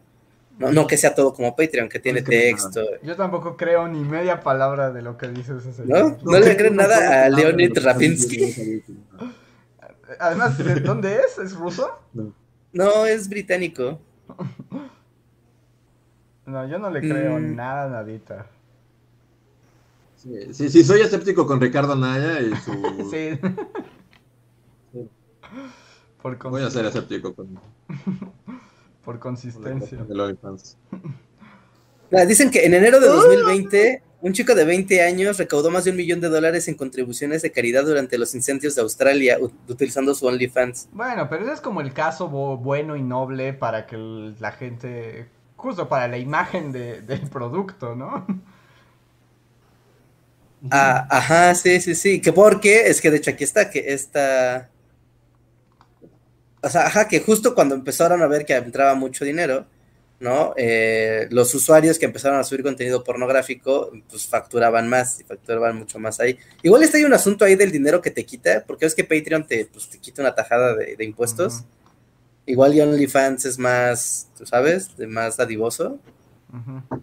no, no que sea todo como Patreon, que tiene Es que no, texto, Yo tampoco creo ni media palabra de lo que dices ese ¿no? señor. No le creen nada a Leonid Rapinsky. Además, ¿de dónde es? ¿Es ruso? no. No, es británico. No, yo no le creo Mm. nada, nadita. Sí, sí, sí, soy escéptico con Ricardo Naya y su... Sí. Sí. Por, Voy a ser escéptico con, por consistencia. Ah, Dicen que en enero de 2020, un chico de 20 años recaudó más de un millón de dólares en contribuciones de caridad durante los incendios de Australia utilizando su OnlyFans. Bueno, pero ese es como el caso bueno y noble para que la gente, justo para la imagen de- del producto, ¿no? Ah, ajá, sí, sí, sí. Que porque, es que de hecho aquí está, que esta. O sea, ajá, que justo cuando empezaron a ver que entraba mucho dinero, ¿no? Eh, los usuarios que empezaron a subir contenido pornográfico, pues facturaban más y facturaban mucho más ahí. Igual está ahí un asunto ahí del dinero que te quita, porque es que Patreon te, pues, te quita una tajada de, de impuestos. Igual y OnlyFans es más, tú sabes, de más dadivoso. Ujú.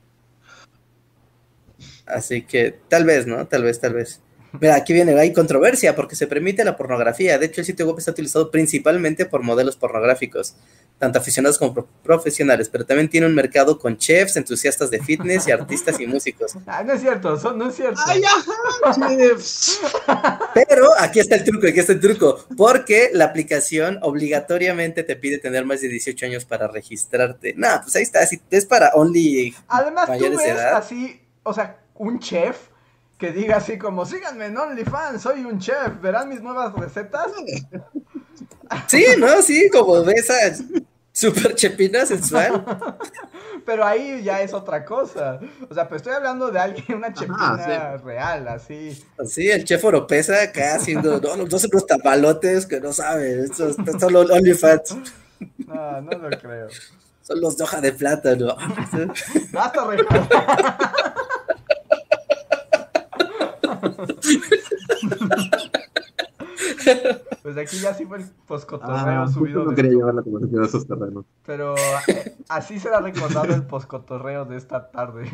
Así que tal vez, ¿no? Tal vez, tal vez. Mira, aquí viene, hay controversia porque se permite la pornografía. De hecho, el sitio web está utilizado principalmente por modelos pornográficos, tanto aficionados como pro- profesionales, pero también tiene un mercado con chefs, entusiastas de fitness y artistas y músicos. Ah, no es cierto, son- no es cierto. ¡Ay, ajá! chef! Pero aquí está el truco, aquí está el truco, porque la aplicación obligatoriamente te pide tener más de 18 años para registrarte. No, pues ahí está, si es para only Además, tú mayores de ves edad. así, o sea, un chef que diga así como, síganme en OnlyFans, soy un chef, verán mis nuevas recetas. Sí, ¿no? Sí, como ves a super chepina sensual. Pero ahí ya es otra cosa. O sea, pues estoy hablando de alguien, una chepina sí. real, así. Sí, el chef Oropesa acá haciendo, no, no, son unos tamalotes que no saben, estos estos son los OnlyFans, No, no lo creo. son los de hoja de plátano. Basta. Pues aquí ya sí fue el poscotorreo Ah, subido. no quería llevar la conversación a esos terrenos. Pero eh, así será recordado el poscotorreo de esta tarde.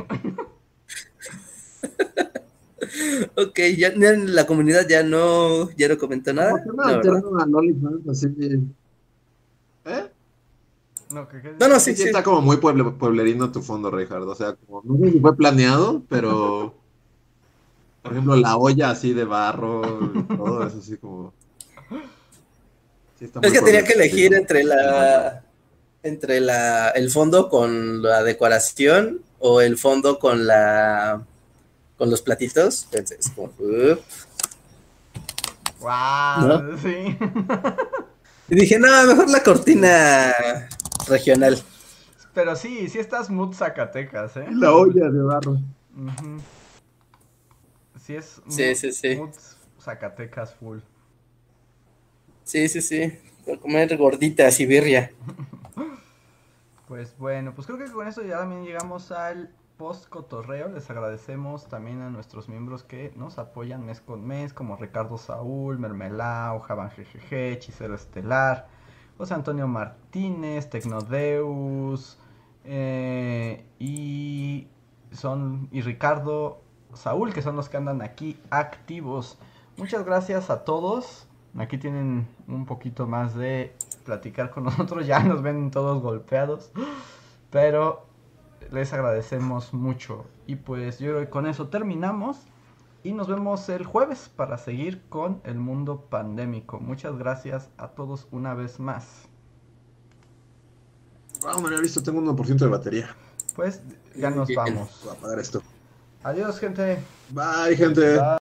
Ok, ya, ya la comunidad ya no, ya no comentó nada. ¿Por qué No, OnlyFans así? ¿Eh? No, que, que- No, no, Sí, sí, sí, sí. está como muy pueble- pueblerino tu fondo, Richard. O sea, como, no sé si fue planeado, pero. Por ejemplo, la olla así de barro, y todo eso así como. Sí, Es que tenía que elegir entre la entre la el fondo con la decoración o el fondo con la con los platitos. Entonces, como. Guau, ¿No? sí. Y dije, no, mejor la cortina regional. Pero sí, sí estás mood Zacatecas, ¿eh? La olla de barro. Ujú. Sí es Sí, mood- sí, sí. mood Zacatecas full. Sí, sí, sí. Por comer gorditas y birria. Pues bueno, pues creo que con eso ya también llegamos al post cotorreo. Les agradecemos también a nuestros miembros que nos apoyan mes con mes, como Ricardo Saúl, Mermelao, Javan GGG, Hechicero Estelar, José Antonio Martínez, Tecnodeus eh, y son y Ricardo Saúl, que son los que andan aquí activos. Muchas gracias a todos. Aquí tienen un poquito más de platicar con nosotros. Ya nos ven todos golpeados. Pero les agradecemos mucho. Y pues yo creo que con eso terminamos. Y nos vemos el jueves para seguir con el mundo pandémico. Muchas gracias a todos una vez más. Wow, no había visto, tengo un 1% de batería. Pues ya nos vamos. Voy a apagar esto. Adiós gente. Bye, gente. Bye.